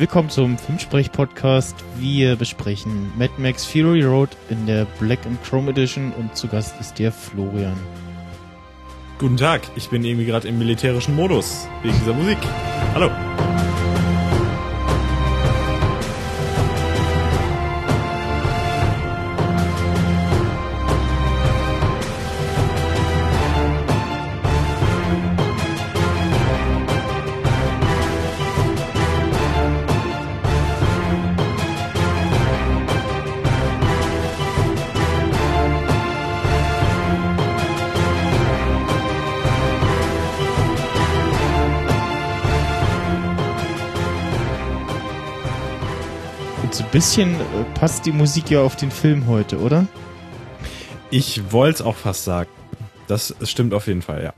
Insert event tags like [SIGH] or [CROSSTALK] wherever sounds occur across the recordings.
Willkommen zum Filmsprech-Podcast. Wir besprechen Mad Max Fury Road in der Black and Chrome Edition und zu Gast ist der Florian. Guten Tag, ich bin irgendwie gerade im militärischen Modus wegen dieser Musik. Hallo. Bisschen äh, passt die Musik ja auf den Film heute, oder? Ich wollte es auch fast sagen. Das stimmt auf jeden Fall, ja.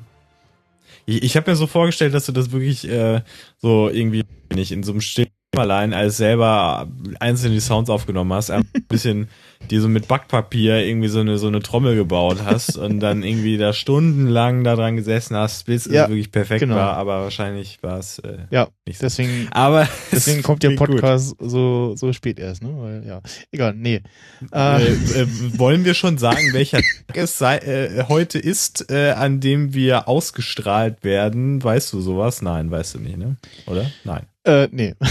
Ich, ich habe mir so vorgestellt, dass du das wirklich äh, so irgendwie nicht in so einem Stil allein als selber einzelne Sounds aufgenommen hast, ein [LAUGHS] bisschen die so mit Backpapier irgendwie so eine so eine Trommel gebaut hast und dann irgendwie da stundenlang da dran gesessen hast, bis ja, es wirklich perfekt genau. war, aber wahrscheinlich war es äh, ja nicht so. deswegen aber deswegen kommt der Podcast so so spät erst, ne? Weil ja, egal, nee. Äh, äh, wollen wir schon sagen, welcher Tag es sei, äh, heute ist, äh, an dem wir ausgestrahlt werden? Weißt du sowas? Nein, weißt du nicht, ne? Oder? Nein. Äh, nee. [LAUGHS]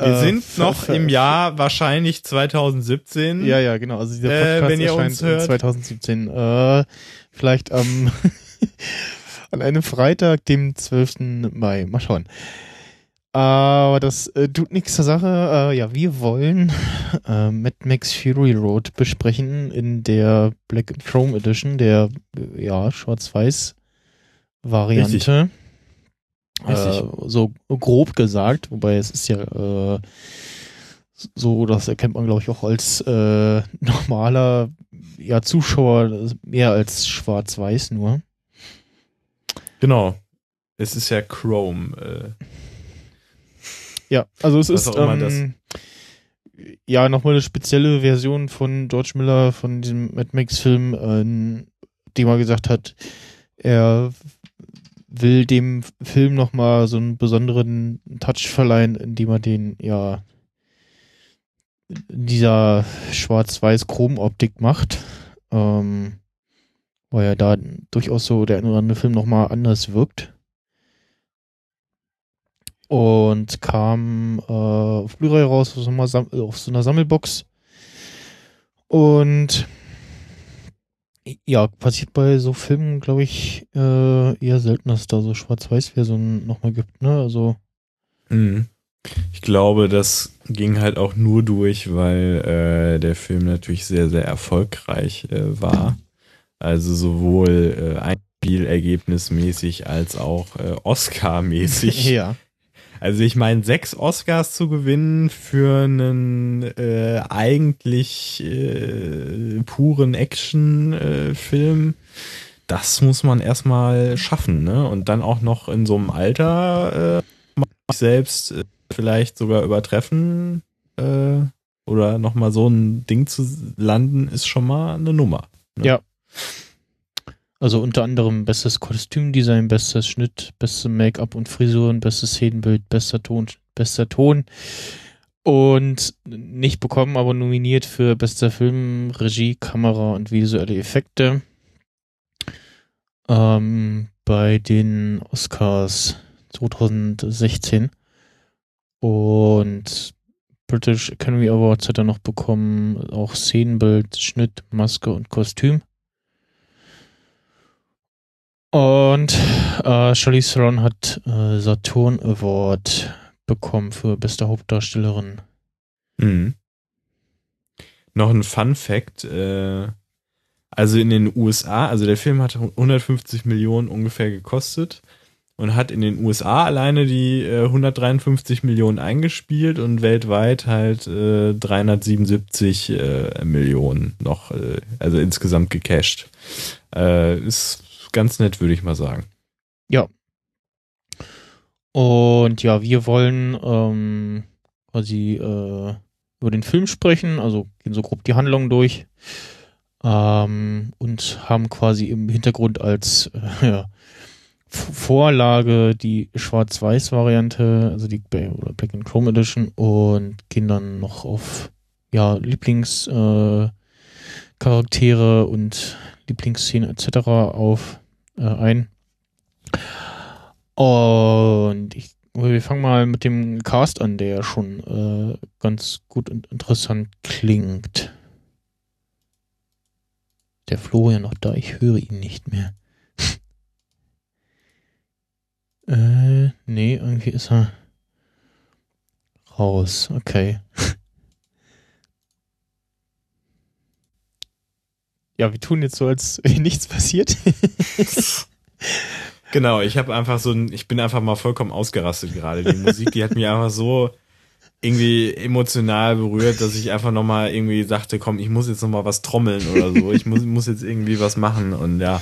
Wir äh, sind noch im Jahr wahrscheinlich 2017. Ja, ja, genau. Also dieser Podcast äh, wenn ihr uns hört. 2017. Äh, vielleicht am [LAUGHS] an einem Freitag, dem 12. Mai. Mal schauen. Aber das äh, tut nichts zur Sache. Äh, ja, wir wollen äh, Mad Max Fury Road besprechen in der Black Chrome Edition, der äh, ja schwarz-weiß Variante. Richtig. Äh, so grob gesagt, wobei es ist ja äh, so, das erkennt man, glaube ich, auch als äh, normaler ja, Zuschauer mehr als schwarz-weiß nur. Genau. Es ist ja Chrome. Äh. Ja, also es ist ähm, ja nochmal eine spezielle Version von George Miller von diesem Mad Max-Film, äh, dem er gesagt hat, er will dem Film nochmal so einen besonderen Touch verleihen, indem er den, ja, dieser Schwarz-Weiß-Chrom-Optik macht. Ähm, weil ja da durchaus so der eine oder andere Film nochmal anders wirkt. Und kam äh, auf Blu-ray raus auf so, auf so einer Sammelbox. Und ja, passiert bei so Filmen, glaube ich, äh, eher selten, dass es da so Schwarz-Weiß-Versionen nochmal gibt, ne? Also. Mhm. Ich glaube, das ging halt auch nur durch, weil äh, der Film natürlich sehr, sehr erfolgreich äh, war. Also sowohl äh, Einspielergebnismäßig als auch äh, Oscar-mäßig. [LAUGHS] ja. Also ich meine, sechs Oscars zu gewinnen für einen äh, eigentlich äh, puren Action-Film, äh, das muss man erstmal schaffen, ne? Und dann auch noch in so einem Alter äh, selbst äh, vielleicht sogar übertreffen äh, oder nochmal so ein Ding zu landen, ist schon mal eine Nummer. Ne? Ja. Also unter anderem bestes Kostümdesign, bestes Schnitt, beste Make-up und Frisuren, bestes Szenenbild, bester Ton, bester Ton. Und nicht bekommen, aber nominiert für bester Film, Regie, Kamera und visuelle Effekte. Ähm, bei den Oscars 2016. Und British Academy Awards hat er noch bekommen, auch Szenenbild, Schnitt, Maske und Kostüm. Und äh, Charlize Theron hat äh, Saturn Award bekommen für beste Hauptdarstellerin. Mhm. Noch ein Fun Fact: äh, Also in den USA, also der Film hat 150 Millionen ungefähr gekostet und hat in den USA alleine die äh, 153 Millionen eingespielt und weltweit halt äh, 377 äh, Millionen noch, äh, also insgesamt gecasht. Äh, ist ganz nett, würde ich mal sagen. Ja. Und ja, wir wollen ähm, quasi äh, über den Film sprechen, also gehen so grob die Handlung durch ähm, und haben quasi im Hintergrund als äh, [LAUGHS] ja, Vorlage die Schwarz-Weiß-Variante, also die Black and Chrome Edition und gehen dann noch auf ja Lieblingscharaktere äh, und Lieblingsszenen etc. auf äh, ein. Und ich, wir fangen mal mit dem Cast an, der schon äh, ganz gut und interessant klingt. Der Florian noch da, ich höre ihn nicht mehr. [LAUGHS] Äh, nee, irgendwie ist er raus. Okay. Ja, wir tun jetzt so, als [LAUGHS] nichts passiert. [LAUGHS] genau, ich habe einfach so ein, ich bin einfach mal vollkommen ausgerastet gerade. Die Musik, die hat mich einfach so irgendwie emotional berührt, dass ich einfach nochmal irgendwie sagte, komm, ich muss jetzt nochmal was trommeln oder so. Ich muss, muss jetzt irgendwie was machen und ja.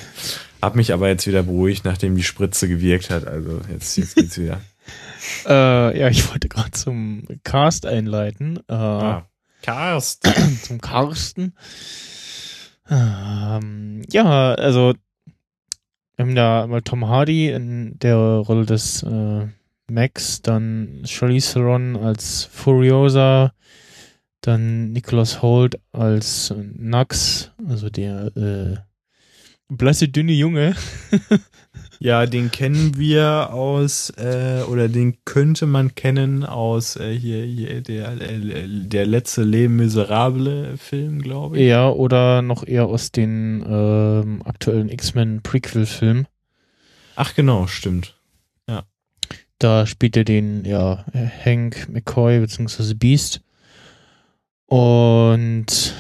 Hab mich aber jetzt wieder beruhigt, nachdem die Spritze gewirkt hat. Also jetzt, jetzt geht's wieder. [LAUGHS] äh, ja, ich wollte gerade zum Cast einleiten. Äh, ah, Cast. [CLEARS THROAT] zum Carsten. Ähm, ja, also wir haben da mal Tom Hardy in der Rolle des äh, Max, dann Charlize Theron als Furiosa, dann Nicholas Holt als Nux, also der äh, blasse, dünne Junge. [LAUGHS] ja, den kennen wir aus, äh, oder den könnte man kennen aus äh, hier, hier der, äh, der letzte Leben Miserable Film, glaube ich. Ja, oder noch eher aus den ähm, aktuellen X-Men Prequel-Film. Ach genau, stimmt. Ja. Da spielt er den, ja, Hank McCoy bzw. Beast. Und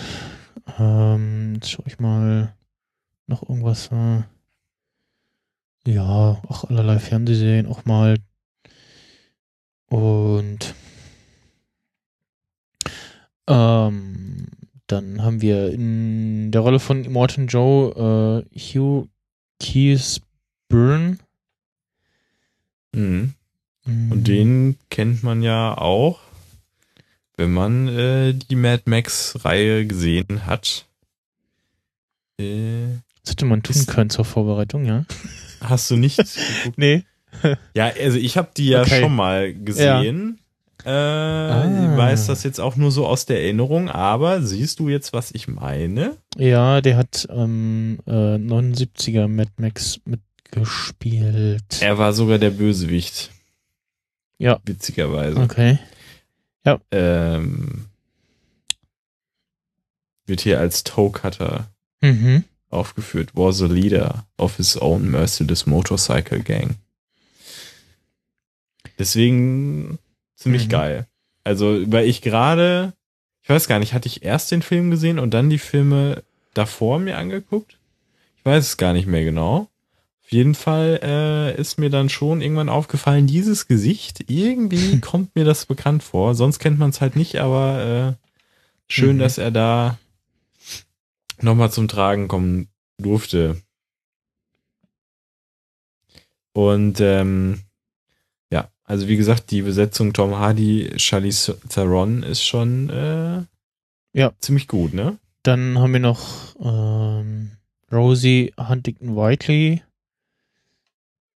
ähm, jetzt schau ich mal noch irgendwas, äh, ja, auch allerlei Fernsehserien auch mal. Und ähm, dann haben wir in der Rolle von Immortan Joe äh, Hugh Keys Byrne. Mhm. Mhm. Und den kennt man ja auch, wenn man äh, die Mad Max-Reihe gesehen hat. Äh, das hätte man tun können zur Vorbereitung, ja. Hast du nicht? [LAUGHS] nee. ja, also ich habe die ja okay. schon mal gesehen. Ja. Äh, ah. Ich weiß das jetzt auch nur so aus der Erinnerung, aber siehst du jetzt, was ich meine? Ja, der hat ähm, äh, 79er Mad Max mitgespielt. Er war sogar der Bösewicht. Ja. Witzigerweise. Okay. Ja. Ähm, wird hier als Toe Cutter mhm aufgeführt, was a leader of his own merciless motorcycle gang. Deswegen ziemlich mhm. geil. Also, weil ich gerade, ich weiß gar nicht, hatte ich erst den Film gesehen und dann die Filme davor mir angeguckt? Ich weiß es gar nicht mehr genau. Auf jeden Fall äh, ist mir dann schon irgendwann aufgefallen, dieses Gesicht, irgendwie [LAUGHS] kommt mir das bekannt vor. Sonst kennt man es halt nicht, aber äh, schön, mhm. dass er da nochmal zum Tragen kommen durfte. Und ähm, ja, also wie gesagt, die Besetzung Tom Hardy, Charlize Theron ist schon äh, ja. ziemlich gut, ne? Dann haben wir noch ähm, Rosie Huntington Whiteley,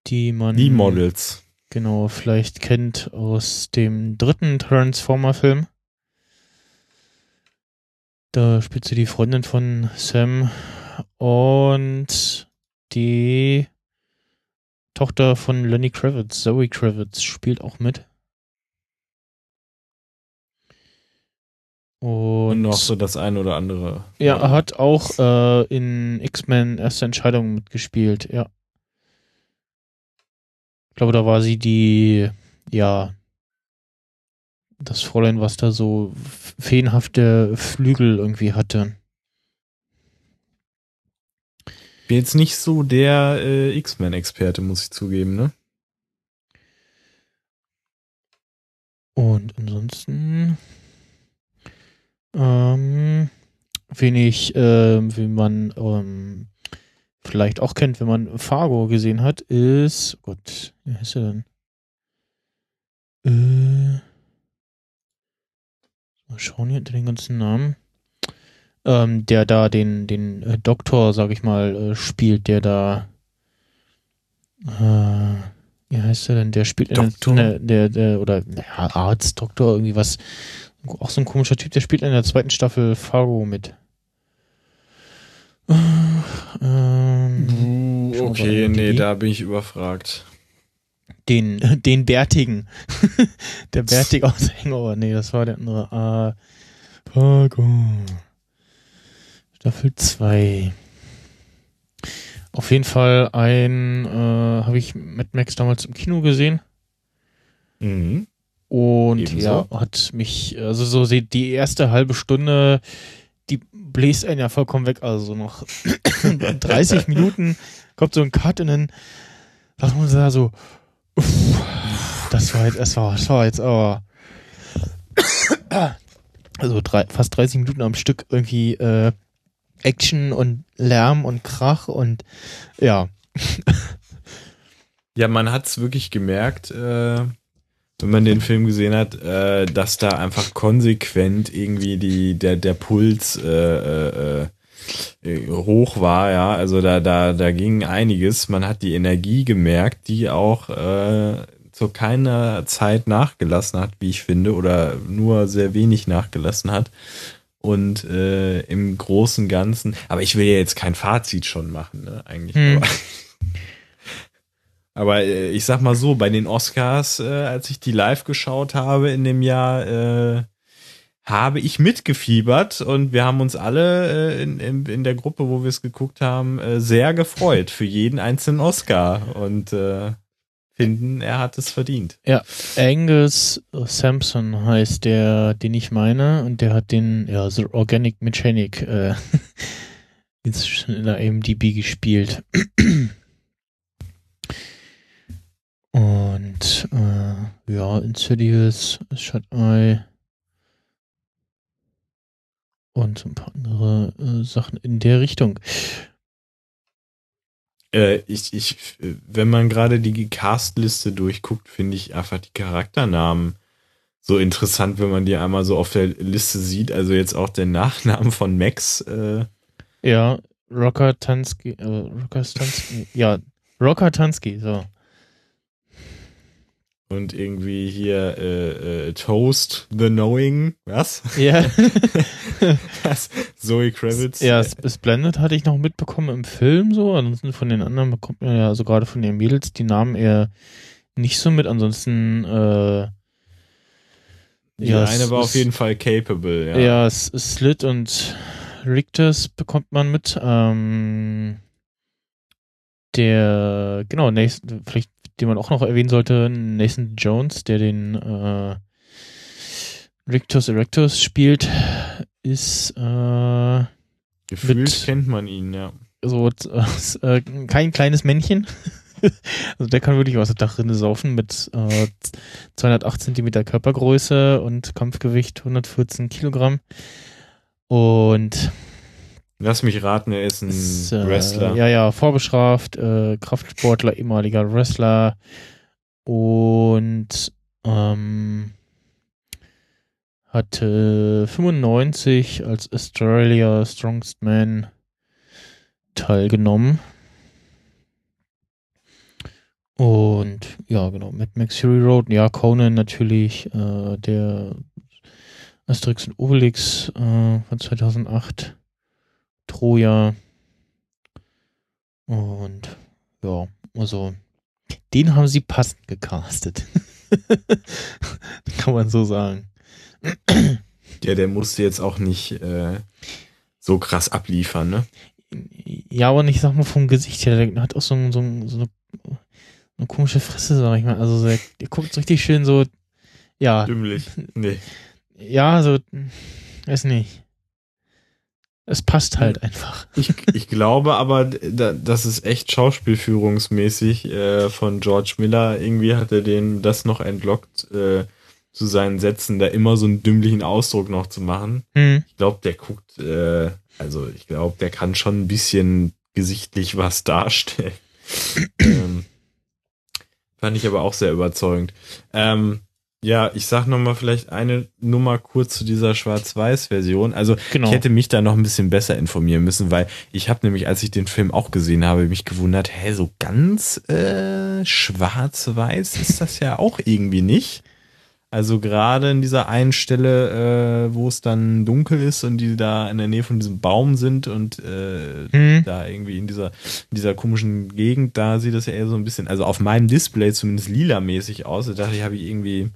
die man die Models genau vielleicht kennt aus dem dritten Transformer-Film. Da spielt sie die Freundin von Sam und die Tochter von Lenny Kravitz, Zoe Kravitz, spielt auch mit. Und, und noch so das ein oder andere. Ja, er hat auch äh, in X-Men erste Entscheidung mitgespielt, ja. Ich glaube, da war sie die, ja, das Fräulein, was da so feenhafte Flügel irgendwie hatte. Bin jetzt nicht so der äh, X-Men-Experte, muss ich zugeben, ne? Und ansonsten, ähm, wen ich, äh, wie man ähm, vielleicht auch kennt, wenn man Fargo gesehen hat, ist, Gott, wie heißt er denn? Äh, Mal schauen hier unter den ganzen Namen. Ähm, der da den, den äh, Doktor, sag ich mal, äh, spielt, der da Äh, wie heißt er denn? Der spielt Doktor? in der, der, der, oder ja, Arzt, Doktor, irgendwie was. Auch so ein komischer Typ, der spielt in der zweiten Staffel Fargo mit. Ähm, okay, nee, da bin ich überfragt. Den, [LAUGHS] den Bärtigen. [LAUGHS] der Bärtige aus Hangover. Nee, das war der andere. Äh, Fargo. Staffel 2. Auf jeden Fall ein, äh, habe ich Mad Max damals im Kino gesehen. Mhm. Und Ebenso. ja, hat mich, also so die erste halbe Stunde, die bläst einen ja vollkommen weg. Also noch [LAUGHS] 30 Minuten kommt so ein Cut und dann sagt man da so, das war jetzt, das war, das war jetzt aber, also drei, fast 30 Minuten am Stück irgendwie äh, Action und Lärm und Krach und ja. [LAUGHS] ja, man hat es wirklich gemerkt, äh, wenn man den Film gesehen hat, äh, dass da einfach konsequent irgendwie die, der, der Puls äh, äh, äh, hoch war, ja. Also da, da, da ging einiges. Man hat die Energie gemerkt, die auch äh, zu keiner Zeit nachgelassen hat, wie ich finde, oder nur sehr wenig nachgelassen hat. Und äh, im Großen Ganzen, aber ich will ja jetzt kein Fazit schon machen, ne, eigentlich. Hm. Aber, aber äh, ich sag mal so, bei den Oscars, äh, als ich die live geschaut habe in dem Jahr, äh, habe ich mitgefiebert und wir haben uns alle äh, in, in, in der Gruppe, wo wir es geguckt haben, äh, sehr gefreut für jeden einzelnen Oscar. Und äh, finden, er hat es verdient. Ja, Angus Sampson heißt der, den ich meine, und der hat den, ja, The Organic Mechanic äh, [LAUGHS] inzwischen in der AMDB gespielt. [CLEARS THROAT] Und äh, ja, Insidious, Shut Eye und ein paar andere äh, Sachen in der Richtung. Äh, ich, ich, wenn man gerade die Castliste durchguckt, finde ich einfach die Charakternamen so interessant, wenn man die einmal so auf der Liste sieht. Also jetzt auch der Nachnamen von Max. Äh. Ja, Rocker Tansky, äh, Rocker Tansky, ja, Rocker Tansky, so. Und irgendwie hier äh, äh, Toast the Knowing, was? Ja. [LAUGHS] was? Zoe Kravitz. Ja, Splendid hatte ich noch mitbekommen im Film so. Ansonsten von den anderen bekommt man ja, also gerade von den Mädels, die Namen eher nicht so mit. Ansonsten, äh, ja, eine war auf jeden Fall capable, ja. Ja, Slit und Richters bekommt man mit. Ähm, der, genau, nächsten, vielleicht den man auch noch erwähnen sollte, Nathan Jones, der den äh, Rictus Erectus spielt, ist äh, Gefühlt mit, kennt man ihn, ja. So äh, kein kleines Männchen. [LAUGHS] also der kann wirklich aus der Dachrinne saufen mit äh, 208 Zentimeter Körpergröße und Kampfgewicht 114 Kilogramm. Und Lass mich raten, er ist ein ist, äh, Wrestler. Ja, ja, vorbestraft, äh, Kraftsportler, ehemaliger Wrestler und ähm, hatte 95 als Australia Strongest Man teilgenommen. Und ja, genau, Mad Max Fury Road, ja, Conan natürlich, äh, der Asterix und Obelix äh, von 2008. Troja. Und ja, also den haben sie passend gecastet. [LAUGHS] Kann man so sagen. Ja, der musste jetzt auch nicht äh, so krass abliefern, ne? Ja, aber nicht, sag mal, vom Gesicht her. Der hat auch so, so, so eine, eine, komische Fresse, sag ich mal. Also der, der guckt so richtig schön so, ja. Dümmlich. Nee. Ja, so, weiß nicht. Es passt halt einfach. Ich, ich glaube aber, das ist echt schauspielführungsmäßig äh, von George Miller. Irgendwie hat er den das noch entlockt, äh, zu seinen Sätzen, da immer so einen dümmlichen Ausdruck noch zu machen. Mhm. Ich glaube, der guckt, äh, also ich glaube, der kann schon ein bisschen gesichtlich was darstellen. [CLEARS THROAT] ähm, fand ich aber auch sehr überzeugend. Ähm, Ja, ich sag noch mal vielleicht eine Nummer kurz zu dieser Schwarz-Weiß-Version. Also genau. ich hätte mich da noch ein bisschen besser informieren müssen, weil ich habe nämlich, als ich den Film auch gesehen habe, mich gewundert, hä, so ganz äh, schwarz-weiß ist das ja auch irgendwie nicht. Also gerade in dieser einen Stelle, äh, wo es dann dunkel ist und die da in der Nähe von diesem Baum sind und äh, mhm. da irgendwie in dieser, in dieser komischen Gegend, da sieht das ja eher so ein bisschen, also auf meinem Display zumindest lila-mäßig aus. Da dachte ich, habe ich irgendwie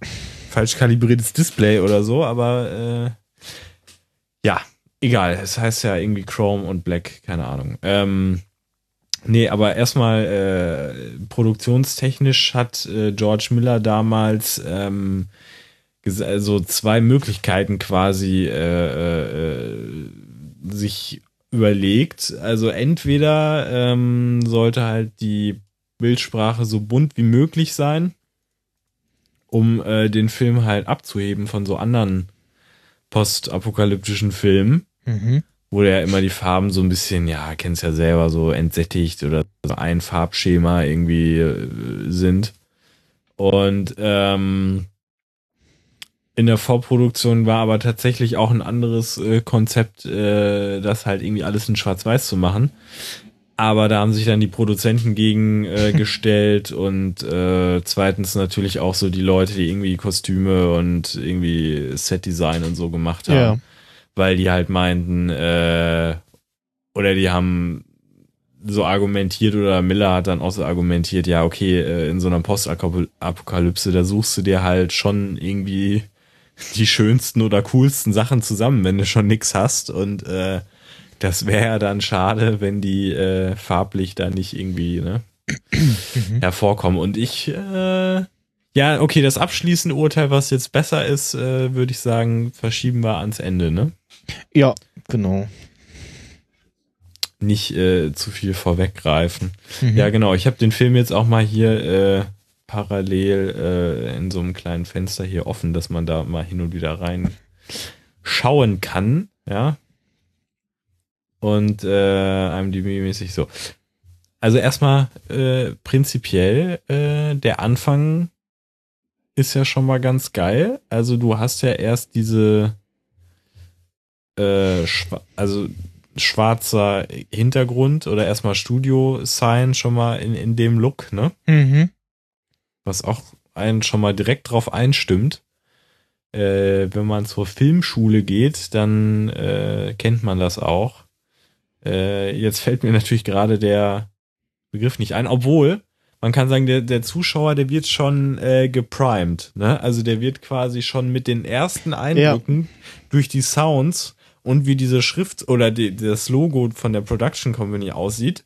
falsch kalibriertes Display oder so, aber äh, ja, egal. Es heißt ja irgendwie Chrome und Black, keine Ahnung. Ähm, Nee, aber erstmal äh, produktionstechnisch hat äh, George Miller damals ähm, also zwei Möglichkeiten quasi äh, äh, sich überlegt. Also entweder ähm, sollte halt die Bildsprache so bunt wie möglich sein, um äh, den Film halt abzuheben von so anderen postapokalyptischen Filmen. Mhm wo ja immer die Farben so ein bisschen, ja, kennst ja selber, so entsättigt oder so ein Farbschema irgendwie äh, sind. Und ähm, in der Vorproduktion war aber tatsächlich auch ein anderes äh, Konzept, äh, das halt irgendwie alles in Schwarz-Weiß zu machen. Aber da haben sich dann die Produzenten gegen äh, [LAUGHS] gestellt und äh, zweitens natürlich auch so die Leute, die irgendwie Kostüme und irgendwie Set-Design und so gemacht haben. Ja weil die halt meinten, äh, oder die haben so argumentiert oder Miller hat dann auch so argumentiert, ja, okay, äh, in so einer Postapokalypse, da suchst du dir halt schon irgendwie die schönsten oder coolsten Sachen zusammen, wenn du schon nix hast und äh, das wäre ja dann schade, wenn die äh, farblich da nicht irgendwie ne, mhm. hervorkommen. Und ich äh, ja, okay, das abschließende Urteil, was jetzt besser ist, äh, würde ich sagen, verschieben wir ans Ende, ne? Ja, genau. Nicht äh, zu viel vorweggreifen. Mhm. Ja, genau. Ich habe den Film jetzt auch mal hier äh, parallel äh, in so einem kleinen Fenster hier offen, dass man da mal hin und wieder rein schauen kann, ja. Und äh, IMDb-mäßig so. Also erstmal äh, prinzipiell äh, der Anfang ist ja schon mal ganz geil. Also du hast ja erst diese äh, schwa also schwarzer Hintergrund oder erstmal Studio-Sign schon mal in, in dem Look, ne? Mhm. Was auch einen schon mal direkt drauf einstimmt. Äh, wenn man zur Filmschule geht, dann äh, kennt man das auch. Äh, jetzt fällt mir natürlich gerade der Begriff nicht ein, obwohl man kann sagen, der, der Zuschauer, der wird schon äh, geprimed. Ne? Also der wird quasi schon mit den ersten Eindrücken ja. durch die Sounds und wie diese Schrift oder die, das Logo von der Production Company aussieht,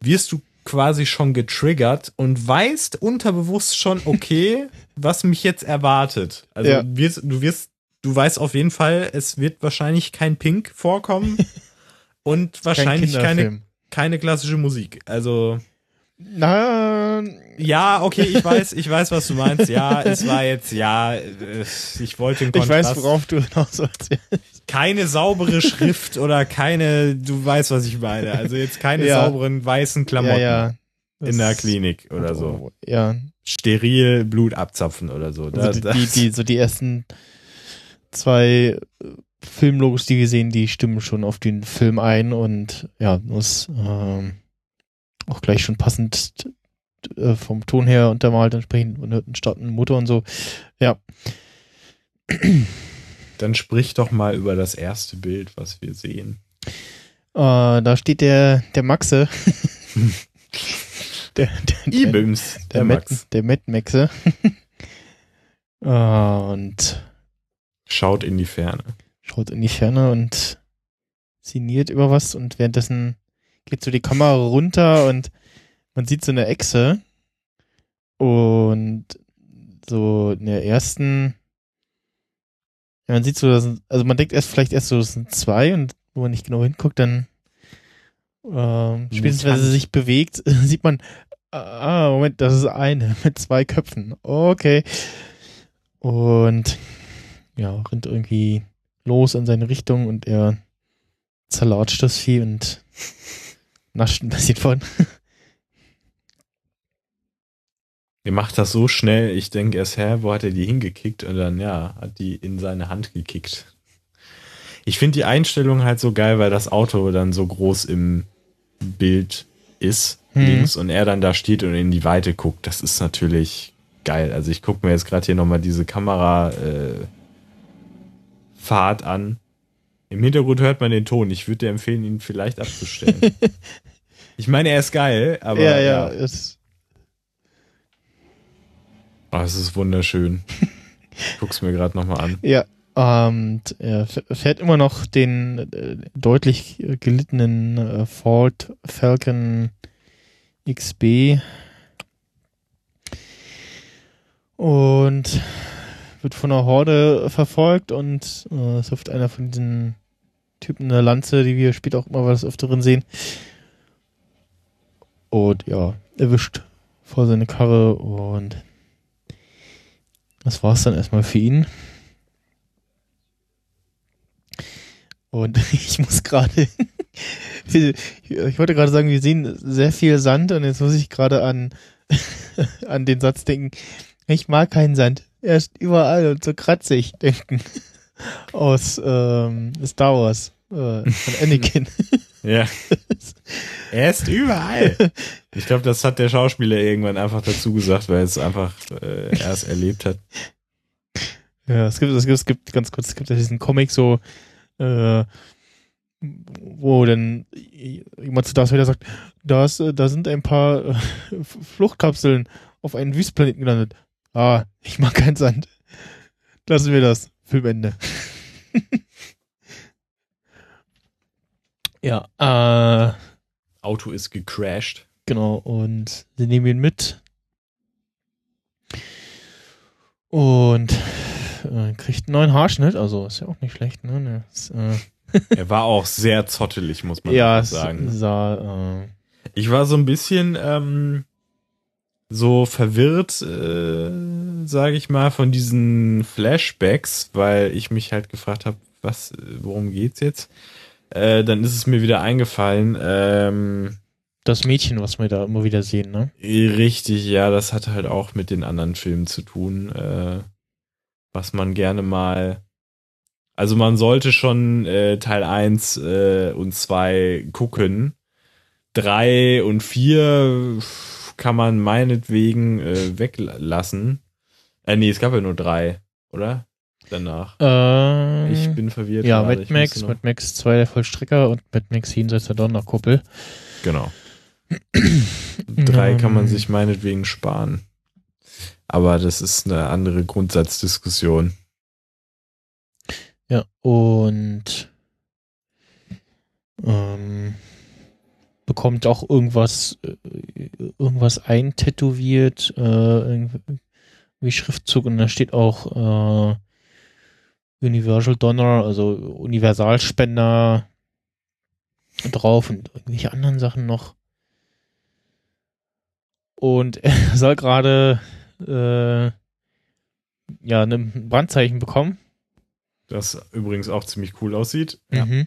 wirst du quasi schon getriggert und weißt unterbewusst schon, okay, [LAUGHS] was mich jetzt erwartet. Also ja. wirst, du wirst, du weißt auf jeden Fall, es wird wahrscheinlich kein Pink vorkommen [LAUGHS] und wahrscheinlich kein keine, keine klassische Musik. Also na, ja, okay, ich weiß, ich weiß, was du meinst. Ja, es war jetzt, ja, äh, ich wollte den Kontrast. Ich weiß, worauf du hinaus sollst. Keine saubere Schrift oder keine, du weißt, was ich meine. Also jetzt keine ja. sauberen weißen Klamotten ja, ja. in der Klinik oder so. Ja. Steril Blut abzapfen oder so. Also da, die, die, so die ersten zwei äh, Filmlogos, die gesehen, die stimmen schon auf den Film ein und ja, muss, ähm, auch gleich schon passend äh, vom Ton her untermalt, entsprechend und einen starken Motor und so. Ja. Dann sprich doch mal über das erste Bild, was wir sehen. Uh, da steht der, der Maxe. [LAUGHS] der, der, Ibims, der, der, Max. der Matt Maxe. [LAUGHS] und schaut in die Ferne. Schaut in die Ferne und sinniert über was und währenddessen geht so die Kamera runter und man sieht so eine Echse und so in der ersten ja, man sieht so, dass, also man denkt erst vielleicht erst so, das sind zwei und wo man nicht genau hinguckt, dann ähm, spätestens wenn sie sich bewegt, [LAUGHS] sieht man, ah, Moment, das ist eine [LAUGHS] mit zwei Köpfen. Okay. Und ja, rennt irgendwie los in seine Richtung und er zerlatscht das Vieh und ein bisschen [LAUGHS] von. Er macht das so schnell, ich denke erst, hä, wo hat er die hingekickt? Und dann, ja, hat die in seine Hand gekickt. Ich finde die Einstellung halt so geil, weil das Auto dann so groß im Bild ist, hm. links, und er dann da steht und in die Weite guckt. Das ist natürlich geil. Also ich gucke mir jetzt gerade hier nochmal diese Kamerafahrt äh, an. Im Hintergrund hört man den Ton. Ich würde dir empfehlen, ihn vielleicht abzustellen. [LAUGHS] ich meine, er ist geil, aber. Ja, ja. ja. Es oh, es ist wunderschön. [LAUGHS] Guck's mir gerade nochmal an. Ja, und er fährt immer noch den äh, deutlich gelittenen äh, Ford Falcon XB und wird von einer Horde verfolgt und äh, es wirft einer von diesen Typen eine Lanze, die wir später auch immer was öfteren sehen. Und ja, erwischt vor seine Karre und das war's dann erstmal für ihn. Und [LAUGHS] ich muss gerade, [LAUGHS] ich wollte gerade sagen, wir sehen sehr viel Sand und jetzt muss ich gerade an, [LAUGHS] an den Satz denken, ich mag keinen Sand. Er ist überall und so kratzig denken. Aus ähm, Star Wars äh, von Anakin. [LAUGHS] ja. Er ist überall. Ich glaube, das hat der Schauspieler irgendwann einfach dazu gesagt, weil es einfach äh, erst erlebt hat. Ja, es gibt, es gibt, es gibt ganz kurz, es gibt ja diesen Comic so, äh, wo dann jemand zu Darth Vader sagt, da, ist, da sind ein paar äh, Fluchtkapseln auf einen Wüstplaneten gelandet. Ah, ich mag keinen Sand. Lassen wir das. Filmende. [LAUGHS] ja, äh. Auto ist gecrashed. Genau, und sie nehmen ihn mit. Und äh, kriegt einen neuen Haarschnitt, also ist ja auch nicht schlecht, ne? Das, äh [LAUGHS] er war auch sehr zottelig, muss man ja, sagen. Sah, äh ich war so ein bisschen ähm, so verwirrt, äh, sage ich mal, von diesen Flashbacks, weil ich mich halt gefragt habe, was, worum geht's jetzt? Äh, dann ist es mir wieder eingefallen. Ähm, das Mädchen, was wir da immer wieder sehen, ne? Richtig, ja, das hat halt auch mit den anderen Filmen zu tun. Äh, was man gerne mal. Also man sollte schon äh, Teil 1 äh, und 2 gucken. 3 und 4 kann man meinetwegen äh, weglassen. Äh, nee, es gab ja nur drei, oder? Danach. Ähm, ich bin verwirrt. Ja, Mad Max, Mad Max 2 der Vollstrecker und Mad Max Jenseits der Donnerkuppel. Genau. [CLEARS THROAT] drei kann man sich meinetwegen sparen. Aber das ist eine andere Grundsatzdiskussion. Ja, und ähm, bekommt auch irgendwas, äh, irgendwas eintätowiert, äh, irgendwie Schriftzug und da steht auch äh, Universal Donor, also Universalspender drauf und irgendwelche anderen Sachen noch. Und [LAUGHS] er soll gerade äh, ja, ein Brandzeichen bekommen. Das übrigens auch ziemlich cool aussieht. Mhm.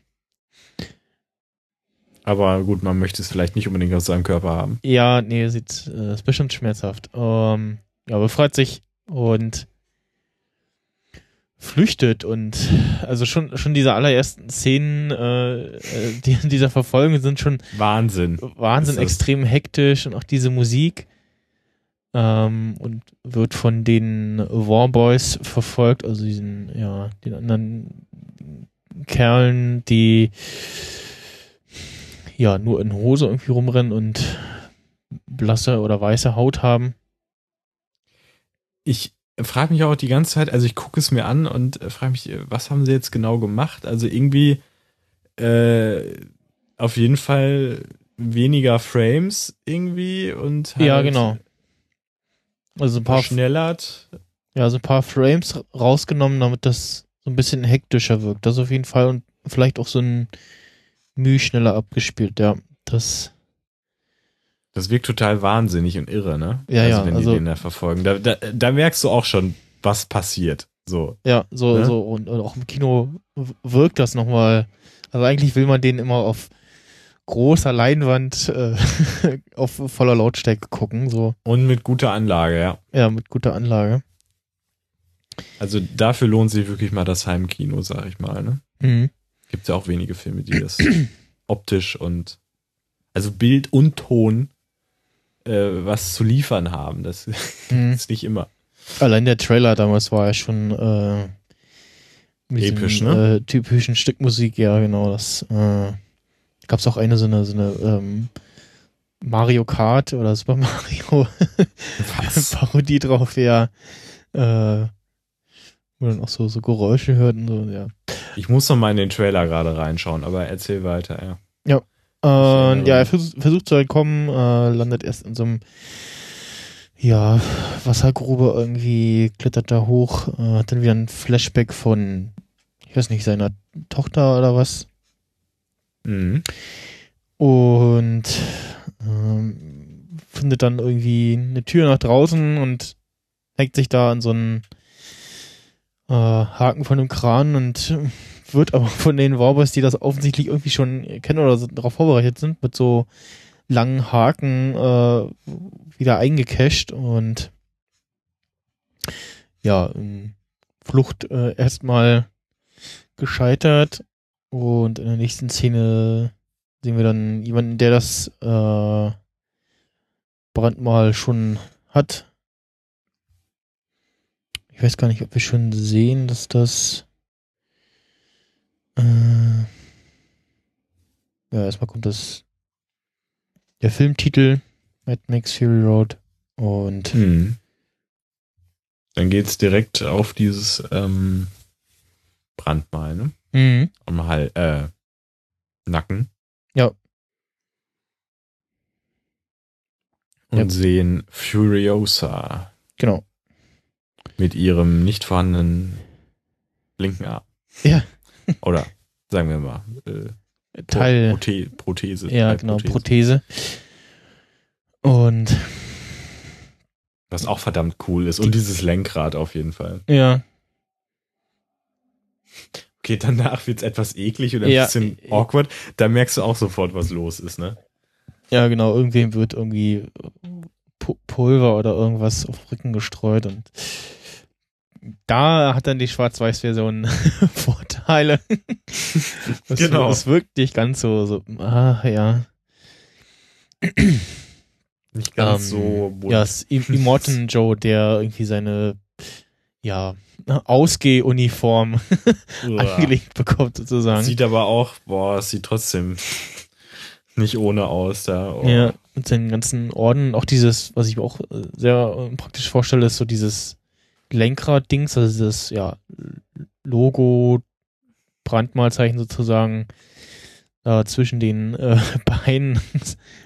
Aber gut, man möchte es vielleicht nicht unbedingt aus seinem Körper haben. Ja, nee, sieht, äh, ist bestimmt schmerzhaft. Ähm, ja, befreit sich und flüchtet und also schon schon diese allerersten Szenen äh, äh die in dieser Verfolgung sind schon Wahnsinn Wahnsinn extrem hektisch und auch diese Musik ähm, und wird von den Warboys verfolgt, also diesen, ja, den anderen Kerlen, die ja nur in Hose irgendwie rumrennen und blasse oder weiße Haut haben. Ich frage mich auch die ganze Zeit, also ich gucke es mir an und frage mich, was haben sie jetzt genau gemacht? Also irgendwie äh, auf jeden Fall weniger Frames irgendwie und halt ja genau also ein paar verschnellert. Ja, so ein paar Frames rausgenommen, damit das so ein bisschen hektischer wirkt. Das auf jeden Fall und vielleicht auch so ein Mühe schneller abgespielt, ja. Das. Das wirkt total wahnsinnig und irre, ne? Ja, also, ja. Wenn also, die den da verfolgen. Da, da, da merkst du auch schon, was passiert. So. Ja, so, ne? so, und, und, auch im Kino wirkt das nochmal. Also eigentlich will man den immer auf großer Leinwand äh, [LAUGHS] auf voller Lautstärke gucken. So. Und mit guter Anlage, ja. Ja, mit guter Anlage. Also dafür lohnt sich wirklich mal das Heimkino, sag ich mal. Ne? Mhm. Gibt ja auch wenige Filme, die das optisch und also Bild und Ton äh, was zu liefern haben. Das [LAUGHS] mhm. ist nicht immer. Allein der Trailer damals war ja schon äh, episch, diesem, ne? Äh, typischen Stückmusik, ja genau. Das äh, gab es auch eine so eine so eine ähm, Mario Kart oder Super [LAUGHS] Mario [LAUGHS] Parodie drauf, ja. Äh, wo dann auch so, so Geräusche hörten, so, ja. Ich muss noch mal in den Trailer gerade reinschauen, aber erzähl weiter, ja. Ja. Und ja, er versucht, versucht zu entkommen, äh, landet erst in so einem ja, Wassergrube irgendwie, klettert da hoch, äh, hat dann wieder ein Flashback von, ich weiß nicht, seiner Tochter oder was. Mhm. Und ähm, findet dann irgendwie eine Tür nach draußen und hängt sich da an so einen äh, Haken von einem Kran und wird aber von den Warboys, die das offensichtlich irgendwie schon kennen oder so darauf vorbereitet sind, mit so langen Haken äh, wieder eingecached und ja, Flucht äh, erstmal gescheitert und in der nächsten Szene sehen wir dann jemanden, der das äh, Brandmal schon hat. Ich weiß gar nicht, ob wir schon sehen, dass das ja, erstmal kommt das der Filmtitel Mad Max Fury Road und hm. dann geht's direkt auf dieses ähm, Brandmal, ne? Mhm. Am Hal äh, Nacken. Ja. Und ja. sehen Furiosa. Genau. Mit ihrem nicht vorhandenen linken Arm. Ja. Oder sagen wir mal, äh, Teil. Prothe Prothese. Ja, genau, Prothese. Und. Was auch verdammt cool ist. Und dieses Lenkrad auf jeden Fall. Ja. Okay, danach wird es etwas eklig oder ein ja, bisschen awkward. Da merkst du auch sofort, was los ist, ne? Ja, genau. Irgendwem wird irgendwie Pulver oder irgendwas auf Rücken gestreut und da hat dann die Schwarz-Weiß-Version [LAUGHS] Vorteile. [LAUGHS] das, genau. Es wirkt nicht ganz so, so ah, ja. Nicht ganz ähm, so bunt. Ja, es ist Immortan [LAUGHS] Joe, der irgendwie seine, ja, Ausgehuniform angelegt bekommt, sozusagen. Sieht aber auch, boah, es sieht trotzdem nicht ohne aus da. Oh. Ja, mit seinen ganzen Orden. Auch dieses, was ich mir auch sehr praktisch vorstelle, ist so dieses Lenkrad-Dings, also das ja, Logo, Brandmalzeichen sozusagen äh, zwischen den äh, [LAUGHS] Beinen.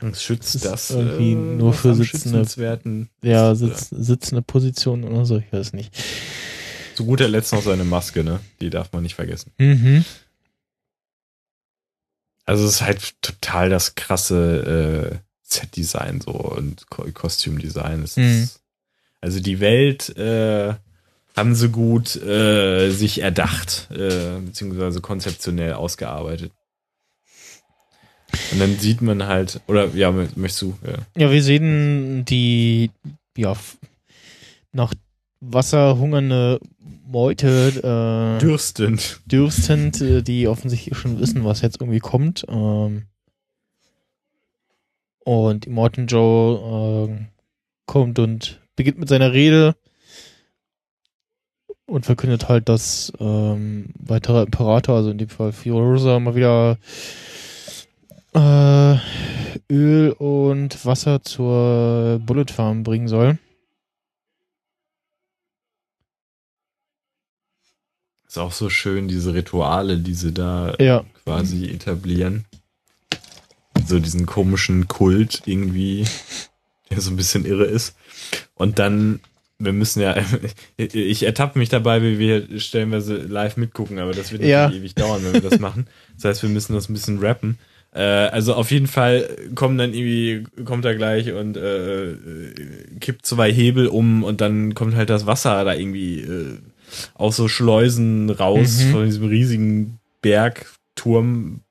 Das schützt das irgendwie äh, nur für sitzende, ja, sitz, sitzende Position oder so, ich weiß nicht. Zu guter Letzt noch seine Maske, ne? Die darf man nicht vergessen. Mhm. Also es ist halt total das krasse äh, Set-Design so und Ko Kostümdesign. Es mhm. ist also die Welt äh, haben sie gut äh, sich erdacht, äh, beziehungsweise konzeptionell ausgearbeitet. Und dann sieht man halt, oder ja, möchtest du? Ja, ja wir sehen die, ja, nach Wasser hungernde Meute. Äh, dürstend. Dürstend, äh, die offensichtlich schon wissen, was jetzt irgendwie kommt. Ähm, und Morton Joe äh, kommt und beginnt mit seiner Rede und verkündet halt, dass ähm, weiterer Imperator, also in dem Fall Fiorusa, mal wieder äh, Öl und Wasser zur Bullet Farm bringen soll. Ist auch so schön, diese Rituale, die sie da ja. quasi etablieren. So diesen komischen Kult irgendwie, der so ein bisschen irre ist. Und dann, wir müssen ja, [LAUGHS] ich ertappe mich dabei, wie wir stellenweise live mitgucken, aber das wird nicht ja. ewig dauern, wenn wir das machen. Das heißt, wir müssen das ein bisschen rappen. Äh, also auf jeden Fall kommen dann irgendwie, kommt er gleich und äh, kippt zwei Hebel um und dann kommt halt das Wasser da irgendwie äh, aus so Schleusen raus mhm. von diesem riesigen Berg, Turm,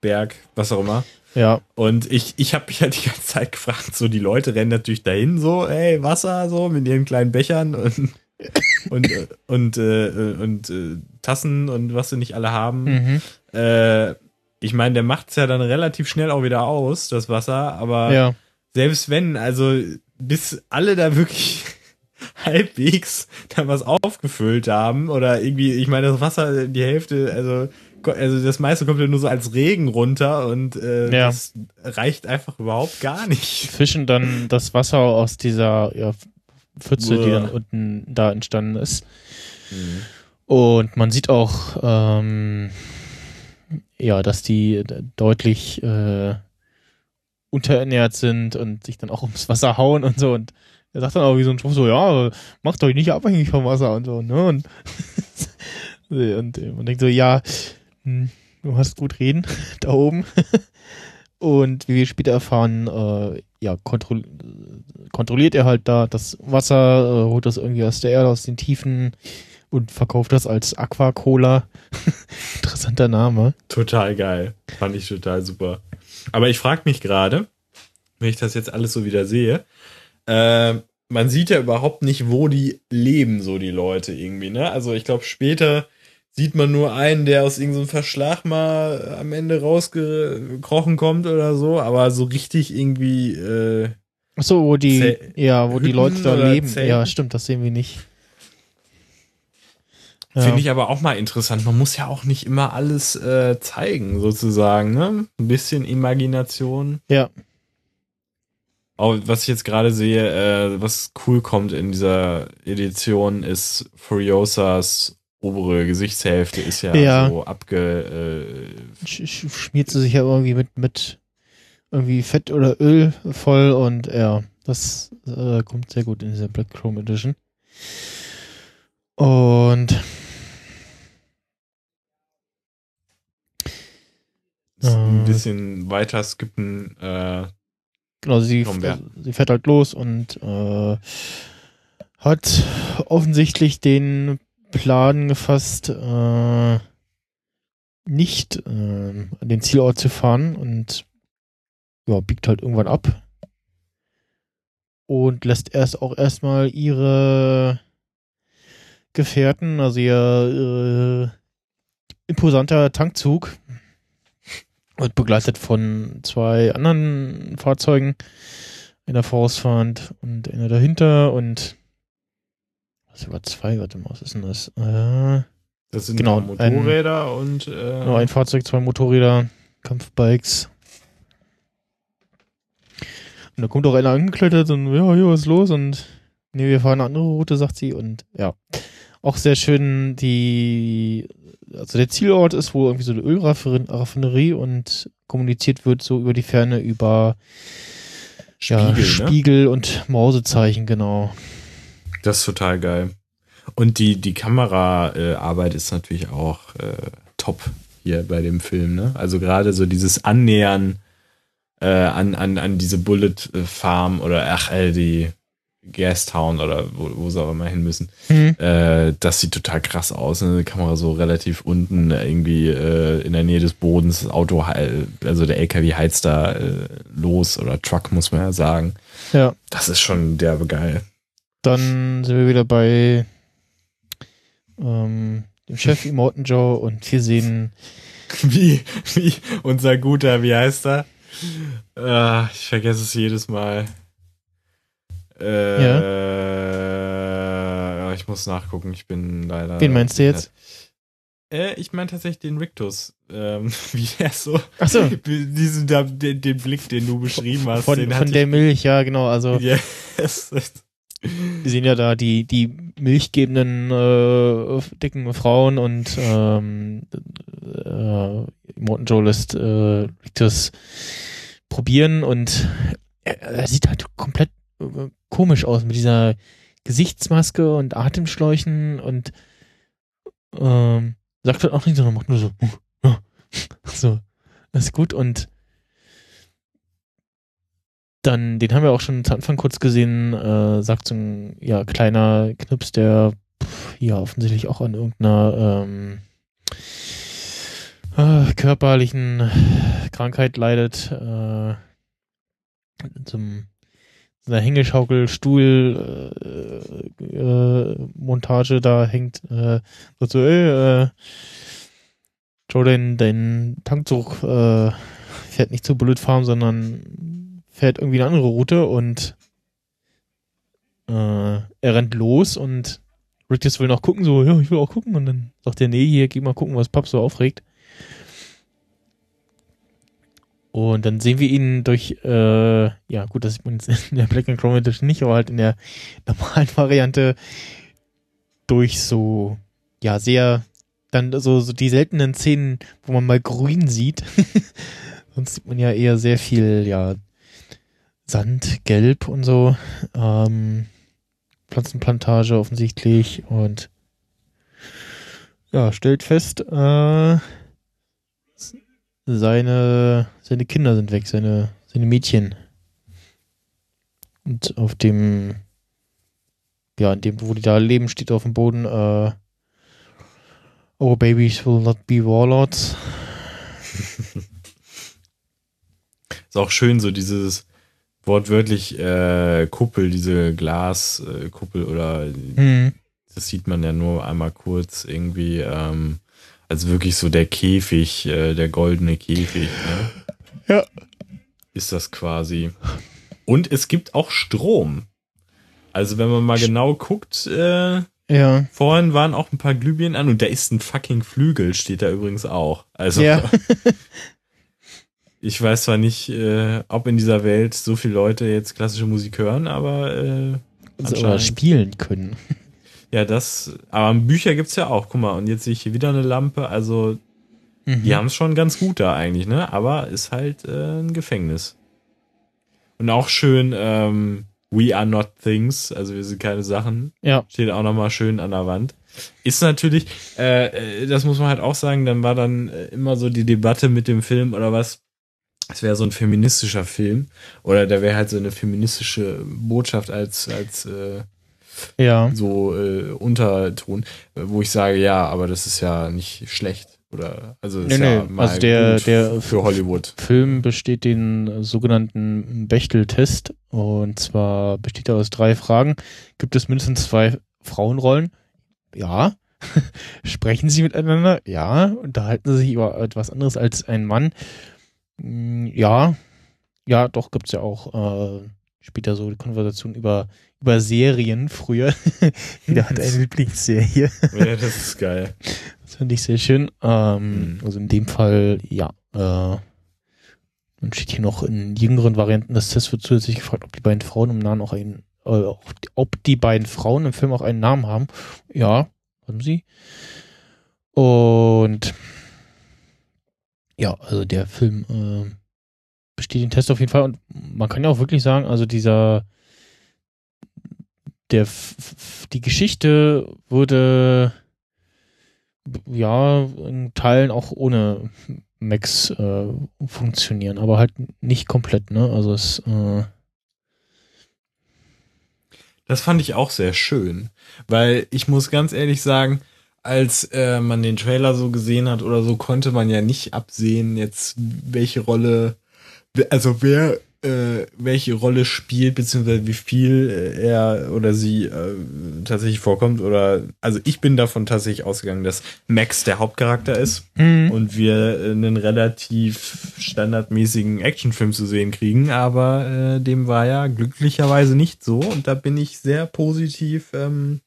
Berg, was auch immer. Ja. Und ich, ich habe mich halt die ganze Zeit gefragt, so die Leute rennen natürlich dahin, so, ey, Wasser, so, mit ihren kleinen Bechern und [LAUGHS] und und äh, und äh, Tassen und was sie nicht alle haben. Mhm. Äh, ich meine, der macht's ja dann relativ schnell auch wieder aus, das Wasser, aber ja. selbst wenn, also bis alle da wirklich [LAUGHS] halbwegs da was aufgefüllt haben oder irgendwie, ich meine, das Wasser, die Hälfte, also also das meiste kommt ja nur so als Regen runter und äh, ja. das reicht einfach überhaupt gar nicht. Fischen dann das Wasser aus dieser ja, Pfütze, Uah. die dann unten da entstanden ist. Mhm. Und man sieht auch, ähm, ja, dass die deutlich äh, unterernährt sind und sich dann auch ums Wasser hauen und so. Und er sagt dann auch wie so ein Spruch so, ja, macht euch nicht abhängig vom Wasser und so, ne? Und, [LAUGHS] und man denkt so, ja, hm, du hast gut reden [LAUGHS] da oben. Und wie wir später erfahren, äh, ja, kontroll kontrolliert er halt da das Wasser, äh, holt das irgendwie aus der Erde, aus den Tiefen und verkauft das als Aquacola. [LAUGHS] Interessanter Name. Total geil. Fand ich total super. Aber ich frage mich gerade, wenn ich das jetzt alles so wieder sehe, äh, man sieht ja überhaupt nicht, wo die leben, so die Leute irgendwie, ne? Also ich glaube, später sieht man nur einen, der aus irgendeinem Verschlag mal am Ende rausgekrochen kommt oder so, aber so richtig irgendwie. Äh, Ach so, wo die, Zäh ja, wo Hütten die Leute da leben. Zäh ja, stimmt, das sehen wir nicht. Ja. Finde ich aber auch mal interessant. Man muss ja auch nicht immer alles äh, zeigen, sozusagen. Ne? Ein bisschen Imagination. Ja. Auch was ich jetzt gerade sehe, äh, was cool kommt in dieser Edition, ist Furiosas obere Gesichtshälfte ist ja, ja. so abge. Äh, schmiert sie sich ja irgendwie mit, mit irgendwie Fett oder Öl voll und ja, das äh, kommt sehr gut in dieser Black Chrome Edition. Und ein bisschen weiter skippen. Äh, genau, sie, sie fährt halt los und äh, hat offensichtlich den Plan gefasst, äh, nicht äh, an den Zielort zu fahren und ja, biegt halt irgendwann ab. Und lässt erst auch erstmal ihre Gefährten, also ihr äh, imposanter Tankzug, wird begleitet von zwei anderen Fahrzeugen, einer vorausfahrend und einer dahinter und was über zwei, warte mal, was ist denn das? Äh, das sind genau, Motorräder ein, und äh, genau, ein Fahrzeug, zwei Motorräder, Kampfbikes. Und da kommt auch einer angeklettert und ja, hier, was ist los? Und nee, wir fahren eine andere Route, sagt sie. Und ja, auch sehr schön die, also der Zielort ist, wo irgendwie so eine Ölraffinerie und kommuniziert wird so über die Ferne über Spiegel, ja, Spiegel ne? und Mausezeichen, genau. Das ist total geil. Und die, die Kameraarbeit äh, ist natürlich auch äh, top hier bei dem Film. Ne? Also gerade so dieses Annähern äh, an, an, an diese Bullet Farm oder ach, äh, die Gastown oder wo, wo sie auch immer hin müssen. Mhm. Äh, das sieht total krass aus. Ne? Die Kamera so relativ unten, irgendwie äh, in der Nähe des Bodens. Das Auto, also der LKW heizt da äh, los oder Truck, muss man ja sagen. Ja. Das ist schon derbe geil. Dann sind wir wieder bei ähm, dem Chef Immortan Joe und wir sehen. [LAUGHS] Wie, wie unser guter, wie heißt er? Äh, ich vergesse es jedes Mal. Äh, ja. Ich muss nachgucken, ich bin leider. Wen meinst du jetzt? Äh, ich meine tatsächlich den Rictus. Ähm, [LAUGHS] wie er so. Achso. [LAUGHS] Diesen, den, den Blick, den du beschrieben hast. Von, von der Milch, ja, genau. Also. Yes. Wir sehen ja da die, die milchgebenden äh, dicken Frauen und ähm, äh, Morton Joe lässt äh, das probieren und er, er sieht halt komplett äh, komisch aus mit dieser Gesichtsmaske und Atemschläuchen und ähm, sagt halt auch nichts, sondern macht nur so, [LAUGHS] so, ist gut und dann, den haben wir auch schon zu Anfang kurz gesehen, äh, sagt so ein ja, kleiner Knips, der pff, ja offensichtlich auch an irgendeiner ähm, äh, körperlichen Krankheit leidet, äh, zum einer Hängeschaukel, Stuhl, äh, äh, Montage da hängt, äh, so, äh, Jordan, dein Tankzug äh, fährt nicht zur Bullet Farm, sondern fährt irgendwie eine andere Route und äh, er rennt los und Rick will noch gucken, so, ja, ich will auch gucken und dann sagt er, nee, hier, geh mal gucken, was Pap so aufregt. Und dann sehen wir ihn durch, äh, ja gut, das sieht man jetzt in der Black and Chrome Edition nicht, aber halt in der normalen Variante durch so, ja, sehr, dann so, so die seltenen Szenen, wo man mal grün sieht. [LAUGHS] Sonst sieht man ja eher sehr viel, ja, Sand, Gelb und so. Ähm, Pflanzenplantage offensichtlich und ja, stellt fest, äh, seine, seine Kinder sind weg, seine, seine Mädchen. Und auf dem, ja, in dem, wo die da leben, steht auf dem Boden, äh, Our babies will not be warlords. [LAUGHS] Ist auch schön, so dieses wortwörtlich äh, Kuppel, diese Glaskuppel oder mhm. das sieht man ja nur einmal kurz irgendwie. Ähm, also wirklich so der Käfig, äh, der goldene Käfig. Ne? Ja. Ist das quasi. Und es gibt auch Strom. Also wenn man mal genau guckt, äh, ja. vorhin waren auch ein paar Glühbirnen an und da ist ein fucking Flügel, steht da übrigens auch. Also ja. [LAUGHS] ich weiß zwar nicht, äh, ob in dieser Welt so viele Leute jetzt klassische Musik hören, aber äh, also, spielen können. [LAUGHS] Ja, das, aber Bücher gibt's ja auch. Guck mal, und jetzt sehe ich hier wieder eine Lampe. Also, mhm. die haben es schon ganz gut da eigentlich, ne? Aber ist halt äh, ein Gefängnis. Und auch schön, ähm, We are not things, also wir sind keine Sachen. Ja. Steht auch nochmal schön an der Wand. Ist natürlich, äh, äh, das muss man halt auch sagen, dann war dann äh, immer so die Debatte mit dem Film oder was. Es wäre so ein feministischer Film oder da wäre halt so eine feministische Botschaft als als äh, ja. so äh, Unterton, wo ich sage, ja, aber das ist ja nicht schlecht. Oder also nee, nee. Ja also der, der für Hollywood. Film besteht den sogenannten Bechtel-Test und zwar besteht er aus drei Fragen. Gibt es mindestens zwei Frauenrollen? Ja. [LAUGHS] Sprechen sie miteinander? Ja. Unterhalten sie sich über etwas anderes als ein Mann? Hm, ja. Ja, doch, gibt's ja auch äh, später so die Konversation über über Serien früher. [LAUGHS] Jeder hat eine Lieblingsserie. ja, das ist geil. Das fand ich sehr schön. Ähm, mhm. Also in dem Fall, ja. Äh, dann steht hier noch in jüngeren Varianten des Tests wird zusätzlich gefragt, ob die beiden Frauen im Namen auch einen, äh, ob die beiden Frauen im Film auch einen Namen haben. Ja, haben sie. Und ja, also der Film äh, besteht den Test auf jeden Fall und man kann ja auch wirklich sagen, also dieser der die Geschichte wurde ja in Teilen auch ohne Max äh, funktionieren, aber halt nicht komplett, ne? Also es äh Das fand ich auch sehr schön, weil ich muss ganz ehrlich sagen, als äh, man den Trailer so gesehen hat oder so, konnte man ja nicht absehen, jetzt welche Rolle, also wer äh, welche Rolle spielt, beziehungsweise wie viel äh, er oder sie äh, tatsächlich vorkommt. Oder also ich bin davon tatsächlich ausgegangen, dass Max der Hauptcharakter ist mhm. und wir einen relativ standardmäßigen Actionfilm zu sehen kriegen, aber äh, dem war ja glücklicherweise nicht so und da bin ich sehr positiv ähm,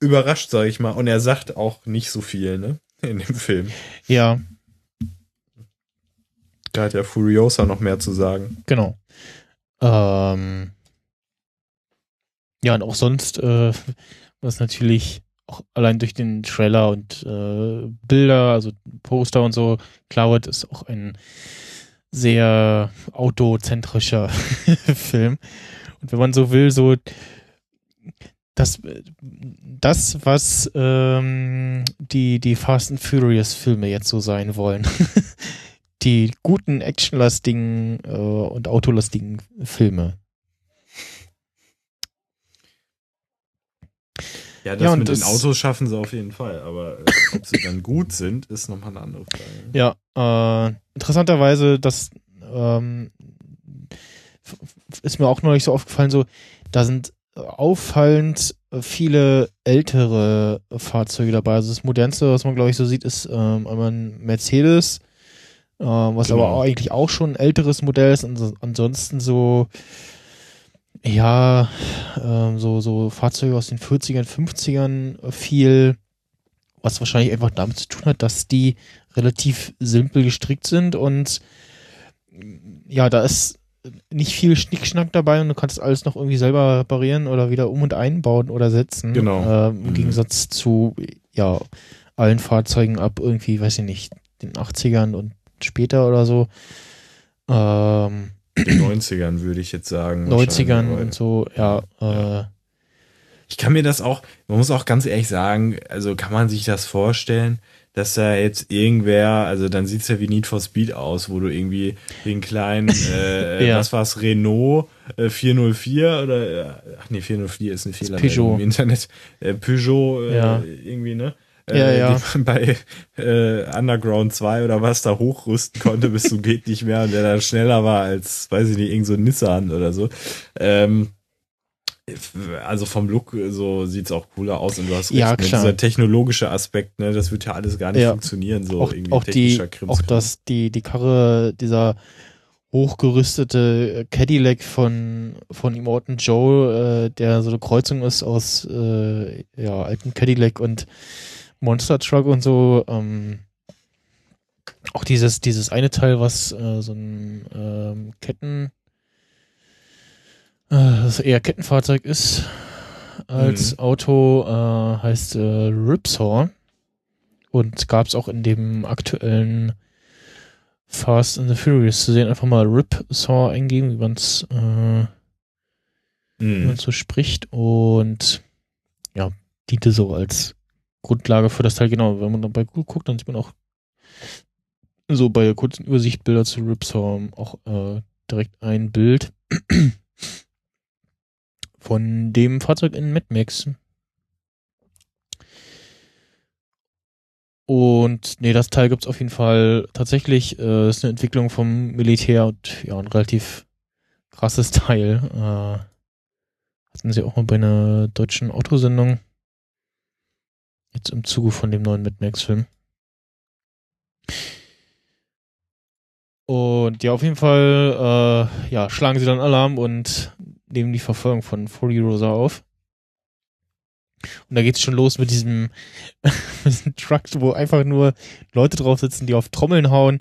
überrascht, sage ich mal. Und er sagt auch nicht so viel, ne? In dem Film. Ja, da hat ja Furiosa noch mehr zu sagen. Genau. Ähm, ja, und auch sonst, äh, was natürlich auch allein durch den Trailer und äh, Bilder, also Poster und so, klar wird, ist auch ein sehr autozentrischer [LAUGHS] Film. Und wenn man so will, so das, das was ähm, die, die Fast and Furious Filme jetzt so sein wollen. [LAUGHS] die guten actionlastigen äh, und autolastigen Filme. Ja, das ja, mit den Autos schaffen sie auf jeden Fall, aber äh, ob sie dann gut sind, ist nochmal eine andere Frage. Ja, äh, interessanterweise, das ähm, ist mir auch neulich so aufgefallen, so, da sind auffallend viele ältere Fahrzeuge dabei. Also das modernste, was man glaube ich so sieht, ist ähm, einmal ein Mercedes, äh, was genau. aber auch eigentlich auch schon ein älteres Modell ist. Und ansonsten so ja, ähm, so, so Fahrzeuge aus den 40ern, 50ern viel, was wahrscheinlich einfach damit zu tun hat, dass die relativ simpel gestrickt sind und ja, da ist nicht viel Schnickschnack dabei und du kannst alles noch irgendwie selber reparieren oder wieder um und einbauen oder setzen. Genau. Äh, Im mhm. Gegensatz zu, ja, allen Fahrzeugen ab irgendwie, weiß ich nicht, den 80ern und später oder so. Ähm, den 90ern würde ich jetzt sagen. 90ern und so, ja. Äh, ich kann mir das auch, man muss auch ganz ehrlich sagen, also kann man sich das vorstellen, dass da jetzt irgendwer, also dann sieht's ja wie Need for Speed aus, wo du irgendwie den kleinen, [LAUGHS] äh, ja. was war's, Renault äh, 404 oder, äh, ach nee, 404 ist ein Fehler Peugeot. im Internet, äh, Peugeot äh, ja. irgendwie, ne? ja, äh, ja. die man [LAUGHS] bei äh, Underground 2 oder was da hochrüsten konnte, bis zum [LAUGHS] geht nicht mehr und der dann schneller war als, weiß ich nicht, irgend so ein Nissan oder so. Ähm, also vom Look so sieht's auch cooler aus und du hast recht, ja, ne, klar. dieser technologische Aspekt, ne, das wird ja alles gar nicht ja. funktionieren, so auch, irgendwie auch technischer die, Auch dass die, die Karre, dieser hochgerüstete Cadillac von, von Immortan Joe, äh, der so eine Kreuzung ist aus äh, ja, alten Cadillac und Monster Truck und so. Ähm, auch dieses, dieses eine Teil, was äh, so ein ähm, Ketten, das eher Kettenfahrzeug ist als mhm. Auto, äh, heißt äh, Ripsaw. Und gab es auch in dem aktuellen Fast and the Furious zu sehen. Einfach mal Ripsaw eingeben, wie man es äh, mhm. so spricht. Und ja, diente so als Grundlage für das Teil, genau. Wenn man dann bei Google guckt, dann sieht man auch so bei der kurzen Übersicht Bilder zu Ripsaw auch äh, direkt ein Bild von dem Fahrzeug in Mad Max. Und nee, das Teil gibt's auf jeden Fall tatsächlich. Äh, ist eine Entwicklung vom Militär und ja, ein relativ krasses [LAUGHS] Teil. Äh, hatten sie auch mal bei einer deutschen Autosendung Jetzt im Zuge von dem neuen Mad Max-Film. Und ja, auf jeden Fall, äh, ja, schlagen sie dann Alarm und nehmen die Verfolgung von Fury Rosa auf. Und da geht's schon los mit diesem, [LAUGHS] mit diesem Truck, wo einfach nur Leute drauf sitzen, die auf Trommeln hauen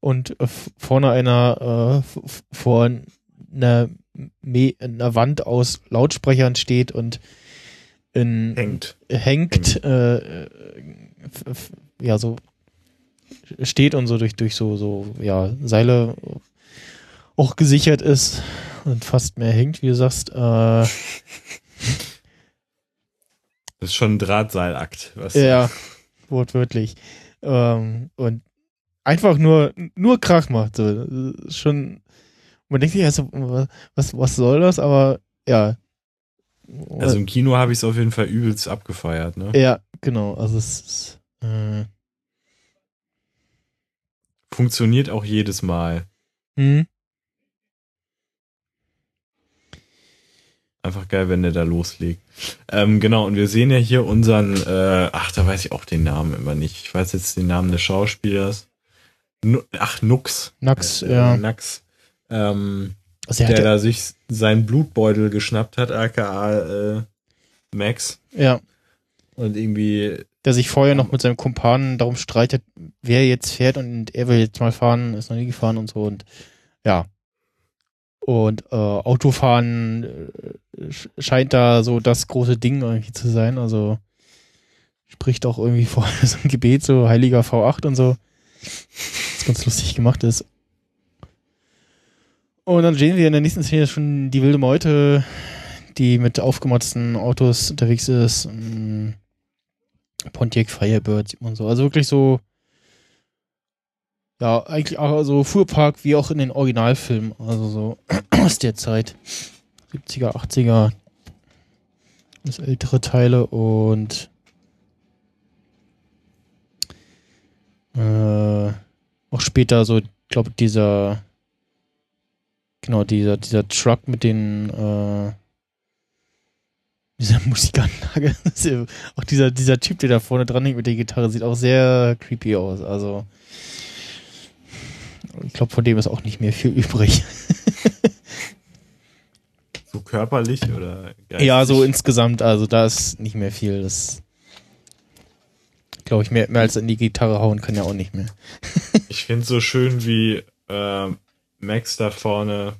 und äh, vorne einer äh, vor einer, einer Wand aus Lautsprechern steht und in, hängt, hängt, hängt. Äh, ja, so steht und so durch, durch so, so, ja, Seile auch gesichert ist und fast mehr hängt, wie du sagst. Äh, [LAUGHS] das ist schon ein Drahtseilakt. Was ja, wortwörtlich. Ähm, und einfach nur, nur Krach macht. So. Schon, man denkt sich, also, was, was soll das? Aber ja, also im Kino habe ich es auf jeden Fall übelst abgefeiert, ne? Ja, genau. Also es ist, äh funktioniert auch jedes Mal. Mhm. Einfach geil, wenn der da loslegt. Ähm, genau, und wir sehen ja hier unseren, äh, ach, da weiß ich auch den Namen immer nicht. Ich weiß jetzt den Namen des Schauspielers. Nu ach, Nux. Nux, äh, ja. Nux. Ähm, also der da sich seinen Blutbeutel geschnappt hat, aka äh, Max. Ja. Und irgendwie. Der sich vorher noch mit seinem Kumpanen darum streitet, wer jetzt fährt und er will jetzt mal fahren, ist noch nie gefahren und so und ja. Und äh, Autofahren äh, scheint da so das große Ding irgendwie zu sein. Also spricht auch irgendwie vorher [LAUGHS] so ein Gebet, so heiliger V8 und so. Was ganz lustig gemacht ist. Und dann sehen wir in der nächsten Szene schon die wilde Meute, die mit aufgemotzten Autos unterwegs ist. Mm, Pontiac Firebird sieht man so. Also wirklich so, ja, eigentlich auch so Fuhrpark wie auch in den Originalfilmen. Also so [CLEARS THROAT] aus der Zeit. 70er, 80er. Das ältere Teile und äh, auch später so, ich glaube, dieser genau, dieser, dieser Truck mit den äh, dieser [LAUGHS] Musikanlage. auch dieser, dieser Typ, der da vorne dran hängt mit der Gitarre, sieht auch sehr creepy aus. Also ich glaube, von dem ist auch nicht mehr viel übrig. [LAUGHS] so körperlich oder? Geistig? Ja, so insgesamt. Also da ist nicht mehr viel. Das glaube ich, mehr, mehr als in die Gitarre hauen kann ja auch nicht mehr. [LAUGHS] ich finde es so schön, wie äh, Max da vorne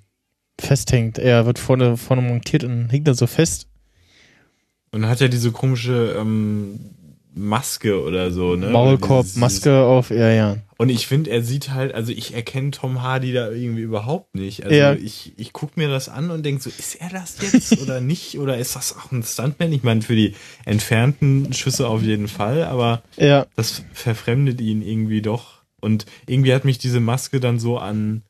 festhängt. Er wird vorne, vorne montiert und hängt da so fest. Und hat ja diese komische ähm, Maske oder so, ne? Maulkorb, Maske auf, ja, ja. Und ich finde, er sieht halt, also ich erkenne Tom Hardy da irgendwie überhaupt nicht. Also ja. ich, ich gucke mir das an und denke so, ist er das jetzt [LAUGHS] oder nicht? Oder ist das auch ein Stuntman? Ich meine, für die entfernten Schüsse auf jeden Fall, aber ja. das verfremdet ihn irgendwie doch. Und irgendwie hat mich diese Maske dann so an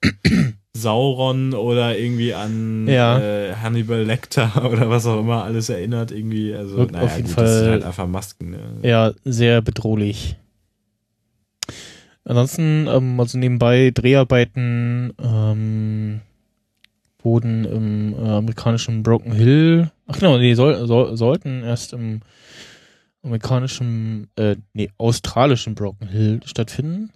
Sauron oder irgendwie an ja. äh, Hannibal Lecter [LAUGHS] oder was auch immer alles erinnert irgendwie. Also Wirkt naja, auf jeden gut, Fall, das sind halt einfach Masken. Ne? Ja, sehr bedrohlich. Ansonsten, ähm, also nebenbei Dreharbeiten ähm, wurden im äh, amerikanischen Broken Hill, ach genau, die soll, soll, sollten erst im amerikanischen, äh, nee, australischen Broken Hill stattfinden.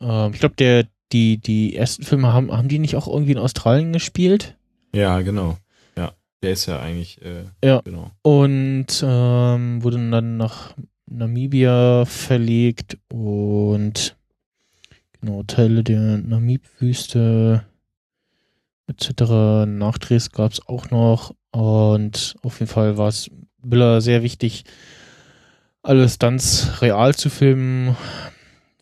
Ähm, ich glaube, der die, die ersten Filme haben, haben die nicht auch irgendwie in Australien gespielt? Ja, genau. Ja, der ist ja eigentlich, äh, ja. genau. Und ähm, wurde dann nach Namibia verlegt und genau, Teile der Namib-Wüste etc. Nachdrehs gab es auch noch und auf jeden Fall war es Biller sehr wichtig, alles Stunts real zu filmen,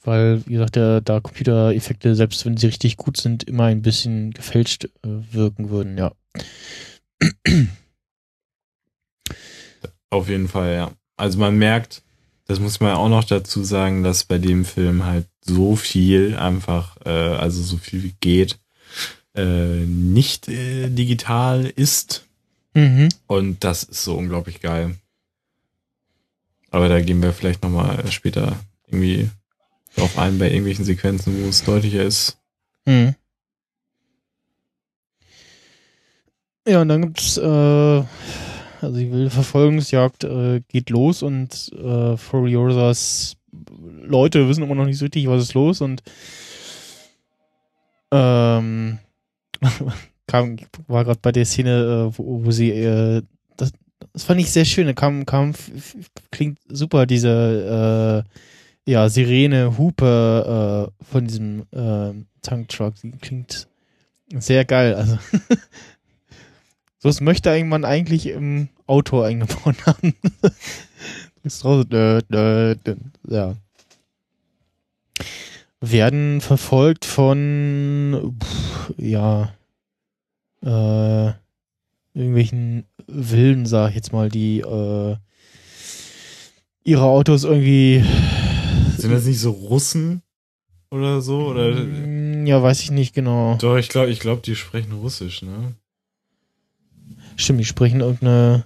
weil, wie gesagt, der, da Computereffekte, selbst wenn sie richtig gut sind, immer ein bisschen gefälscht äh, wirken würden, ja. Auf jeden Fall, ja. Also man merkt, das muss man auch noch dazu sagen, dass bei dem Film halt so viel einfach, äh, also so viel wie geht, äh, nicht äh, digital ist. Mhm. Und das ist so unglaublich geil. Aber da gehen wir vielleicht nochmal später irgendwie drauf ein bei irgendwelchen Sequenzen, wo es deutlicher ist. Mhm. Ja, und dann gibt's, äh, also die wilde Verfolgungsjagd äh, geht los und äh, Furiosas Leute wissen immer noch nicht so richtig, was ist los und ähm, [LAUGHS] kam, war gerade bei der Szene, äh, wo, wo sie äh, das, das fand ich sehr schön. Da kam, kam, klingt super, diese äh, ja, Sirene, Hupe äh, von diesem äh, Tanktruck. Die klingt sehr geil. Also [LAUGHS] so es möchte man eigentlich im Auto eingebaut [LAUGHS] haben. ja. Werden verfolgt von pff, ja äh, irgendwelchen Willen, sag ich jetzt mal, die äh, ihre Autos irgendwie sind das nicht so Russen oder so? Oder? Mm, ja, weiß ich nicht genau. Doch, ich glaube, ich glaub, die sprechen Russisch, ne? Stimmt, die sprechen irgendeine.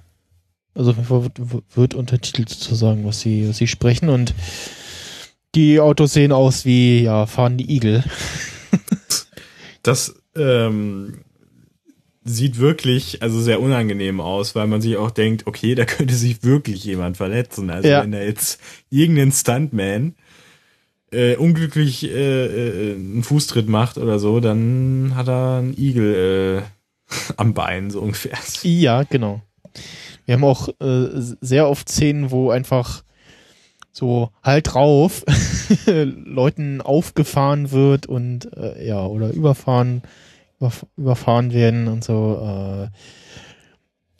Also auf jeden Fall wird, wird untertitelt sozusagen, was sie, was sie sprechen und die Autos sehen aus wie, ja, fahren die Igel. [LAUGHS] das ähm, sieht wirklich also sehr unangenehm aus, weil man sich auch denkt, okay, da könnte sich wirklich jemand verletzen. Also ja. wenn da jetzt irgendein Stuntman äh, unglücklich äh, äh, einen Fußtritt macht oder so, dann hat er einen Igel äh, [LAUGHS] am Bein, so ungefähr. Ja, genau. Wir haben auch äh, sehr oft Szenen, wo einfach so halt drauf [LAUGHS] Leuten aufgefahren wird und äh, ja, oder überfahren, überf überfahren werden und so.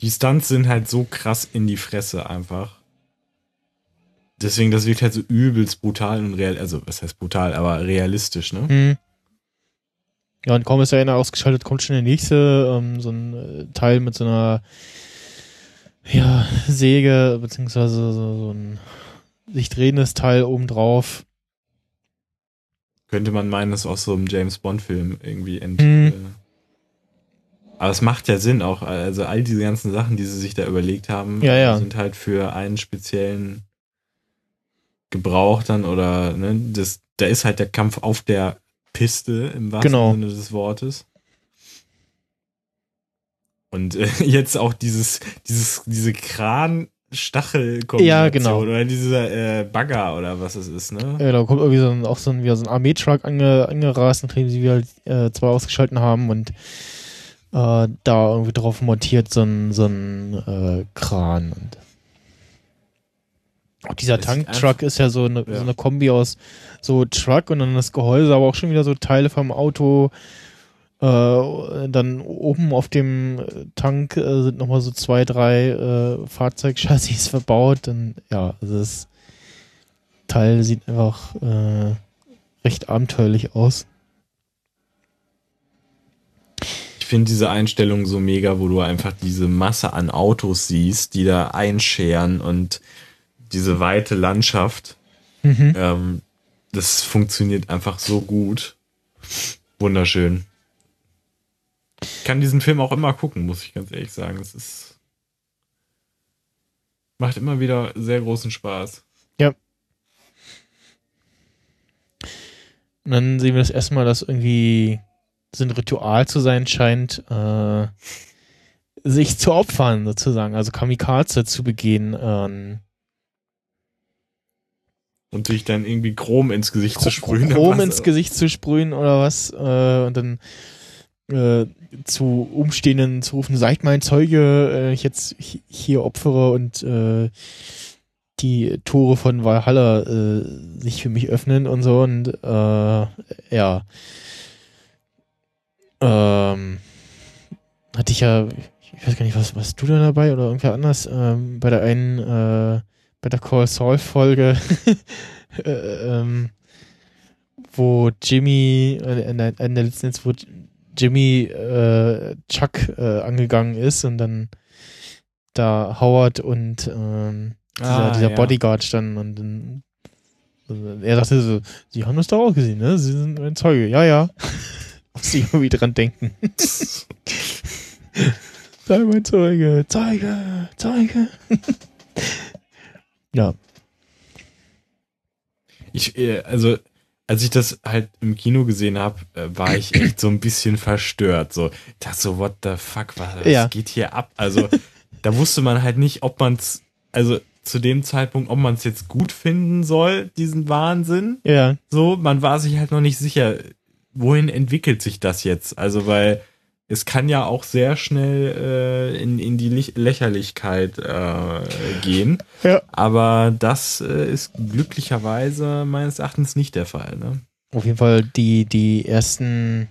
Die Stunts sind halt so krass in die Fresse einfach deswegen, das wirkt halt so übelst brutal und real, also was heißt brutal, aber realistisch, ne? Mhm. Ja, und kaum ist er einer ausgeschaltet, kommt schon der nächste, ähm, so ein äh, Teil mit so einer ja, Säge, beziehungsweise so, so ein sich drehendes Teil obendrauf. Könnte man meinen, das ist auch so im James Bond-Film irgendwie ent, mhm. äh, Aber es macht ja Sinn auch. Also all diese ganzen Sachen, die sie sich da überlegt haben, ja, ja. sind halt für einen speziellen Gebrauch dann oder ne, das, da ist halt der Kampf auf der Piste im wahrsten genau. Sinne des Wortes. Und äh, [LAUGHS] jetzt auch dieses, dieses, diese Kran, Stachelkombination ja, genau. oder dieser äh, Bagger oder was es ist, ne? Ja, da kommt irgendwie so ein, auch so ein, wie so ein Armeetruck ange, angerast, nachdem sie wieder äh, zwei ausgeschalten haben und äh, da irgendwie drauf montiert so ein, so ein äh, Kran. Und auch dieser Tanktruck ist ja so eine, ja. so eine Kombi aus so Truck und dann das Gehäuse, aber auch schon wieder so Teile vom Auto. Äh, dann oben auf dem Tank äh, sind nochmal so zwei, drei äh, Fahrzeugchassis [LAUGHS] verbaut. Und ja, also das Teil sieht einfach äh, recht abenteuerlich aus. Ich finde diese Einstellung so mega, wo du einfach diese Masse an Autos siehst, die da einscheren und diese weite Landschaft. Mhm. Ähm, das funktioniert einfach so gut. Wunderschön. Ich kann diesen Film auch immer gucken, muss ich ganz ehrlich sagen. Es ist. Macht immer wieder sehr großen Spaß. Ja. Und dann sehen wir das erstmal, dass irgendwie so ein Ritual zu sein scheint, äh, sich zu opfern, sozusagen, also Kamikaze zu begehen. Ähm, und sich dann irgendwie Chrom ins Gesicht zu sprühen. Chrom ins Gesicht zu sprühen oder was. Äh, und dann äh, zu Umstehenden zu rufen, seid mein Zeuge, äh, ich jetzt hier opfere und äh, die Tore von Valhalla äh, sich für mich öffnen und so und äh, ja. Ähm, hatte ich ja, ich weiß gar nicht, was, was du da dabei oder irgendwer anders ähm, bei der einen, äh, bei der Call Saul Folge, [LAUGHS] äh, ähm, wo Jimmy, äh, in der, in der letzten wo Jimmy äh, Chuck äh, angegangen ist und dann da Howard und ähm, dieser, ah, dieser ja. Bodyguard standen und dann also er dachte so, sie haben das doch auch gesehen, ne? Sie sind ein Zeuge. Ja, ja. [LAUGHS] Muss ich irgendwie dran denken. [LAUGHS] Sei mein Zeuge, Zeuge, Zeuge. Ja. Ich, äh, also als ich das halt im Kino gesehen habe, äh, war ich echt so ein bisschen verstört. So, ich dachte so, what the fuck, was, ja. geht hier ab? Also, da wusste man halt nicht, ob man es, also zu dem Zeitpunkt, ob man es jetzt gut finden soll, diesen Wahnsinn. Ja. So, man war sich halt noch nicht sicher, wohin entwickelt sich das jetzt? Also, weil es kann ja auch sehr schnell äh, in, in die Lächerlichkeit äh, gehen. Ja. Aber das äh, ist glücklicherweise meines Erachtens nicht der Fall. Ne? Auf jeden Fall die, die ersten,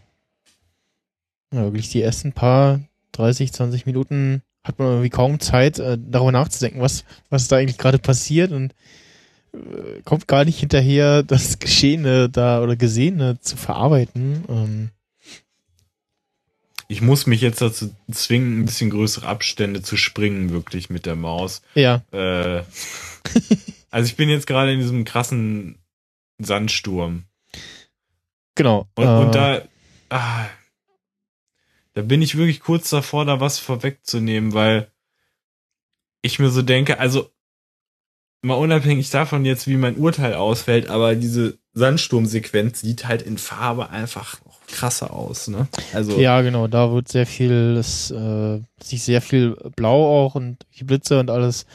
ja, wirklich die ersten paar 30, 20 Minuten hat man irgendwie kaum Zeit, äh, darüber nachzudenken, was, was da eigentlich gerade passiert und äh, kommt gar nicht hinterher, das Geschehene da oder Gesehene zu verarbeiten. Ähm, ich muss mich jetzt dazu zwingen, ein bisschen größere Abstände zu springen, wirklich mit der Maus. Ja. Äh, [LAUGHS] also ich bin jetzt gerade in diesem krassen Sandsturm. Genau. Und, äh, und da, ah, da bin ich wirklich kurz davor, da was vorwegzunehmen, weil ich mir so denke, also mal unabhängig davon jetzt, wie mein Urteil ausfällt, aber diese Sandsturmsequenz sieht halt in Farbe einfach krasser aus, ne? Also ja, genau, da wird sehr viel, es äh, sich sehr viel blau auch und die Blitze und alles.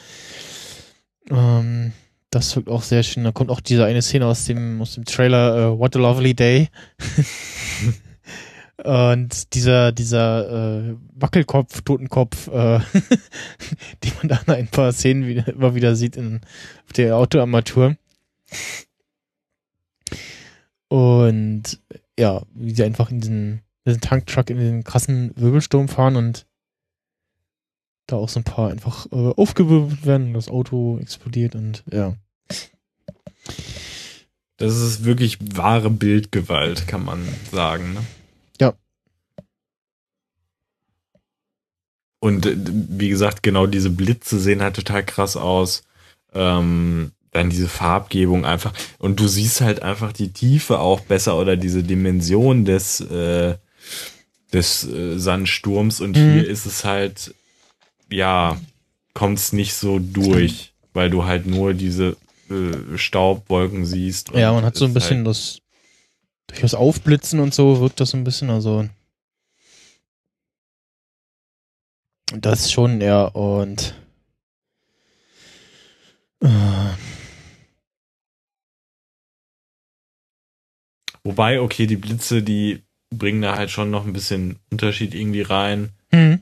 Ähm, das wirkt auch sehr schön. Da kommt auch diese eine Szene aus dem aus dem Trailer uh, What a Lovely Day. [LAUGHS] und dieser dieser äh, Wackelkopf, Totenkopf, äh, [LAUGHS] den man da in ein paar Szenen wieder, immer wieder sieht in auf der Autoarmatur. Und ja, wie sie einfach in diesen, diesen Tanktruck in den krassen Wirbelsturm fahren und da auch so ein paar einfach äh, aufgewirbelt werden und das Auto explodiert und ja. Das ist wirklich wahre Bildgewalt, kann man sagen. Ne? Ja. Und äh, wie gesagt, genau diese Blitze sehen halt total krass aus. Ähm, dann diese Farbgebung einfach und du siehst halt einfach die Tiefe auch besser oder diese Dimension des äh, des äh, Sandsturms und mhm. hier ist es halt, ja, kommt es nicht so durch, weil du halt nur diese äh, Staubwolken siehst. Ja, man hat so ein bisschen halt das, durch das Aufblitzen und so wirkt das so ein bisschen, also das schon, ja, und äh, Wobei, okay, die Blitze, die bringen da halt schon noch ein bisschen Unterschied irgendwie rein. Mhm.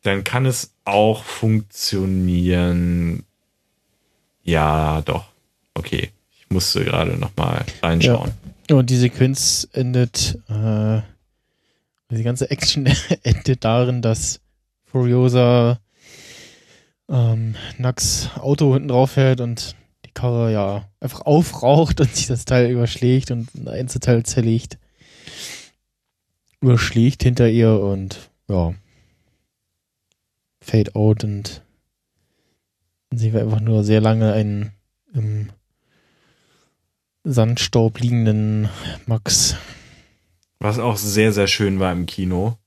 Dann kann es auch funktionieren. Ja, doch. Okay. Ich musste gerade noch mal reinschauen. Ja. Und die Sequenz endet, äh, die ganze Action [LAUGHS] endet darin, dass Furiosa ähm, Nax Auto hinten drauf fährt und Karre ja einfach aufraucht und sich das Teil überschlägt und ein Einzelteil zerlegt. Überschlägt hinter ihr und ja. Fade out und sie war einfach nur sehr lange einen im Sandstaub liegenden Max. Was auch sehr, sehr schön war im Kino,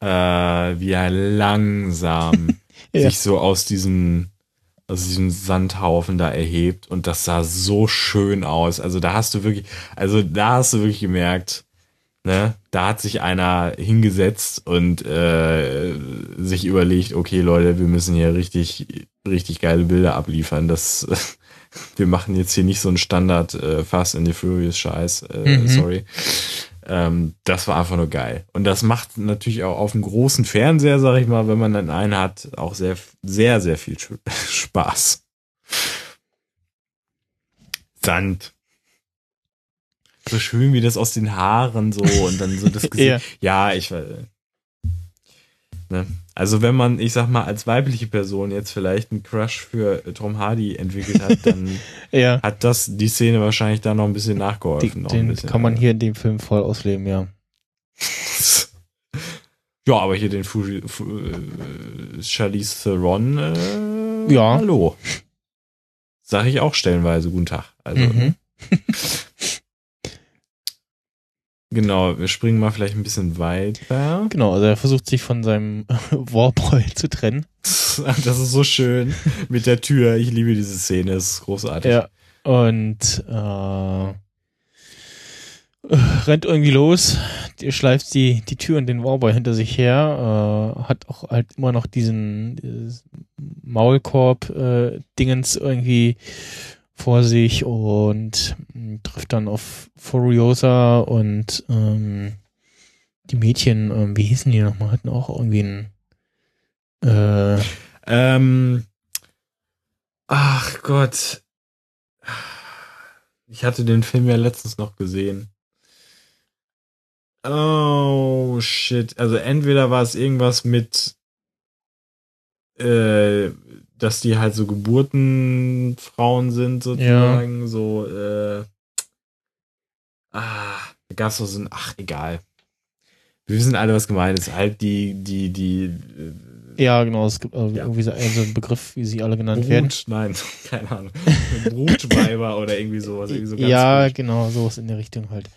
äh, wie er langsam [LAUGHS] ja. sich so aus diesem aus diesem Sandhaufen da erhebt und das sah so schön aus. Also da hast du wirklich, also da hast du wirklich gemerkt, ne, da hat sich einer hingesetzt und äh, sich überlegt, okay Leute, wir müssen hier richtig, richtig geile Bilder abliefern. Das, [LAUGHS] wir machen jetzt hier nicht so einen Standard äh, Fast in the Furious Scheiß, äh, mhm. sorry. Ähm, das war einfach nur geil. Und das macht natürlich auch auf dem großen Fernseher, sag ich mal, wenn man dann einen hat, auch sehr, sehr, sehr viel [LAUGHS] Spaß. Sand. So schön wie das aus den Haaren so und dann so das [LAUGHS] Gesicht. ja. ja, ich weiß. Ne? Also wenn man, ich sag mal, als weibliche Person jetzt vielleicht einen Crush für Tom Hardy entwickelt hat, [LAUGHS] dann ja. hat das die Szene wahrscheinlich da noch ein bisschen nachgeholfen. Die, den bisschen, kann man hier in dem Film voll ausleben, ja. [LAUGHS] ja, aber hier den Fuji, Fu, äh, Charlize Theron, äh, ja. hallo. Sag ich auch stellenweise guten Tag. Also, mhm. [LAUGHS] Genau, wir springen mal vielleicht ein bisschen weiter. Genau, also er versucht sich von seinem [LAUGHS] Warboy zu trennen. [LAUGHS] das ist so schön mit der Tür. Ich liebe diese Szene, das ist großartig. Ja, und äh, rennt irgendwie los, die schleift die, die Tür und den Warboy hinter sich her, äh, hat auch halt immer noch diesen Maulkorb-Dingens äh, irgendwie vor sich und hm, trifft dann auf Furiosa und ähm, die Mädchen, ähm, wie hießen die nochmal, hatten auch irgendwie einen äh, ähm, ach Gott. Ich hatte den Film ja letztens noch gesehen. Oh shit. Also entweder war es irgendwas mit äh, dass die halt so Geburtenfrauen sind, sozusagen. Ja. So, äh, ah, da gab es so ein, ach, egal. Wir wissen alle, was gemeint ist. Halt die, die, die. Äh, ja, genau, es gibt äh, ja. irgendwie so einen Begriff, wie sie alle genannt Brut, werden. Nein, [LAUGHS] keine Ahnung. Brutweiber oder irgendwie sowas. Irgendwie so ja, gut. genau, sowas in der Richtung halt.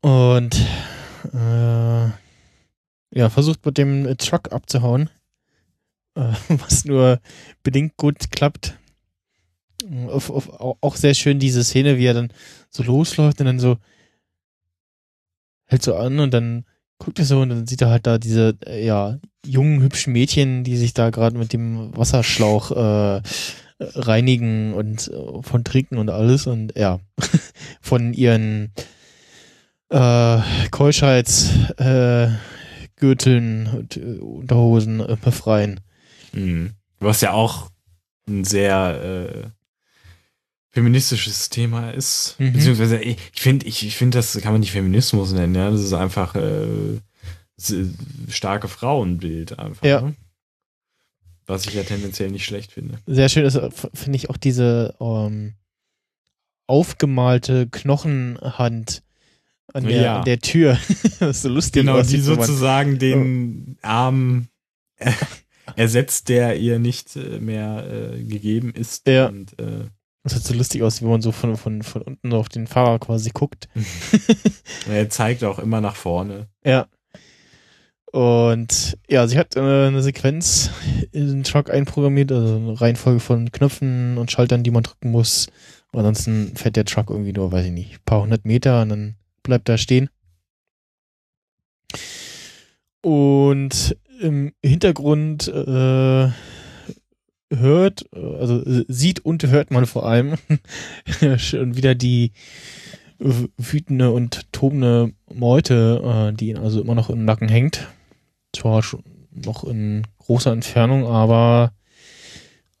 Und äh, ja, versucht mit dem Truck abzuhauen. [LAUGHS] Was nur bedingt gut klappt. Auf, auf, auch sehr schön diese Szene, wie er dann so losläuft und dann so hält so an und dann guckt er so und dann sieht er halt da diese äh, ja jungen hübschen Mädchen, die sich da gerade mit dem Wasserschlauch äh, reinigen und äh, von trinken und alles und ja [LAUGHS] von ihren äh, Keuschheitsgürteln äh, und äh, Unterhosen äh, befreien. Mhm. Was ja auch ein sehr äh, feministisches Thema ist. Mhm. Beziehungsweise, ich finde, ich, ich finde, das kann man nicht Feminismus nennen, ja. Das ist einfach äh, starke Frauenbild einfach. Ja. Ne? Was ich ja tendenziell nicht schlecht finde. Sehr schön ist, finde ich, auch diese ähm, aufgemalte Knochenhand an der, ja. an der Tür. [LAUGHS] das ist so lustig. Genau, die sozusagen den Arm ersetzt, der ihr nicht äh, mehr äh, gegeben ist. Ja. Und, äh, Das sieht so lustig aus, wie man so von, von, von unten auf den Fahrer quasi guckt. [LAUGHS] er zeigt auch immer nach vorne. Ja. Und ja, sie hat äh, eine Sequenz in den Truck einprogrammiert, also eine Reihenfolge von Knöpfen und Schaltern, die man drücken muss. Und ansonsten fährt der Truck irgendwie nur, weiß ich nicht, ein paar hundert Meter und dann bleibt er stehen. Und im Hintergrund äh, hört, also sieht und hört man vor allem [LAUGHS] schon wieder die wütende und tobende Meute, äh, die ihn also immer noch im Nacken hängt. Zwar schon noch in großer Entfernung, aber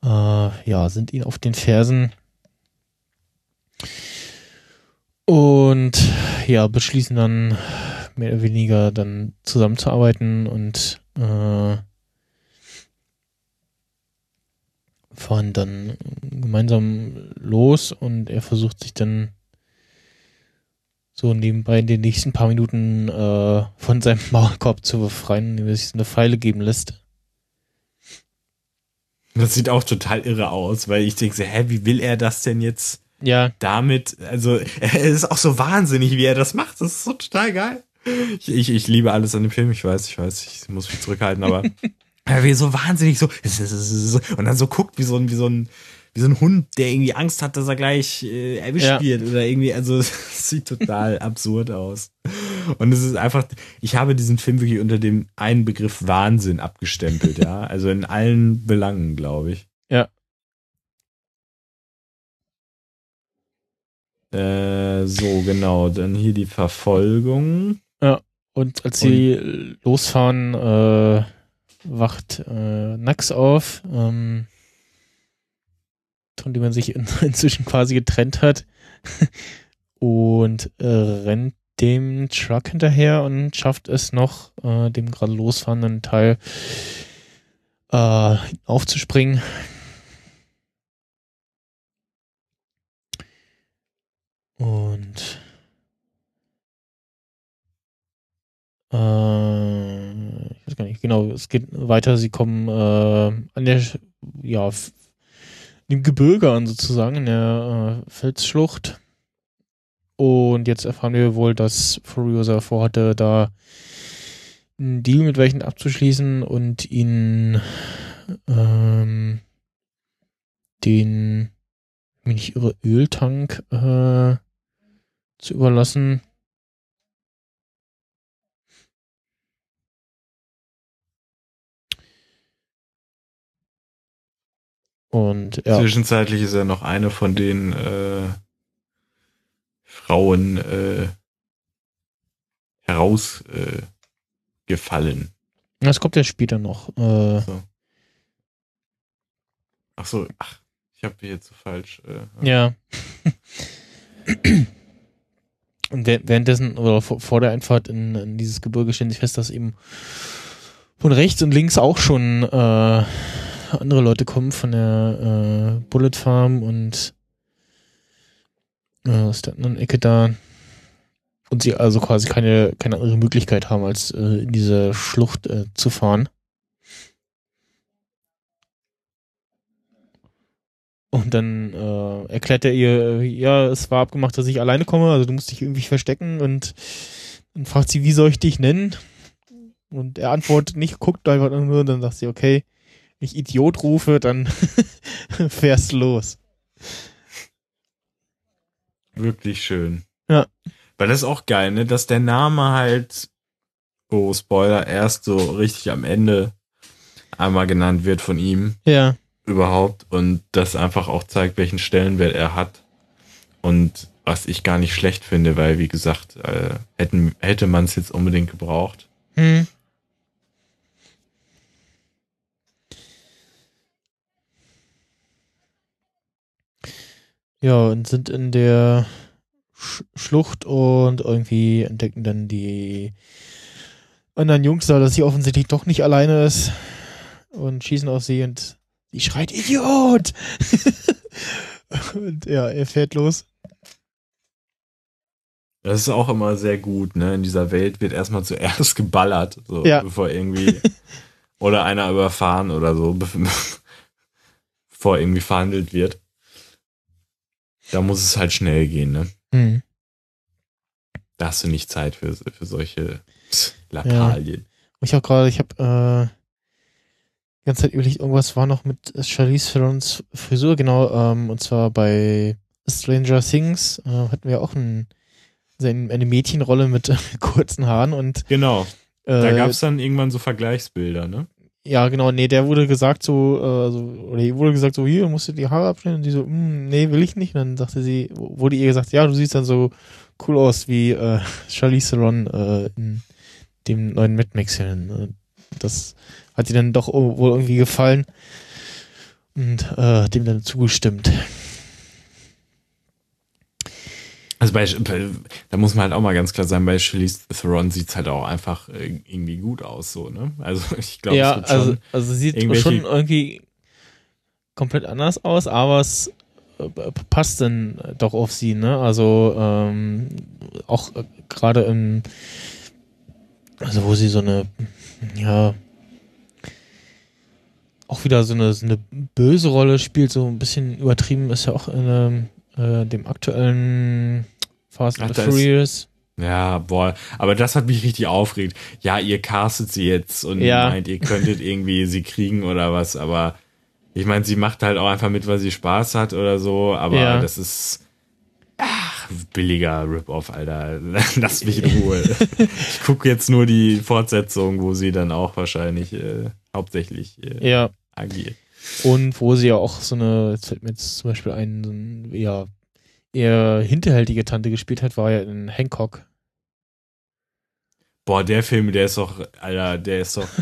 äh, ja, sind ihn auf den Fersen. Und ja, beschließen dann mehr oder weniger dann zusammenzuarbeiten und äh, fahren dann gemeinsam los und er versucht sich dann so nebenbei in den nächsten paar Minuten äh, von seinem [LAUGHS] Maulkorb zu befreien, indem er sich eine Pfeile geben lässt. Das sieht auch total irre aus, weil ich denke, hä, wie will er das denn jetzt ja. damit? Also, [LAUGHS] er ist auch so wahnsinnig, wie er das macht. Das ist so total geil. Ich, ich, ich liebe alles an dem Film, ich weiß, ich weiß, ich muss mich zurückhalten, aber [LAUGHS] er wie so wahnsinnig so und dann so guckt wie so ein wie so ein wie so ein Hund, der irgendwie Angst hat, dass er gleich äh, erwischt ja. wird oder irgendwie also [LAUGHS] es sieht total [LAUGHS] absurd aus. Und es ist einfach ich habe diesen Film wirklich unter dem einen Begriff Wahnsinn abgestempelt, ja, also in allen Belangen, glaube ich. Ja. Äh, so genau, dann hier die Verfolgung. Und als sie und, losfahren, äh, wacht äh, Nax auf, ähm, von dem man sich in, [LAUGHS] inzwischen quasi getrennt hat und äh, rennt dem Truck hinterher und schafft es noch, äh, dem gerade losfahrenden Teil äh, aufzuspringen. Und äh, ich weiß gar nicht, genau, es geht weiter, sie kommen äh, an der, ja, dem Gebirge an sozusagen, in der äh, Felsschlucht. Und jetzt erfahren wir wohl, dass Furiosa vorhatte, da einen Deal mit welchen abzuschließen und ihn ähm, den, wenn ich ihre Öltank äh, zu überlassen. Und ja. Zwischenzeitlich ist er noch eine von den äh, Frauen äh, herausgefallen. Äh, das kommt ja später noch. Äh, so. Ach so, ach, ich habe hier jetzt so falsch. Äh, ja. [CLEARS THROAT] Und währenddessen, oder vor der Einfahrt in, in dieses Gebirge stellen sich fest, dass eben von rechts und links auch schon äh, andere Leute kommen von der äh, Bullet Farm und äh, aus der anderen Ecke da. Und sie also quasi keine, keine andere Möglichkeit haben, als äh, in diese Schlucht äh, zu fahren. Und dann äh, erklärt er ihr, ja, es war abgemacht, dass ich alleine komme, also du musst dich irgendwie verstecken und dann fragt sie, wie soll ich dich nennen? Und er antwortet nicht, guckt einfach nur, dann sagt sie, okay, ich Idiot rufe, dann [LAUGHS] fährst los. Wirklich schön. Ja. Weil das ist auch geil, ne, dass der Name halt, oh, Spoiler, erst so richtig am Ende einmal genannt wird von ihm. Ja. Überhaupt. Und das einfach auch zeigt, welchen Stellenwert er hat. Und was ich gar nicht schlecht finde, weil, wie gesagt, äh, hätten, hätte man es jetzt unbedingt gebraucht. Hm. Ja, und sind in der Sch Schlucht und irgendwie entdecken dann die anderen Jungs da, dass sie offensichtlich doch nicht alleine ist und schießen auf sie und sie schreit Idiot! [LAUGHS] und ja, er fährt los. Das ist auch immer sehr gut, ne? In dieser Welt wird erstmal zuerst [LAUGHS] geballert, so, ja. bevor irgendwie [LAUGHS] oder einer überfahren oder so, bevor irgendwie verhandelt wird. Da muss es halt schnell gehen, ne? Mhm. Da hast du nicht Zeit für, für solche Lappalien. Ja. Ich habe gerade, ich habe äh, die ganze Zeit überlegt, irgendwas war noch mit Charlize Therons Frisur, genau, ähm, und zwar bei Stranger Things äh, hatten wir auch ein, eine Mädchenrolle mit [LAUGHS] kurzen Haaren und genau. Da äh, gab es dann irgendwann so Vergleichsbilder, ne? Ja, genau, nee, der wurde gesagt so, äh, so oder ihr wurde gesagt so, hier, musst du die Haare abschneiden und die so, mm, nee, will ich nicht. Und dann sagte sie, wurde ihr gesagt, ja, du siehst dann so cool aus wie äh, [LAUGHS] Charlize Theron äh, in dem neuen Mad Max-Film. Ne? Das hat ihr dann doch wohl irgendwie gefallen und äh, dem dann zugestimmt. Also bei, da muss man halt auch mal ganz klar sagen, bei Charlize Theron sieht es halt auch einfach äh, irgendwie gut aus, so, ne? Also [LAUGHS] ich glaube, ja, es also, also sieht schon irgendwie komplett anders aus, aber es äh, passt dann doch auf sie, ne? Also ähm, auch äh, gerade im, also wo sie so eine, ja, auch wieder so eine, so eine böse Rolle spielt, so ein bisschen übertrieben ist ja auch in einem äh, dem aktuellen Fast and Furious. Ja, boah, aber das hat mich richtig aufgeregt. Ja, ihr castet sie jetzt und ja. meint, ihr könntet irgendwie sie kriegen oder was, aber ich meine, sie macht halt auch einfach mit, weil sie Spaß hat oder so, aber ja. das ist ach, billiger Rip-Off, Alter. [LAUGHS] Lass mich in Ruhe. ich gucke jetzt nur die Fortsetzung, wo sie dann auch wahrscheinlich äh, hauptsächlich äh, ja. agiert. Und wo sie ja auch so eine, jetzt fällt mir jetzt zum Beispiel ein, so ein ja, eher hinterhältige Tante gespielt hat, war ja in Hancock. Boah, der Film, der ist doch, Alter, der ist doch. [LAUGHS]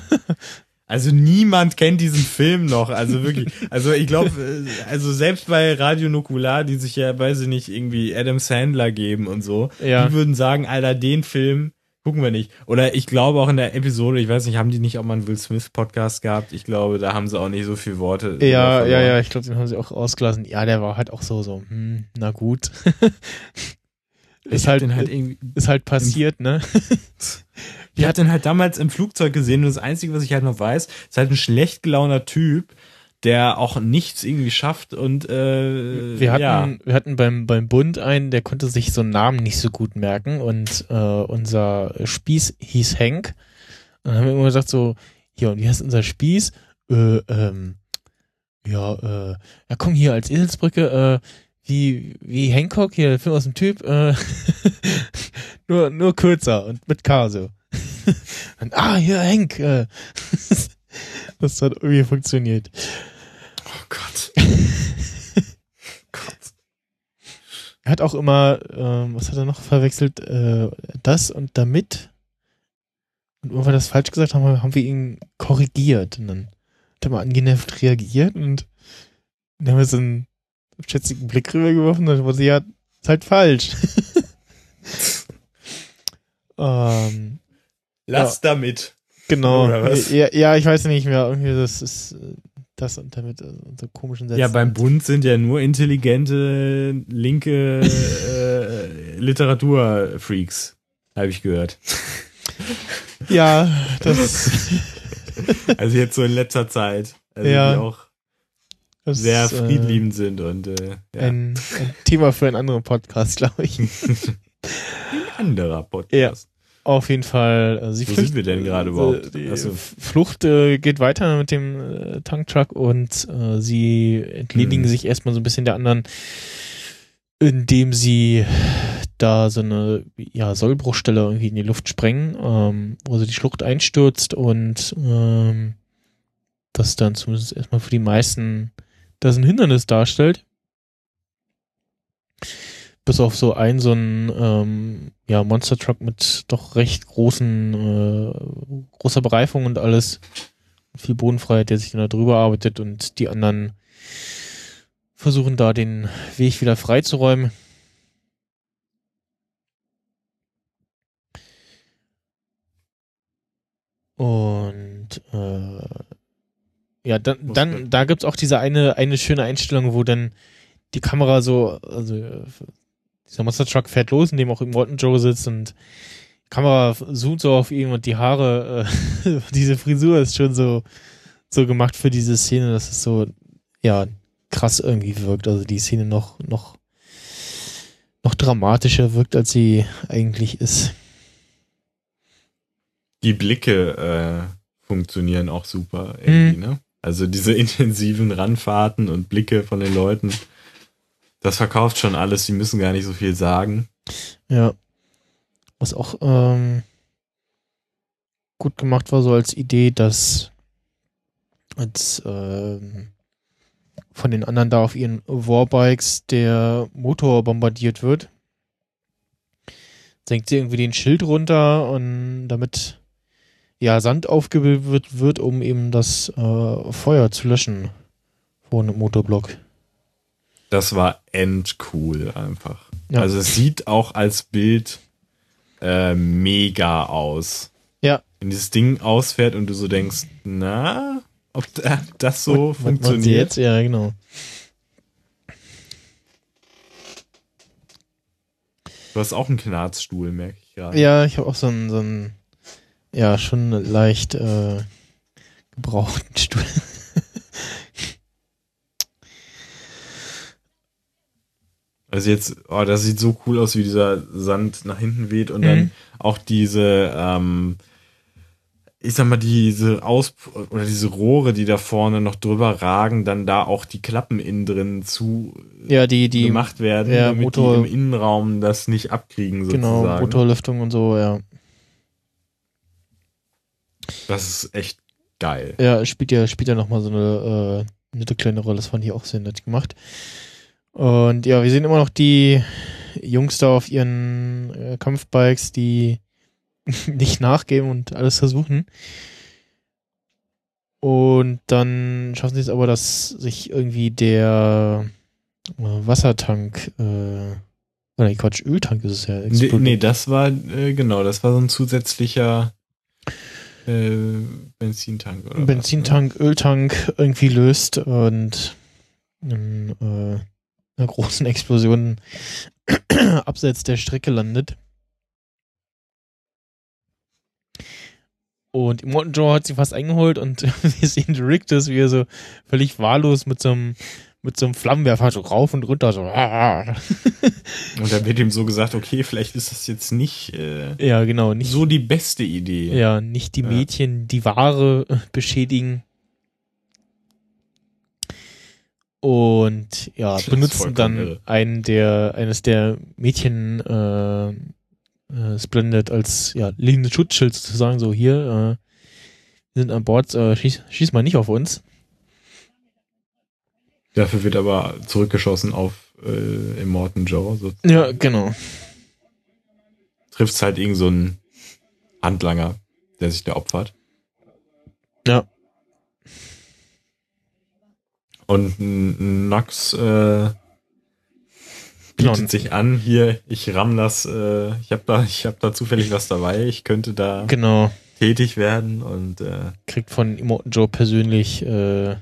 Also niemand kennt diesen Film noch, also wirklich. Also ich glaube, äh, also selbst bei Radio Nukular, die sich ja, weiß ich nicht, irgendwie Adam Sandler geben und so, ja. die würden sagen, Alter, den Film, Gucken wir nicht. Oder ich glaube auch in der Episode, ich weiß nicht, haben die nicht auch mal einen Will Smith Podcast gehabt? Ich glaube, da haben sie auch nicht so viele Worte. Ja, ja, ja, ich glaube, den haben sie auch ausgelassen. Ja, der war halt auch so, so, hm, na gut. [LAUGHS] ist halt, halt irgendwie ist halt passiert, ne? [LAUGHS] ich hatte den halt damals im Flugzeug gesehen und das Einzige, was ich halt noch weiß, ist halt ein schlecht gelauner Typ, der auch nichts irgendwie schafft und äh, wir hatten ja. wir hatten beim beim Bund einen, der konnte sich so einen Namen nicht so gut merken und äh, unser Spieß hieß Henk. Und dann haben wir immer gesagt so, hier und wie heißt unser Spieß? Äh, ähm, ja, äh, ja komm hier als Eselsbrücke, äh, wie wie Hancock hier, der Film aus dem Typ, äh, [LAUGHS] nur nur kürzer und mit K so. [LAUGHS] und, ah hier Henk. Äh, [LAUGHS] das hat irgendwie funktioniert. Oh Gott. [LAUGHS] Gott. Er hat auch immer, ähm, was hat er noch verwechselt? Äh, das und damit. Und wenn wir das falsch gesagt haben, haben wir ihn korrigiert. Und dann hat er mal angenervt reagiert und dann haben wir so einen schätzigen Blick rübergeworfen und dann wurde sie ja, ist halt falsch. [LAUGHS] ähm, Lass ja. damit. Genau. Ja, ja, ich weiß nicht mehr. Irgendwie das ist äh, das und damit äh, so komischen Sätzen. Ja, beim Bund sind ja nur intelligente linke äh, Literaturfreaks, habe ich gehört. [LAUGHS] Ja, das. [LAUGHS] also jetzt so in letzter Zeit, also ja, die auch das sehr ist, friedliebend äh, sind und äh, ja. ein, ein Thema für einen anderen Podcast, glaube ich. [LAUGHS] ein anderer Podcast. Ja. Auf jeden Fall. Also sie Wo flücht, sind wir denn gerade überhaupt? Die also. Flucht äh, geht weiter mit dem äh, Tanktruck und äh, sie entledigen hm. sich erstmal so ein bisschen der anderen, indem sie da so eine ja, Sollbruchstelle irgendwie in die Luft sprengen, ähm, wo sie die Schlucht einstürzt und ähm, das dann zumindest erstmal für die meisten das ein Hindernis darstellt bis auf so ein so ein ähm, ja Monster Truck mit doch recht großen äh, großer Bereifung und alles viel Bodenfreiheit, der sich dann da drüber arbeitet und die anderen versuchen da den Weg wieder freizuräumen. Und äh, ja, dann, dann da gibt's auch diese eine eine schöne Einstellung, wo dann die Kamera so also dieser Monster Truck fährt los, in dem auch Morton Joe sitzt und die Kamera zoomt so auf ihn und die Haare, äh, [LAUGHS] diese Frisur ist schon so, so gemacht für diese Szene, dass es so, ja, krass irgendwie wirkt. Also die Szene noch, noch noch dramatischer wirkt, als sie eigentlich ist. Die Blicke äh, funktionieren auch super irgendwie, hm. ne? Also diese [LAUGHS] intensiven Ranfahrten und Blicke von den Leuten, das verkauft schon alles, die müssen gar nicht so viel sagen. Ja. Was auch ähm, gut gemacht war, so als Idee, dass als ähm, von den anderen da auf ihren Warbikes der Motor bombardiert wird, senkt sie irgendwie den Schild runter und damit ja Sand aufgebildet wird, um eben das äh, Feuer zu löschen vor einem Motorblock. Das war endcool einfach. Ja. Also es sieht auch als Bild äh, mega aus. Ja. Wenn dieses Ding ausfährt und du so denkst, na, ob das so was, funktioniert. jetzt? Ja, genau. Du hast auch einen Knarzstuhl, merke ich gerade. Ja, ich habe auch so einen, so einen, ja, schon leicht äh, gebrauchten [LAUGHS] Stuhl. Also jetzt, oh, das sieht so cool aus, wie dieser Sand nach hinten weht und mhm. dann auch diese, ähm, ich sag mal, diese Aus- oder diese Rohre, die da vorne noch drüber ragen, dann da auch die Klappen innen drin zu ja, die, die, gemacht werden, ja, damit Motor, die im Innenraum das nicht abkriegen, genau, sozusagen. Genau, Motorlüftung und so, ja. Das ist echt geil. Ja, spielt ja, spielt ja nochmal so eine äh, nette kleine Rolle, das fand ich auch sehr nett gemacht. Und ja, wir sehen immer noch die Jungs da auf ihren äh, Kampfbikes, die [LAUGHS] nicht nachgeben und alles versuchen. Und dann schaffen sie es aber, dass sich irgendwie der äh, Wassertank, äh, oder Quatsch, Öltank ist es ja. Explodiert. Nee, nee, das war, äh, genau, das war so ein zusätzlicher äh, Benzintank. Oder Benzintank, was, ne? Öltank irgendwie löst und in äh, einer großen Explosion [CLEARS THROAT] abseits der Strecke landet. Und Immortan Joe hat sie fast eingeholt und [LAUGHS] wir sehen Rictus, wie er so völlig wahllos mit so einem, mit so einem Flammenwerfer so rauf und runter so. [LAUGHS] und da wird ihm so gesagt, okay, vielleicht ist das jetzt nicht, äh, ja, genau, nicht so die beste Idee. Ja, nicht die Mädchen, ja. die Ware äh, beschädigen. Und ja, benutzen dann irre. einen der, eines der Mädchen äh, äh, Splendid als ja, liegendes Schutzschild sozusagen, so hier, äh, sind an Bord, äh, schieß, schieß mal nicht auf uns. Dafür wird aber zurückgeschossen auf äh, Immortan Joe. Sozusagen. Ja, genau. Trifft halt irgend so ein Handlanger, der sich da opfert. Ja. Und Nox äh, bietet genau. sich an, hier, ich ramm das, äh, ich habe da, ich habe da zufällig was dabei, ich könnte da genau. tätig werden und äh, kriegt von Joe persönlich äh,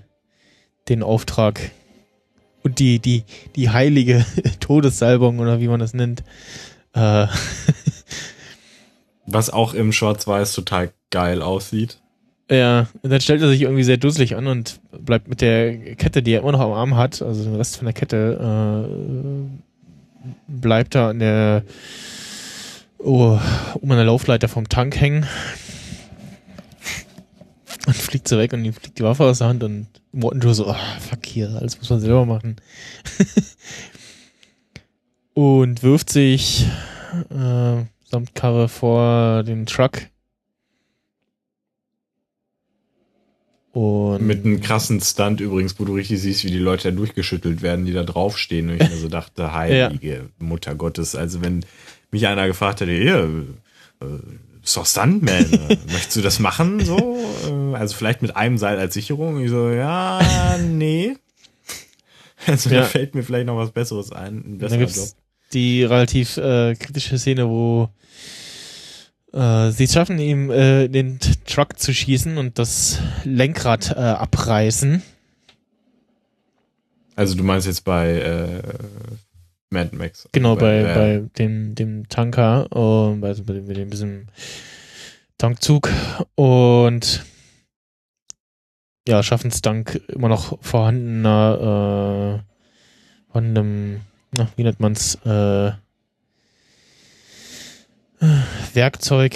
den Auftrag und die, die, die heilige [LAUGHS] Todessalbung oder wie man das nennt. Äh, [LAUGHS] was auch im Schwarz-Weiß total geil aussieht. Ja, und dann stellt er sich irgendwie sehr dusselig an und bleibt mit der Kette, die er immer noch am Arm hat, also den Rest von der Kette, äh, bleibt da an der oh, um an der Laufleiter vom Tank hängen und fliegt so weg und ihm fliegt die Waffe aus der Hand und Morton Joe so, oh, fuck hier, alles muss man selber machen. [LAUGHS] und wirft sich äh, samt Karre vor den Truck Und Mit einem krassen Stunt übrigens, wo du richtig siehst, wie die Leute da durchgeschüttelt werden, die da draufstehen. Und ich mir so dachte, [LAUGHS] heilige ja. Mutter Gottes. Also wenn mich einer gefragt hätte, hier, äh, ist doch Stuntman, [LAUGHS] möchtest du das machen? So? Äh, also vielleicht mit einem Seil als Sicherung. Ich so, ja, nee. [LAUGHS] Also ja. da fällt mir vielleicht noch was Besseres ein. Ein besserer Job. Die relativ äh, kritische Szene, wo äh, sie schaffen ihm äh, den Truck zu schießen und das Lenkrad äh, abreißen. Also du meinst jetzt bei äh, Mad Max? Genau, bei, bei, bei dem, dem Tanker, also bei, bei diesem Tankzug und ja, schaffen es dank immer noch vorhandener, äh, vorhandenem, na, wie nennt man's, äh, Werkzeug.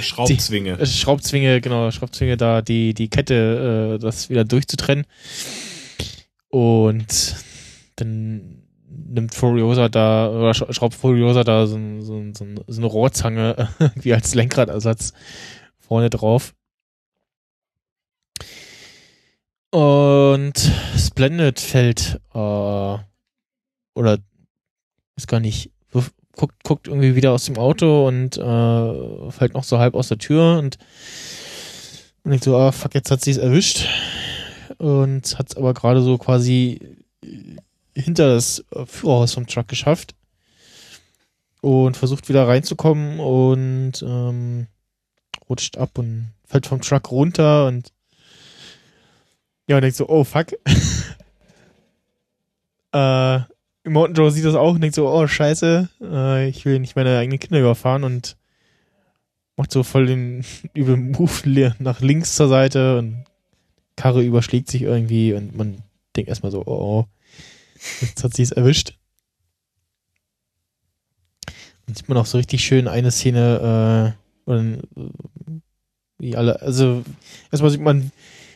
Schraubzwinge. Die, Schraubzwinge, genau, Schraubzwinge da, die, die Kette, äh, das wieder durchzutrennen. Und dann nimmt Furiosa da, oder schraubt Furiosa da so, so, so, so eine Rohrzange [LAUGHS] wie als Lenkradersatz vorne drauf. Und Splendid fällt, äh, oder ist gar nicht, guckt, guckt irgendwie wieder aus dem Auto und äh, fällt noch so halb aus der Tür und, denkt so, ah, fuck, jetzt hat sie es erwischt. Und hat es aber gerade so quasi hinter das Führerhaus vom Truck geschafft. Und versucht wieder reinzukommen und ähm, rutscht ab und fällt vom Truck runter und ja, und denkt so, oh fuck. [LAUGHS] äh, Morton Joe sieht das auch und denkt so, oh scheiße, äh, ich will nicht meine eigenen Kinder überfahren und macht so voll den [LAUGHS] üblen Move nach links zur Seite und Karre überschlägt sich irgendwie und man denkt erstmal so, oh, oh jetzt hat sie es erwischt. Dann sieht man auch so richtig schön eine Szene, äh, und, wie alle, also erstmal sieht man,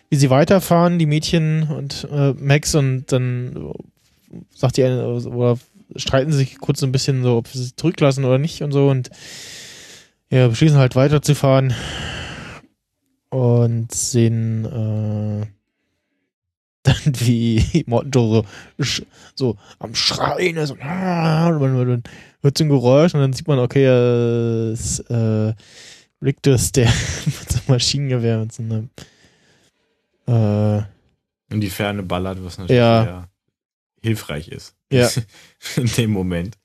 wie sie weiterfahren, die Mädchen und äh, Max, und dann sagt die eine, oder streiten sich kurz so ein bisschen so, ob sie sie zurücklassen oder nicht und so und ja, beschließen halt weiterzufahren und sehen äh, [LAUGHS] dann wie Morton so, so am Schreien ist und, und man, hört so ein Geräusch und dann sieht man, okay, es äh, Rictus, der [LAUGHS] mit so einem Maschinengewehr mit so einem äh, in die Ferne ballert, was natürlich ja. Hilfreich ist. Ja. [LAUGHS] in dem Moment.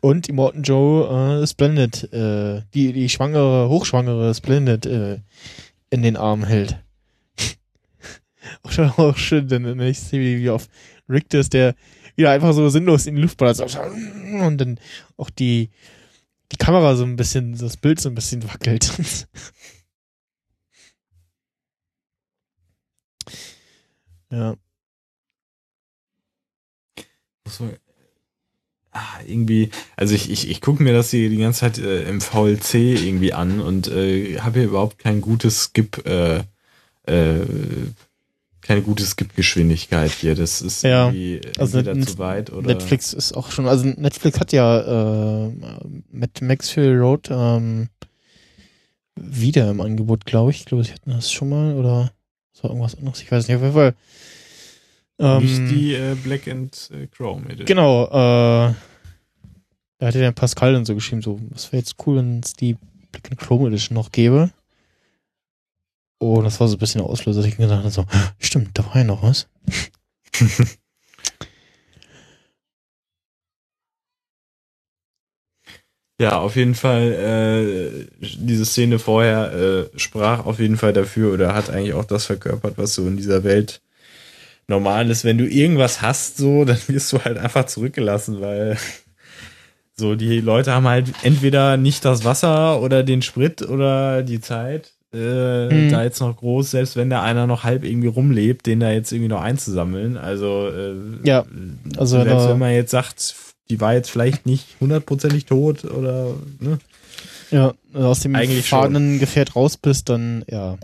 Und Immortan Joe äh, Splendid, äh, die, die schwangere, hochschwangere Splendid äh, in den Arm hält. [LAUGHS] auch, auch schön, denn ich sehe, wie auf Rictus, der wieder einfach so sinnlos in die Luft ballert. Und dann auch die, die Kamera so ein bisschen, das Bild so ein bisschen wackelt. [LAUGHS] Ja. So, ah, irgendwie, also ich, ich, ich gucke mir das hier die ganze Zeit äh, im VLC irgendwie an und äh, habe hier überhaupt kein gutes Skip, äh, äh, keine gute Skip-Geschwindigkeit hier. Das ist ja, irgendwie also Net zu weit oder. Netflix ist auch schon, also Netflix hat ja äh, mit Maxfield Road ähm, wieder im Angebot, glaube ich. Ich glaube, sie hatten das schon mal oder das war irgendwas anderes, ich weiß nicht, auf jeden Fall. Ähm, nicht die äh, Black and äh, Chrome Edition. Genau, äh, da hatte der Pascal dann so geschrieben, so, was wäre jetzt cool, wenn es die Black and Chrome Edition noch gäbe. Und das war so ein bisschen der Auslöser, dass ich gedacht habe, so, [GASPS] stimmt, da war ja noch was. [LAUGHS] Ja, auf jeden Fall, äh, diese Szene vorher äh, sprach auf jeden Fall dafür oder hat eigentlich auch das verkörpert, was so in dieser Welt normal ist. Wenn du irgendwas hast, so, [LAUGHS] dann wirst du halt einfach zurückgelassen, weil so die Leute haben halt entweder nicht das Wasser oder den Sprit oder die Zeit, äh, mhm. da jetzt noch groß, selbst wenn da einer noch halb irgendwie rumlebt, den da jetzt irgendwie noch einzusammeln. Also, äh, ja, also selbst wenn man jetzt sagt, die war jetzt vielleicht nicht hundertprozentig tot oder ne? Ja, aus dem Eigentlich fahrenden schon. Gefährt raus bist, dann ja,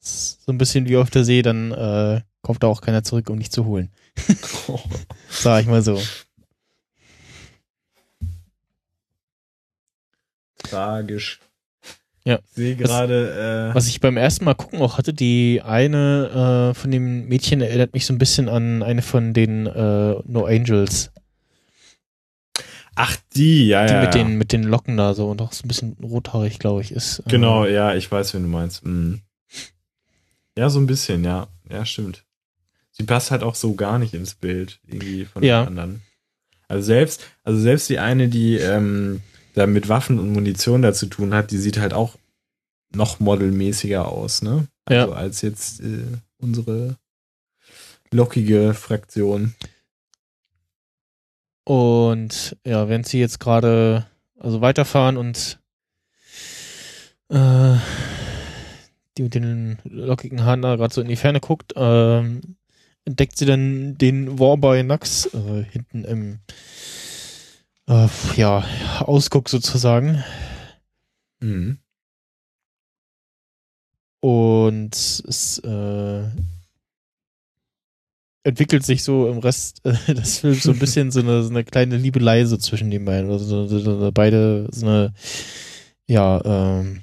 so ein bisschen wie auf der See, dann äh, kommt da auch keiner zurück, um dich zu holen. [LAUGHS] Sag ich mal so. Tragisch. Ja. Ich sehe gerade. Äh was ich beim ersten Mal gucken auch hatte, die eine äh, von den Mädchen erinnert mich so ein bisschen an eine von den äh, No Angels. Ach, die, ja, die ja. Mit den, mit den Locken da so und auch so ein bisschen rothaarig, glaube ich, ist. Äh, genau, ja, ich weiß, wen du meinst. Mhm. Ja, so ein bisschen, ja. Ja, stimmt. Sie passt halt auch so gar nicht ins Bild, irgendwie von ja. den anderen. Also selbst, also selbst die eine, die ähm, da mit Waffen und Munition da zu tun hat, die sieht halt auch noch modelmäßiger aus, ne? Also ja. als jetzt äh, unsere lockige Fraktion. Und ja, wenn sie jetzt gerade also weiterfahren und äh, die mit den lockigen Haaren da gerade so in die Ferne guckt, äh, entdeckt sie dann den Warboy Nax äh, hinten im äh, ja, Ausguck sozusagen. Mhm. Und es äh, entwickelt sich so im Rest [LAUGHS] äh, des Films so ein bisschen so eine, so eine kleine Liebelei so zwischen den beiden. Also so, so, so, beide so eine, ja, ähm,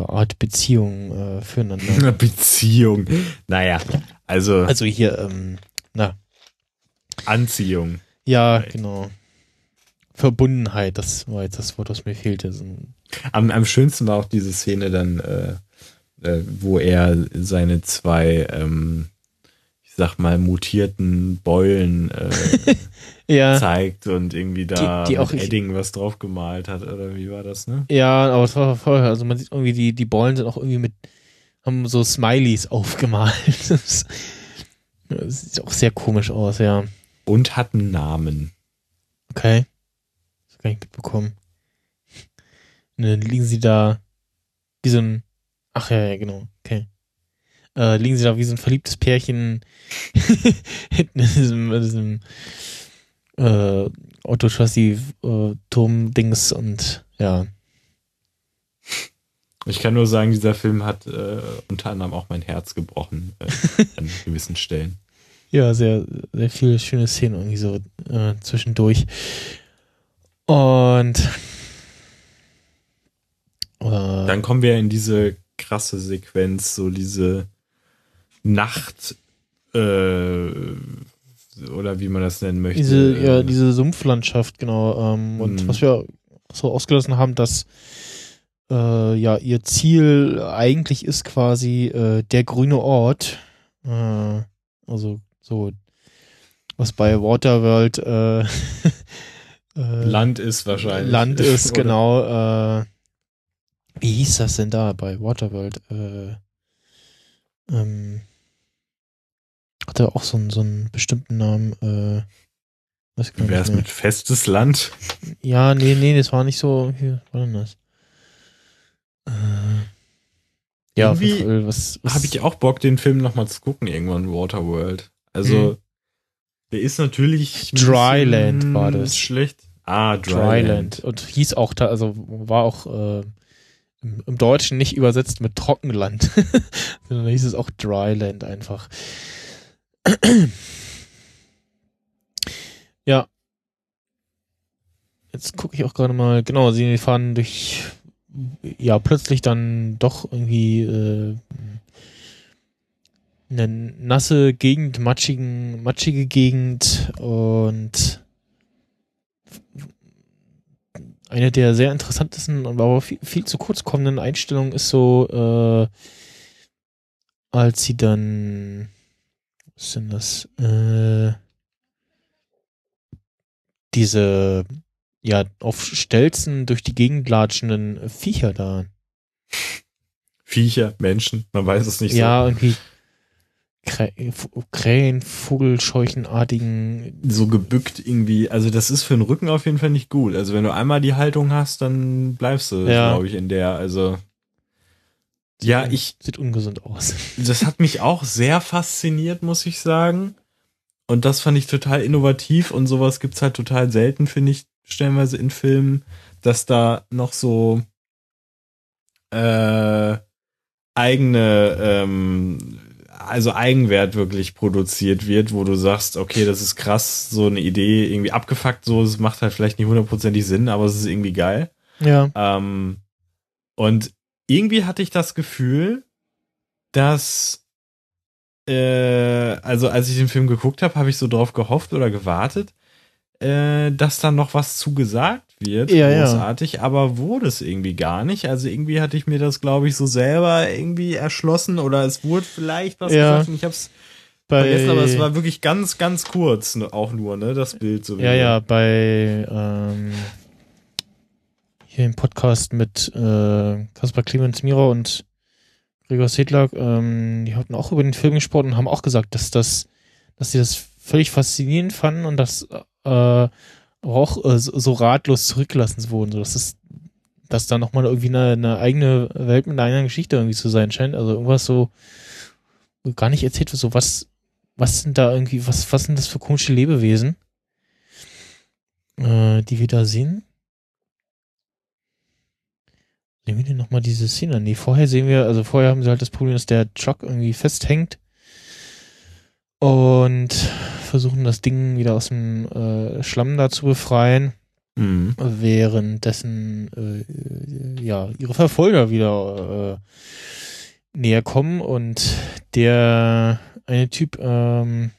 ja, Art Beziehung äh, füreinander. Beziehung. Naja, also. Also hier, ähm, na. Anziehung. Ja, right. genau. Verbundenheit, das war jetzt das Wort, was mir fehlte. Am, am schönsten war auch diese Szene dann, äh, äh, wo er seine zwei, ähm, ich sag mal, mutierten Beulen äh, [LAUGHS] ja. zeigt und irgendwie da die, die auch Edding was drauf gemalt hat, oder wie war das, ne? Ja, aber es war voll, also man sieht irgendwie, die, die Beulen sind auch irgendwie mit, haben so Smileys [LAUGHS] aufgemalt. das sieht auch sehr komisch aus, ja. Und hat einen Namen. Okay. Das kann ich mitbekommen. Und dann liegen sie da wie so ein, ach ja, ja, genau, okay. Äh, liegen sie da wie so ein verliebtes Pärchen [LAUGHS] hinten in diesem, in diesem äh, Autochassis-Turm-Dings äh, und ja. Ich kann nur sagen, dieser Film hat äh, unter anderem auch mein Herz gebrochen äh, [LAUGHS] an gewissen Stellen. Ja, sehr, sehr viele schöne Szenen irgendwie so äh, zwischendurch. Und äh, dann kommen wir in diese krasse Sequenz, so diese Nacht äh, oder wie man das nennen möchte. Diese, ja, äh, diese Sumpflandschaft, genau. Ähm, und mhm. was wir so ausgelassen haben, dass äh, ja ihr Ziel eigentlich ist quasi äh, der grüne Ort. Äh, also so was bei Waterworld äh, [LAUGHS] äh, Land ist wahrscheinlich. Land [LAUGHS] ist, genau. Äh, wie hieß das denn da bei Waterworld? Äh, ähm, hatte auch so einen, so einen bestimmten Namen. Äh, Wie wäre es mit festes Land? Ja, nee, nee, das war nicht so. Wie war denn das? Äh, ja, Irgendwie was, was habe ich auch Bock, den Film nochmal zu gucken, irgendwann Waterworld. Also, hm. der ist natürlich. Dryland war das. Schlecht. Ah, Dryland. Dryland. Und hieß auch da, also war auch äh, im, im Deutschen nicht übersetzt mit Trockenland, [LAUGHS] sondern hieß es auch Dryland einfach. Ja. Jetzt gucke ich auch gerade mal, genau, sie fahren durch, ja, plötzlich dann doch irgendwie äh, eine nasse Gegend, matschigen, matschige Gegend und eine der sehr interessantesten und aber viel, viel zu kurz kommenden Einstellungen ist so, äh, als sie dann, was denn das, äh, diese, ja, auf Stelzen durch die Gegend latschenden Viecher da. Viecher, Menschen, man weiß es nicht ja, so. Ja, irgendwie Krähen, Vogelscheuchenartigen. So gebückt irgendwie. Also das ist für den Rücken auf jeden Fall nicht gut. Also wenn du einmal die Haltung hast, dann bleibst du, ja. glaube ich, in der. Also ja, ich. Sieht ungesund aus. [LAUGHS] Das hat mich auch sehr fasziniert, muss ich sagen. Und das fand ich total innovativ und sowas gibt's halt total selten, finde ich, stellenweise in Filmen, dass da noch so äh, eigene ähm, also Eigenwert wirklich produziert wird, wo du sagst, okay, das ist krass, so eine Idee irgendwie abgefuckt, so, es macht halt vielleicht nicht hundertprozentig Sinn, aber es ist irgendwie geil. Ja. Ähm, und irgendwie hatte ich das Gefühl, dass, äh, also als ich den Film geguckt habe, habe ich so drauf gehofft oder gewartet, äh, dass da noch was zugesagt wird, ja, großartig, ja. aber wurde es irgendwie gar nicht. Also irgendwie hatte ich mir das, glaube ich, so selber irgendwie erschlossen oder es wurde vielleicht was ja. gesagt und ich habe es vergessen, aber es war wirklich ganz, ganz kurz auch nur, ne, das Bild so. Ja, ja, bei ähm, hier im Podcast mit äh, Kaspar Clemens Mira und Gregor Sedlak, ähm, die hatten auch über den Film gesprochen und haben auch gesagt, dass das, dass sie das völlig faszinierend fanden und dass äh, auch äh, so ratlos zurückgelassen wurden. So, dass es, dass da nochmal irgendwie eine, eine eigene Welt mit einer eigenen Geschichte irgendwie zu sein scheint. Also irgendwas so gar nicht erzählt wird, so was, was sind da irgendwie, was, was sind das für komische Lebewesen? äh, die wir da sehen. Sehen wir denn nochmal diese Szene? Nee, vorher sehen wir, also vorher haben sie halt das Problem, dass der Truck irgendwie festhängt und versuchen das Ding wieder aus dem äh, Schlamm da zu befreien. Mhm. Währenddessen äh, ja ihre Verfolger wieder äh, näher kommen und der eine Typ ähm,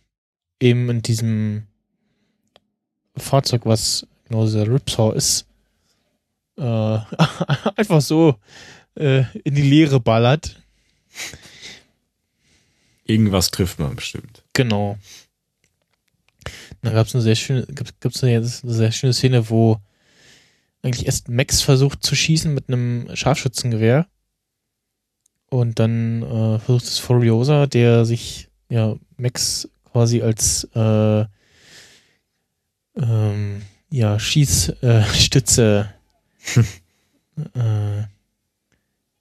eben in diesem Fahrzeug, was genau dieser Ripsaw ist, äh, [LAUGHS] einfach so äh, in die Leere ballert. Irgendwas trifft man bestimmt. Genau. Da gab es eine sehr schöne, gibt's eine sehr schöne Szene, wo eigentlich erst Max versucht zu schießen mit einem Scharfschützengewehr. Und dann äh, versucht es Furiosa, der sich ja Max quasi als äh, ähm, ja, Schießstütze [LAUGHS] äh,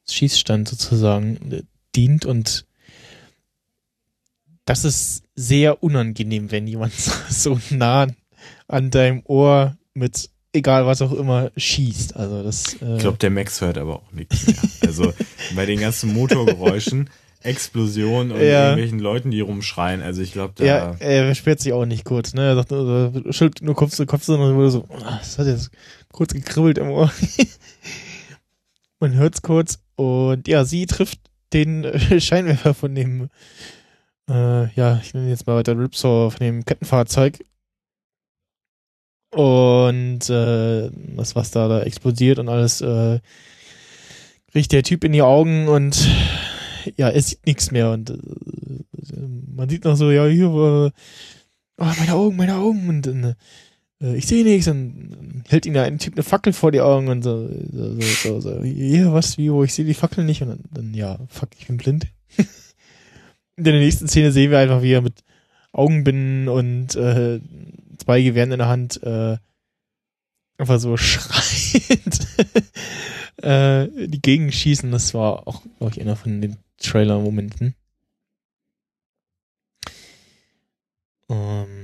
Schießstand sozusagen äh, dient und das ist sehr unangenehm, wenn jemand [LAUGHS] so nah an deinem Ohr mit egal was auch immer schießt. Also das. Äh ich glaube, der Max hört aber auch nichts mehr. Also bei den ganzen Motorgeräuschen, [LAUGHS] Explosionen und ja. irgendwelchen Leuten, die rumschreien. Also ich glaube, da. Ja, er sperrt sich auch nicht kurz. Ne, er sagt, also, schüttelt nur Kopf zu Kopf, sondern wurde so, ah, das hat jetzt kurz gekribbelt im Ohr. [LAUGHS] Man hört's kurz und ja, sie trifft den [LAUGHS] Scheinwerfer von dem äh, ja, ich nenne jetzt mal weiter Ripsaw von dem Kettenfahrzeug. Und äh, das, was da, da explodiert und alles, äh, kriegt der Typ in die Augen und ja, er sieht nichts mehr. Und äh, man sieht noch so, ja, hier war, oh, meine Augen, meine Augen. Und äh, ich sehe nichts. Und hält ihm da ein Typ eine Fackel vor die Augen und so, so, so, so, hier, was, wie, wo, ich sehe die Fackel nicht. Und dann, dann ja, fuck, ich bin blind [LAUGHS] in der nächsten Szene sehen wir einfach, wie er mit Augenbinden und äh, zwei Gewehren in der Hand äh, einfach so [LAUGHS] schreiend äh, die Gegend schießen. Das war auch, glaube ich, einer von den Trailer-Momenten. Ähm,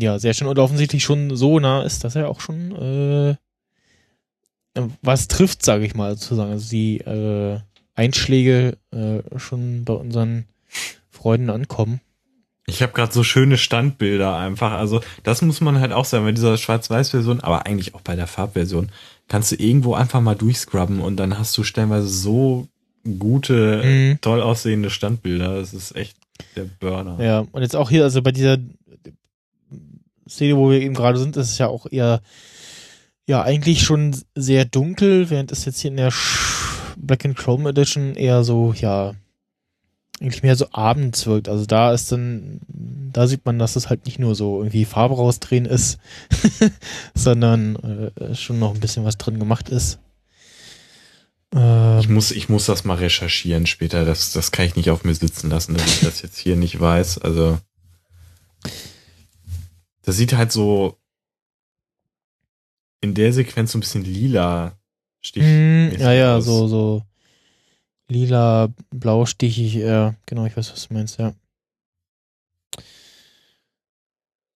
ja, sehr schön und offensichtlich schon so nah ist, dass er auch schon äh, was trifft, sage ich mal sozusagen. Also die äh, Einschläge äh, schon bei unseren Freunden ankommen. Ich habe gerade so schöne Standbilder einfach. Also das muss man halt auch sagen, bei dieser Schwarz-Weiß-Version, aber eigentlich auch bei der Farbversion, kannst du irgendwo einfach mal durchscrubben und dann hast du stellenweise so gute, mhm. toll aussehende Standbilder. Das ist echt der Burner. Ja, und jetzt auch hier, also bei dieser Szene, wo wir eben gerade sind, ist es ja auch eher, ja, eigentlich schon sehr dunkel, während es jetzt hier in der Black and Chrome Edition eher so, ja, eigentlich mehr so abends wirkt. Also da ist dann, da sieht man, dass es halt nicht nur so irgendwie Farbe rausdrehen ist, [LAUGHS] sondern äh, schon noch ein bisschen was drin gemacht ist. Ähm, ich muss, ich muss das mal recherchieren später. Das, das kann ich nicht auf mir sitzen lassen, dass ich das jetzt hier nicht weiß. Also, das sieht halt so in der Sequenz so ein bisschen lila Stich. Mm, ja, ja, aus. so, so lila, blau stichig, ja, genau, ich weiß, was du meinst, ja.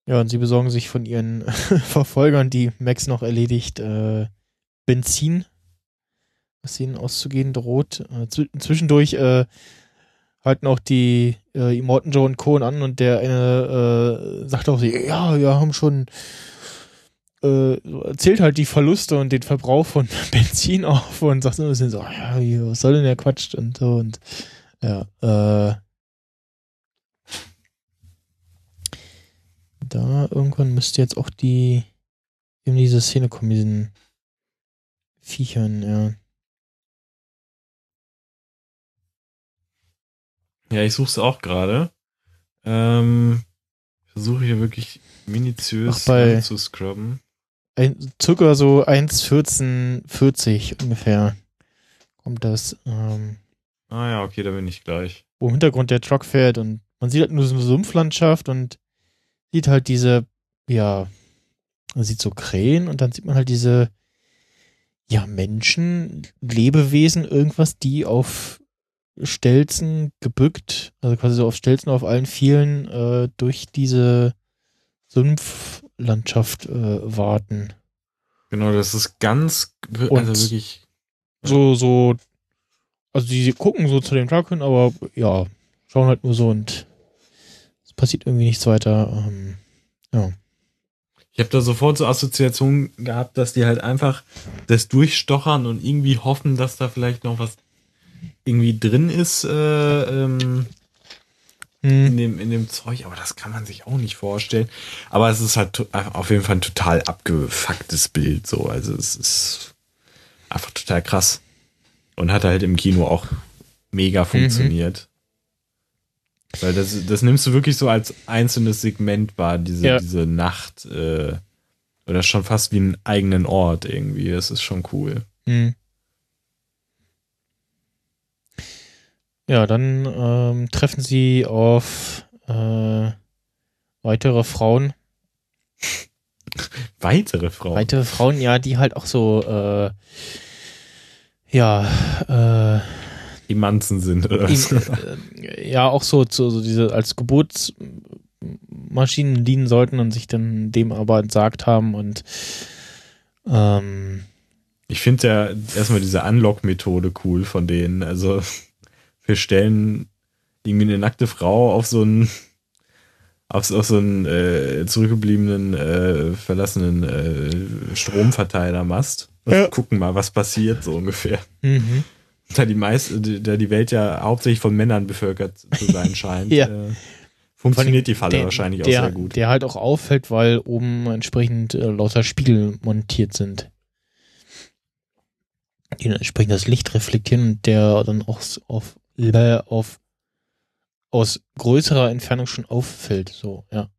Ja, und sie besorgen sich von ihren [LAUGHS] Verfolgern, die Max noch erledigt, äh, Benzin, was ihnen auszugehen droht. Äh, zwischendurch äh, halten auch die äh, Immortan Joe und Cohen an und der eine äh, sagt auch, ja, wir haben schon äh, zählt halt die Verluste und den Verbrauch von [LAUGHS] Benzin auf und sagt so so, ja, was soll denn der Quatsch und so und ja, äh, da irgendwann müsste jetzt auch die in diese Szene kommen, diesen Viechern, ja. Ja, ich suche es auch gerade. Ähm, versuche hier wirklich minutiös Ach, zu scrubben ein, circa so 1,1440 ungefähr kommt das. Ähm, ah ja, okay, da bin ich gleich. Wo im Hintergrund der Truck fährt und man sieht halt nur so eine Sumpflandschaft und sieht halt diese, ja, man sieht so Krähen und dann sieht man halt diese, ja, Menschen, Lebewesen, irgendwas, die auf Stelzen gebückt, also quasi so auf Stelzen auf allen vielen äh, durch diese Sumpf Landschaft äh, warten. Genau, das ist ganz, also Und wirklich. So, so, also die gucken so zu dem Truck hin, aber ja, schauen halt nur so und es passiert irgendwie nichts weiter. Ähm, ja. Ich habe da sofort so Assoziationen gehabt, dass die halt einfach das durchstochern und irgendwie hoffen, dass da vielleicht noch was irgendwie drin ist äh, ähm, hm. in, dem, in dem Zeug, aber das kann man sich auch nicht vorstellen. Aber es ist halt auf jeden Fall ein total abgefucktes Bild, so. Also es ist einfach total krass. Und hat halt im Kino auch mega mhm. funktioniert. Mhm. Weil das, das nimmst du wirklich so als einzelnes Segment wahr, diese, ja. diese Nacht, äh, oder schon fast wie einen eigenen Ort irgendwie. Das ist schon cool. Mhm. Ja, dann ähm, treffen sie auf äh, weitere Frauen. [LAUGHS] weitere Frauen? Weitere Frauen, ja, die halt auch so, äh, ja, äh, die Manzen sind, oder was? Äh, ja, auch so, so, so diese als Geburtsmaschinen dienen sollten und sich dann dem aber entsagt haben und ähm, ich finde ja erstmal diese Unlock-Methode cool von denen. Also wir stellen irgendwie eine nackte Frau auf so einen auf, auf so einen äh, zurückgebliebenen, äh, verlassenen äh, Stromverteilermast und ja. gucken mal, was passiert, so ungefähr. Mhm. Da die meist, da die Welt ja hauptsächlich von Männern bevölkert zu sein [LAUGHS] scheint, ja. äh, funktioniert die Falle der, wahrscheinlich auch der, sehr gut. Der halt auch auffällt, weil oben entsprechend äh, lauter Spiegel montiert sind. Die entsprechend das Licht reflektieren und der dann auch auf auf aus größerer Entfernung schon auffällt. So, ja.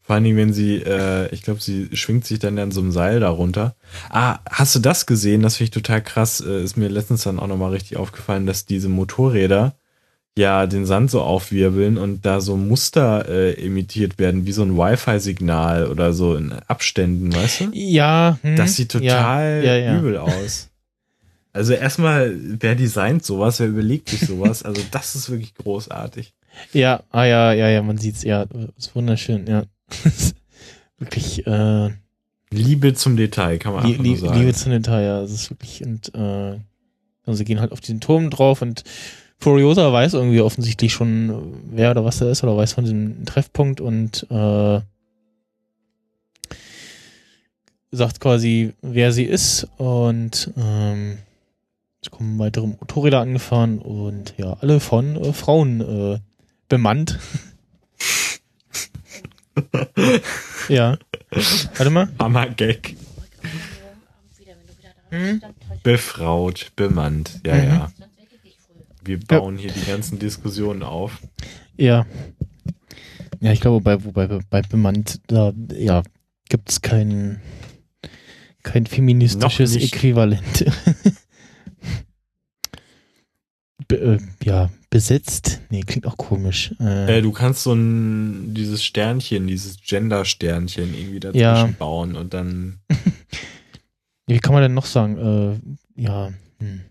Vor allen Dingen, wenn sie, äh, ich glaube, sie schwingt sich dann an so einem Seil darunter. Ah, hast du das gesehen? Das finde ich total krass. Äh, ist mir letztens dann auch nochmal richtig aufgefallen, dass diese Motorräder ja den Sand so aufwirbeln und da so Muster äh, imitiert werden, wie so ein Wi-Fi-Signal oder so in Abständen, weißt du? Ja. Hm, das sieht total ja, ja, ja. übel aus. Also erstmal, wer designt sowas, wer überlegt sich sowas? Also das ist wirklich großartig. Ja, ah ja, ja, ja, man sieht's, ja, ist wunderschön, ja. [LAUGHS] wirklich, äh, Liebe zum Detail, kann man einfach sagen. Liebe zum Detail, ja, es ist wirklich, und, äh, also sie gehen halt auf diesen Turm drauf und Furiosa weiß irgendwie offensichtlich schon, wer oder was er ist, oder weiß von diesem Treffpunkt und, äh, sagt quasi, wer sie ist und, ähm, es kommen weitere Motorräder angefahren und ja, alle von äh, Frauen äh, bemannt. [LAUGHS] ja. Warte mal. Hammer Gag. Hm? Befraut, bemannt. Ja, mhm. ja. Wir bauen ja. hier die ganzen Diskussionen auf. Ja. Ja, ich glaube, bei, wobei bei bemannt, da ja, gibt es kein, kein feministisches Äquivalent. [LAUGHS] Äh, ja, besetzt. Nee, klingt auch komisch. Äh, äh, du kannst so ein, dieses Sternchen, dieses Gender-Sternchen irgendwie dazwischen ja. bauen und dann. [LAUGHS] Wie kann man denn noch sagen? Äh, ja. Hm.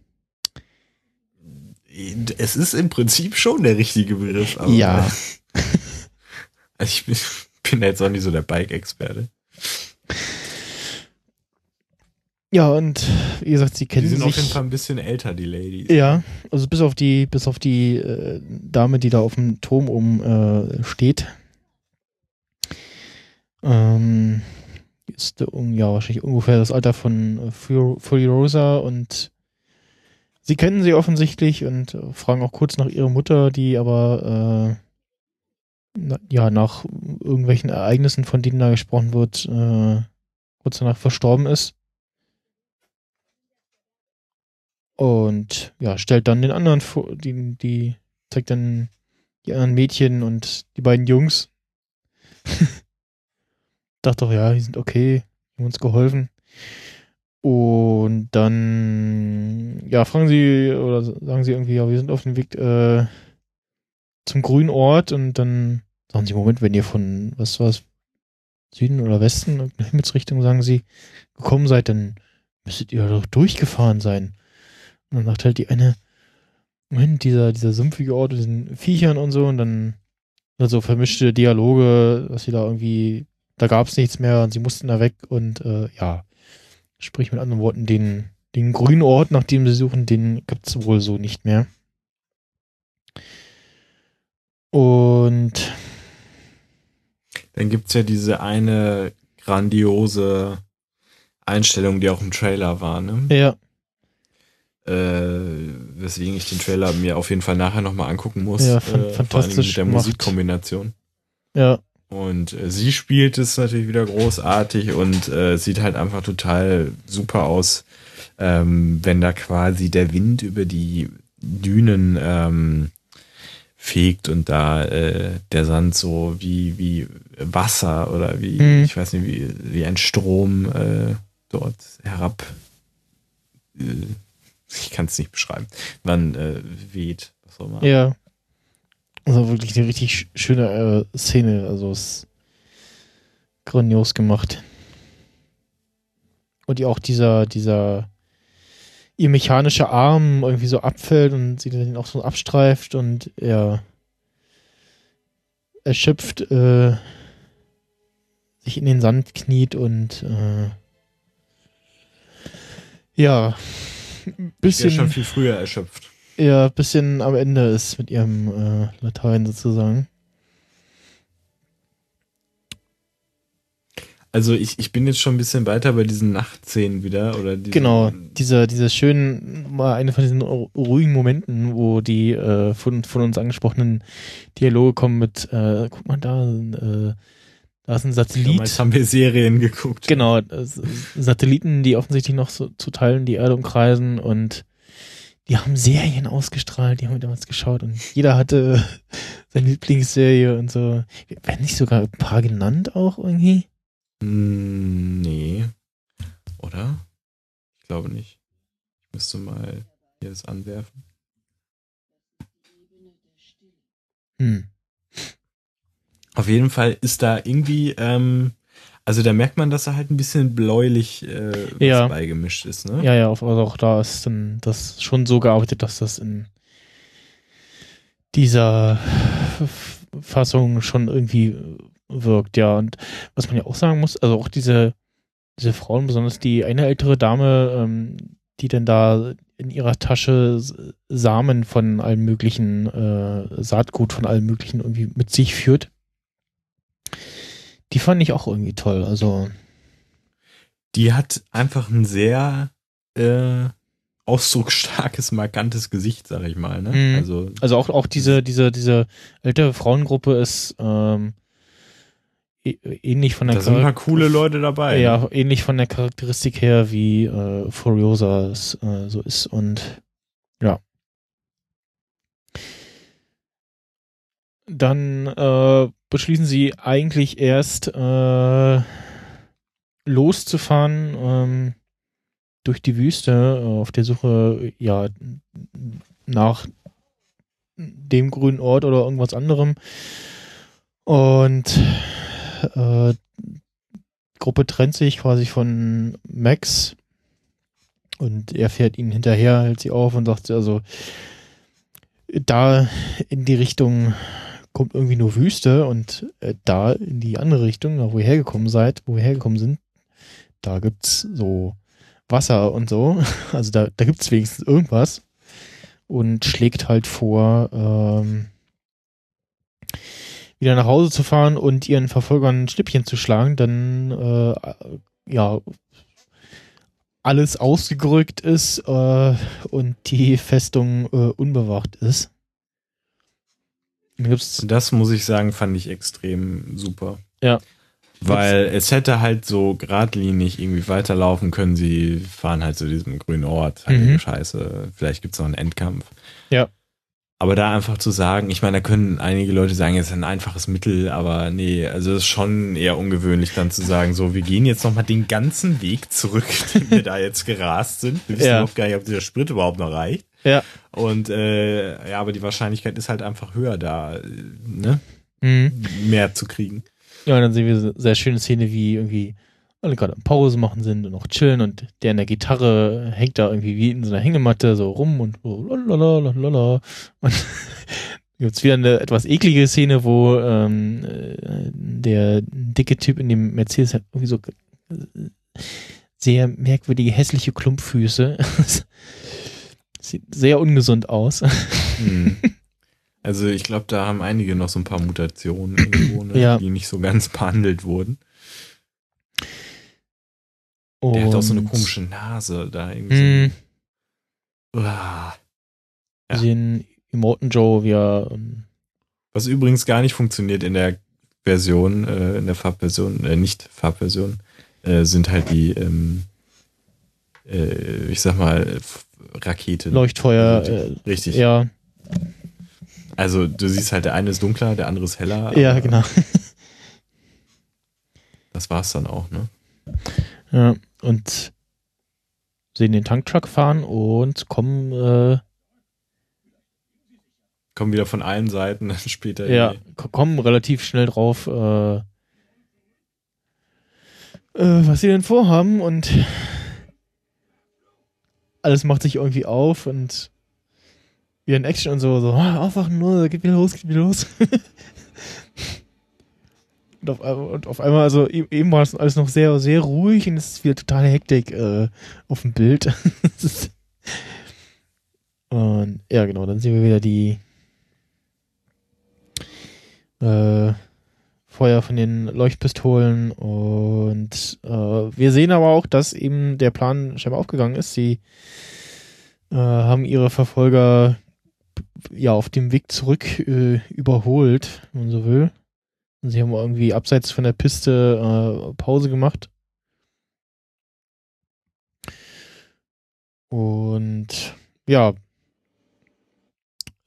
Es ist im Prinzip schon der richtige Begriff. Aber ja. [LAUGHS] also ich bin, [LAUGHS] bin jetzt auch nicht so der Bike-Experte. Ja, und wie gesagt, sie kennen sich. Die sind sich, auf jeden Fall ein bisschen älter, die Ladies. Ja, also bis auf die, bis auf die äh, Dame, die da auf dem Turm oben äh, steht. Ähm, ist ja wahrscheinlich ungefähr das Alter von äh, Furiosa und sie kennen sie offensichtlich und äh, fragen auch kurz nach ihrer Mutter, die aber äh, na, ja nach irgendwelchen Ereignissen, von denen da gesprochen wird, äh, kurz danach verstorben ist. Und ja, stellt dann den anderen vor, die, die zeigt dann die anderen Mädchen und die beiden Jungs. [LAUGHS] Dachte doch, ja, die sind okay, haben uns geholfen. Und dann, ja, fragen sie oder sagen sie irgendwie, ja, wir sind auf dem Weg äh, zum grünen Ort und dann sagen sie, Moment, wenn ihr von, was war's, Süden oder Westen, Himmelsrichtung, sagen sie, gekommen seid, dann müsstet ihr doch durchgefahren sein. Und dann sagt halt die eine, Moment, dieser, dieser sumpfige Ort mit diesen Viechern und so, und dann also vermischte Dialoge, dass sie da irgendwie, da gab es nichts mehr und sie mussten da weg und äh, ja, sprich mit anderen Worten, den, den grünen Ort, nach dem sie suchen, den gibt es wohl so nicht mehr. Und dann gibt es ja diese eine grandiose Einstellung, die auch im Trailer war, ne? Ja. Äh, weswegen ich den Trailer mir auf jeden Fall nachher nochmal angucken muss. Ja, äh, fantastisch. mit der gemacht. Musikkombination. Ja. Und äh, sie spielt es natürlich wieder großartig und äh, sieht halt einfach total super aus, ähm, wenn da quasi der Wind über die Dünen ähm, fegt und da äh, der Sand so wie, wie Wasser oder wie, mhm. ich weiß nicht, wie, wie ein Strom äh, dort herab. Äh, ich kann es nicht beschreiben, wann äh, weht. Was auch immer. Ja. Also wirklich eine richtig schöne äh, Szene. Also es ist grandios gemacht. Und auch dieser, dieser ihr mechanischer Arm irgendwie so abfällt und sie den auch so abstreift und er erschöpft äh, sich in den Sand kniet und äh, ja, bisschen. Ja, schon viel früher erschöpft. Ja, bisschen am Ende ist mit ihrem äh, Latein sozusagen. Also ich, ich bin jetzt schon ein bisschen weiter bei diesen Nachtszenen wieder oder genau diese diese schönen mal eine von diesen ruhigen Momenten, wo die äh, von von uns angesprochenen Dialoge kommen mit äh, guck mal da äh, da ist ein Satellit. Damals haben wir Serien geguckt. Genau äh, Satelliten, die offensichtlich noch so zu Teilen die Erde umkreisen und die haben Serien ausgestrahlt, die haben wir damals geschaut und jeder hatte [LAUGHS] seine Lieblingsserie und so. Werden nicht sogar ein paar genannt auch irgendwie? Hm, nee. Oder? Ich glaube nicht. Ich müsste mal hier das anwerfen. Hm. Auf jeden Fall ist da irgendwie, ähm, also da merkt man, dass da halt ein bisschen bläulich äh, ja. beigemischt ist, ne? Ja, ja, also auch da ist dann das schon so gearbeitet, dass das in dieser Fassung schon irgendwie wirkt, ja. Und was man ja auch sagen muss, also auch diese, diese Frauen, besonders die eine ältere Dame, ähm, die denn da in ihrer Tasche Samen von allem möglichen, äh, Saatgut von allem möglichen irgendwie mit sich führt. Die fand ich auch irgendwie toll, also. Die hat einfach ein sehr äh, ausdrucksstarkes, markantes Gesicht, sag ich mal. Ne? Mhm. Also, also auch, auch diese, diese, diese ältere Frauengruppe ist ähm, ähnlich von der Da sind ein paar coole Leute dabei. Ja, ne? ähnlich von der Charakteristik her, wie äh, Furiosa es äh, so ist und ja. Dann äh, beschließen sie eigentlich erst äh, loszufahren ähm, durch die Wüste äh, auf der Suche ja nach dem grünen Ort oder irgendwas anderem. Und äh, Gruppe trennt sich quasi von Max und er fährt ihnen hinterher, hält sie auf und sagt, also da in die Richtung kommt irgendwie nur Wüste und äh, da in die andere Richtung, wo ihr hergekommen seid, wo wir hergekommen sind, da gibt's so Wasser und so. [LAUGHS] Also da, da gibt's wenigstens irgendwas und schlägt halt vor, ähm, wieder nach Hause zu fahren und ihren Verfolgern ein Schnippchen zu schlagen, dann äh, ja alles ausgerückt ist äh, und die Festung äh, unbewacht ist. Das muss ich sagen, fand ich extrem super. Ja. Weil es hätte halt so geradlinig irgendwie weiterlaufen können. Sie fahren halt zu diesem grünen Ort. Halt mhm. Scheiße. Vielleicht gibt es noch einen Endkampf. Ja. Aber da einfach zu sagen, ich meine, da können einige Leute sagen, es ist ein einfaches Mittel, aber nee, also es ist schon eher ungewöhnlich dann zu sagen, so, wir gehen jetzt nochmal den ganzen Weg zurück, [LAUGHS] den wir da jetzt gerast sind. Wir wissen ja. überhaupt gar nicht, ob dieser Sprit überhaupt noch reicht. Ja. Und äh, ja, aber die Wahrscheinlichkeit ist halt einfach höher da, ne? Mhm. Mehr zu kriegen. Ja, und dann sehen wir eine sehr schöne Szene, wie irgendwie alle gerade Pause machen sind und noch chillen und der in der Gitarre hängt da irgendwie wie in so einer Hängematte so rum und so lalalala. Und [LAUGHS] Jetzt wieder eine etwas eklige Szene, wo ähm, der dicke Typ in dem Mercedes hat irgendwie so sehr merkwürdige, hässliche Klumpfüße. [LAUGHS] Sieht sehr ungesund aus. Hm. [LAUGHS] Also ich glaube, da haben einige noch so ein paar Mutationen irgendwo, ne, ja. die nicht so ganz behandelt wurden. Und Der hat auch so eine komische Nase da irgendwie. So hm. Uah. Ja. Den Immortan Joe, wie er. Ähm, Was übrigens gar nicht funktioniert in der Version, äh, in der Farbversion, äh, nicht Farbversion, äh, sind halt die, ähm, äh, ich sag mal, Rakete. Leuchtfeuer. Äh, Richtig. Ja. Also du siehst halt, der eine ist dunkler, der andere ist heller. Ja, genau. [LAUGHS] das war's dann auch, ne? Ja, und sehen den Tanktruck fahren und kommen äh, kommen wieder von allen Seiten [LAUGHS] dann später. Ja, kommen relativ schnell drauf, äh, äh, was sie denn vorhaben und alles macht sich irgendwie auf und wie in Action und so, so, aufwachen, nur, geht wieder los, geht wieder los. [LAUGHS] und, auf, und, auf, einmal, also e-, eben war es alles noch sehr, sehr ruhig und es ist wieder totale Hektik äh, auf dem Bild. [LAUGHS] und ja, genau, dann sehen wir wieder die äh, Feuer von den Leuchtpistolen und äh, wir sehen aber auch, dass eben der Plan scheinbar aufgegangen ist. Sie äh, haben ihre Verfolger ja auf dem Weg zurück äh, überholt, wenn man so will. Und sie haben irgendwie abseits von der Piste äh, Pause gemacht. Und ja,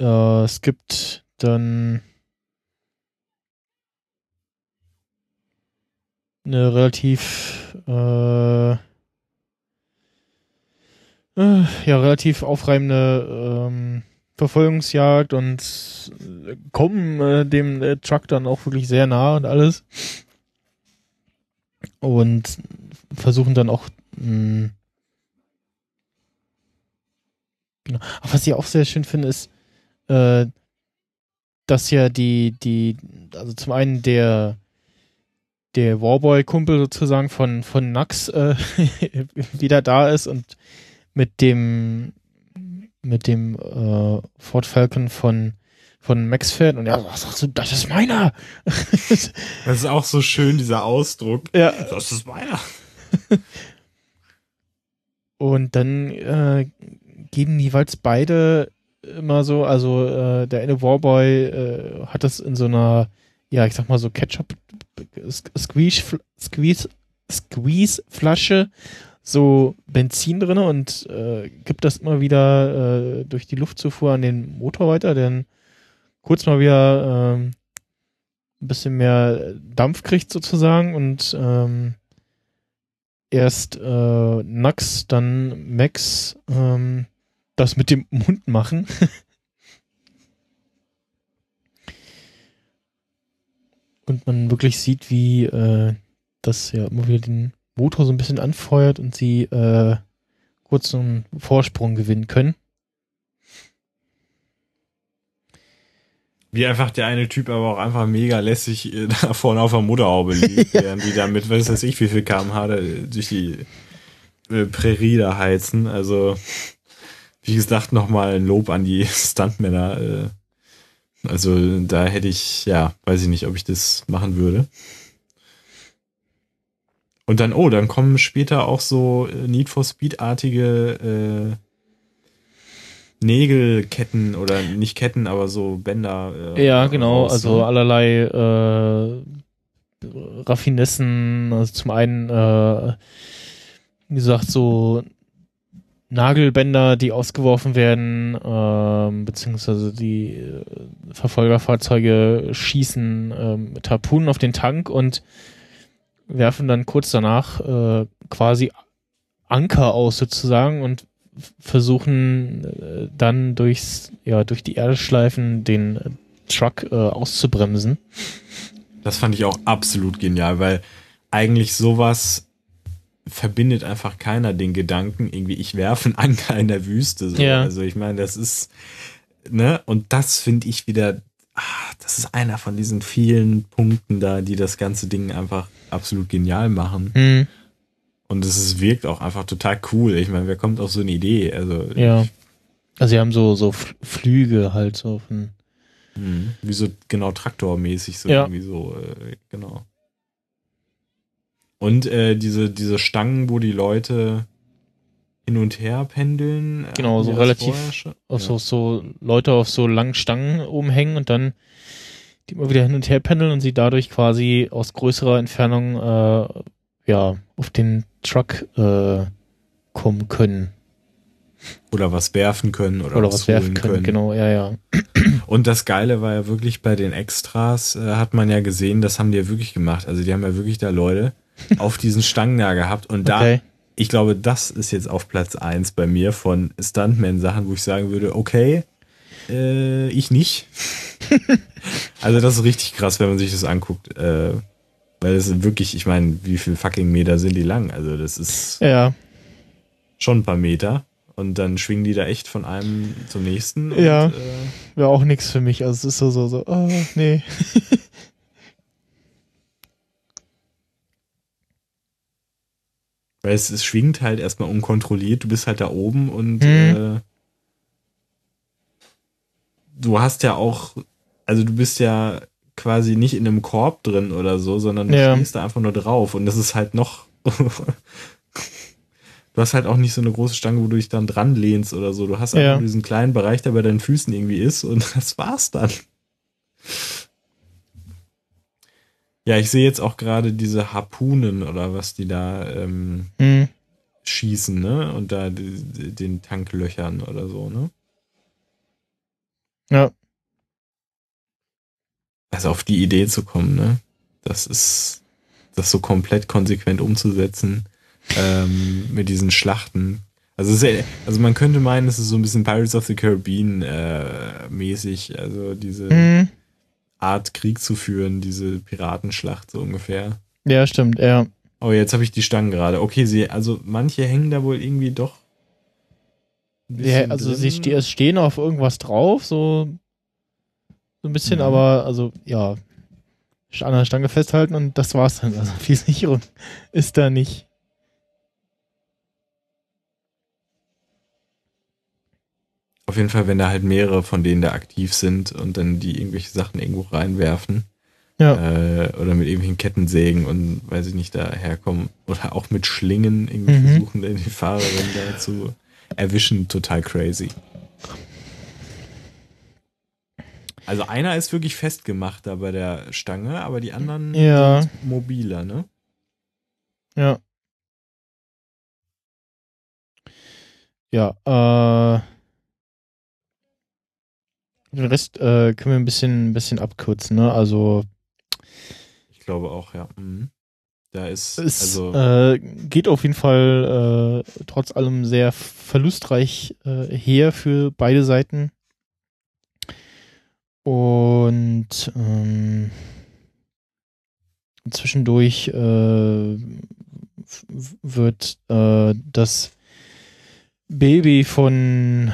äh, es gibt dann eine relativ äh, äh, ja relativ aufreibende ähm, Verfolgungsjagd und kommen äh, dem äh, Truck dann auch wirklich sehr nah und alles und versuchen dann auch mh, hm, genau. Aber was ich auch sehr schön finde ist äh, dass ja die die also zum einen der der Warboy-Kumpel sozusagen von, von Nax äh, [LAUGHS] wieder da ist und mit dem mit dem äh, Ford Falcon von von Max fährt und ja, was sagst du, das ist meiner. [LAUGHS] das ist auch so schön, dieser Ausdruck. Ja. Das ist meiner. [LAUGHS] und dann äh, gehen jeweils beide immer so, also äh, der eine Warboy äh, hat das in so einer, ja, ich sag mal so Ketchup Squeeze, Squeeze, Squeeze Flasche so Benzin drin und äh, gibt das immer wieder äh, durch die Luftzufuhr an den Motor weiter, denn kurz mal wieder ähm, ein bisschen mehr Dampf kriegt sozusagen und ähm, erst äh, Nax, dann Max ähm, das mit dem Mund machen. [LAUGHS] und man wirklich sieht, wie äh, das ja immer wieder den Motor so ein bisschen anfeuert und sie äh, kurz einen Vorsprung gewinnen können. Wie einfach der eine Typ aber auch einfach mega lässig äh, [LAUGHS] da vorne auf der Motorhaube liegt, [LAUGHS] während die da mit, was weiß ich, wie viel kmh da durch die äh, Prärie da heizen. Also, wie gesagt, nochmal ein Lob an die [LAUGHS] Stuntmänner. Äh, also da hätte ich, ja, weiß ich nicht, ob ich das machen würde. Und dann, oh, dann kommen später auch so äh, Need for Speed-artige äh, Nägelketten oder nicht Ketten, aber so Bänder. Äh, ja, genau, raus, also ne? allerlei äh, Raffinessen, also zum einen, äh, wie gesagt, so Nagelbänder, die ausgeworfen werden, ähm, beziehungsweise die äh, Verfolgerfahrzeuge schießen ähm, mit auf den Tank und werfen dann kurz danach äh, quasi Anker aus sozusagen und versuchen äh, dann durchs, ja, durch die Erde den Truck äh, auszubremsen. Das fand ich auch absolut genial, weil eigentlich sowas verbindet einfach keiner den Gedanken, irgendwie, ich werfe einen Anker in der Wüste. So. Ja. Also ich meine, das ist ne? Und das finde ich wieder, ach, das ist einer von diesen vielen Punkten da, die das ganze Ding einfach absolut genial machen. Mhm. Und es ist, wirkt auch einfach total cool. Ich meine, wer kommt auf so eine Idee? Also, ja. Also sie haben so, so Flüge halt so von. Mhm. Wie so genau traktormäßig, so ja. irgendwie so, äh, genau. Und äh, diese, diese Stangen, wo die Leute hin und her pendeln. Äh, genau, so relativ auf ja. so, so Leute auf so langen Stangen oben hängen und dann die immer wieder hin und her pendeln und sie dadurch quasi aus größerer Entfernung äh, ja auf den Truck äh, kommen können. Oder was werfen können oder, oder was, was werfen können, können. Genau, ja, ja. Und das Geile war ja wirklich bei den Extras, äh, hat man ja gesehen, das haben die ja wirklich gemacht. Also die haben ja wirklich da Leute auf diesen Stangen da gehabt und da okay ich glaube, das ist jetzt auf Platz 1 bei mir von Stuntman-Sachen, wo ich sagen würde, okay, äh, ich nicht. [LAUGHS] also das ist richtig krass, wenn man sich das anguckt. Äh, weil es wirklich, ich meine, wie viel fucking Meter sind die lang? Also das ist ja. schon ein paar Meter. Und dann schwingen die da echt von einem zum nächsten. Ja. Äh, Wäre auch nichts für mich. Also es ist so, so, so, oh, nee. [LAUGHS] Weil es, es schwingt halt erstmal unkontrolliert. Du bist halt da oben und mhm. äh, du hast ja auch, also du bist ja quasi nicht in einem Korb drin oder so, sondern du ja. stehst da einfach nur drauf und das ist halt noch. [LAUGHS] du hast halt auch nicht so eine große Stange, wo du dich dann dran lehnst oder so. Du hast einfach ja. diesen kleinen Bereich, der bei deinen Füßen irgendwie ist und [LAUGHS] das war's dann. Ja, ich sehe jetzt auch gerade diese Harpunen oder was die da ähm, mhm. schießen, ne? Und da den Tanklöchern oder so, ne? Ja. Also auf die Idee zu kommen, ne? Das ist das so komplett konsequent umzusetzen ähm, mit diesen Schlachten. Also, ist, also man könnte meinen, es ist so ein bisschen Pirates of the Caribbean äh, mäßig, also diese mhm. Art Krieg zu führen, diese Piratenschlacht so ungefähr. Ja, stimmt, ja. Oh, jetzt habe ich die Stangen gerade. Okay, sie, also manche hängen da wohl irgendwie doch. Ja, also sie stehen auf irgendwas drauf, so, so ein bisschen, mhm. aber also ja, an der Stange festhalten und das war's dann. Also [LAUGHS] viel Sicherung ist da nicht. Auf jeden Fall, wenn da halt mehrere von denen da aktiv sind und dann die irgendwelche Sachen irgendwo reinwerfen. Ja. Äh, oder mit irgendwelchen Kettensägen und weiß ich nicht, da herkommen. Oder auch mit Schlingen irgendwie mhm. versuchen, die Fahrerin da zu erwischen. Total crazy. Also einer ist wirklich festgemacht da bei der Stange, aber die anderen ja. sind mobiler, ne? Ja. Ja, äh den Rest äh, können wir ein bisschen, ein bisschen abkürzen, ne? Also. Ich glaube auch, ja. Mhm. Da ist. Es also äh, geht auf jeden Fall äh, trotz allem sehr verlustreich äh, her für beide Seiten. Und ähm, zwischendurch äh, wird äh, das Baby von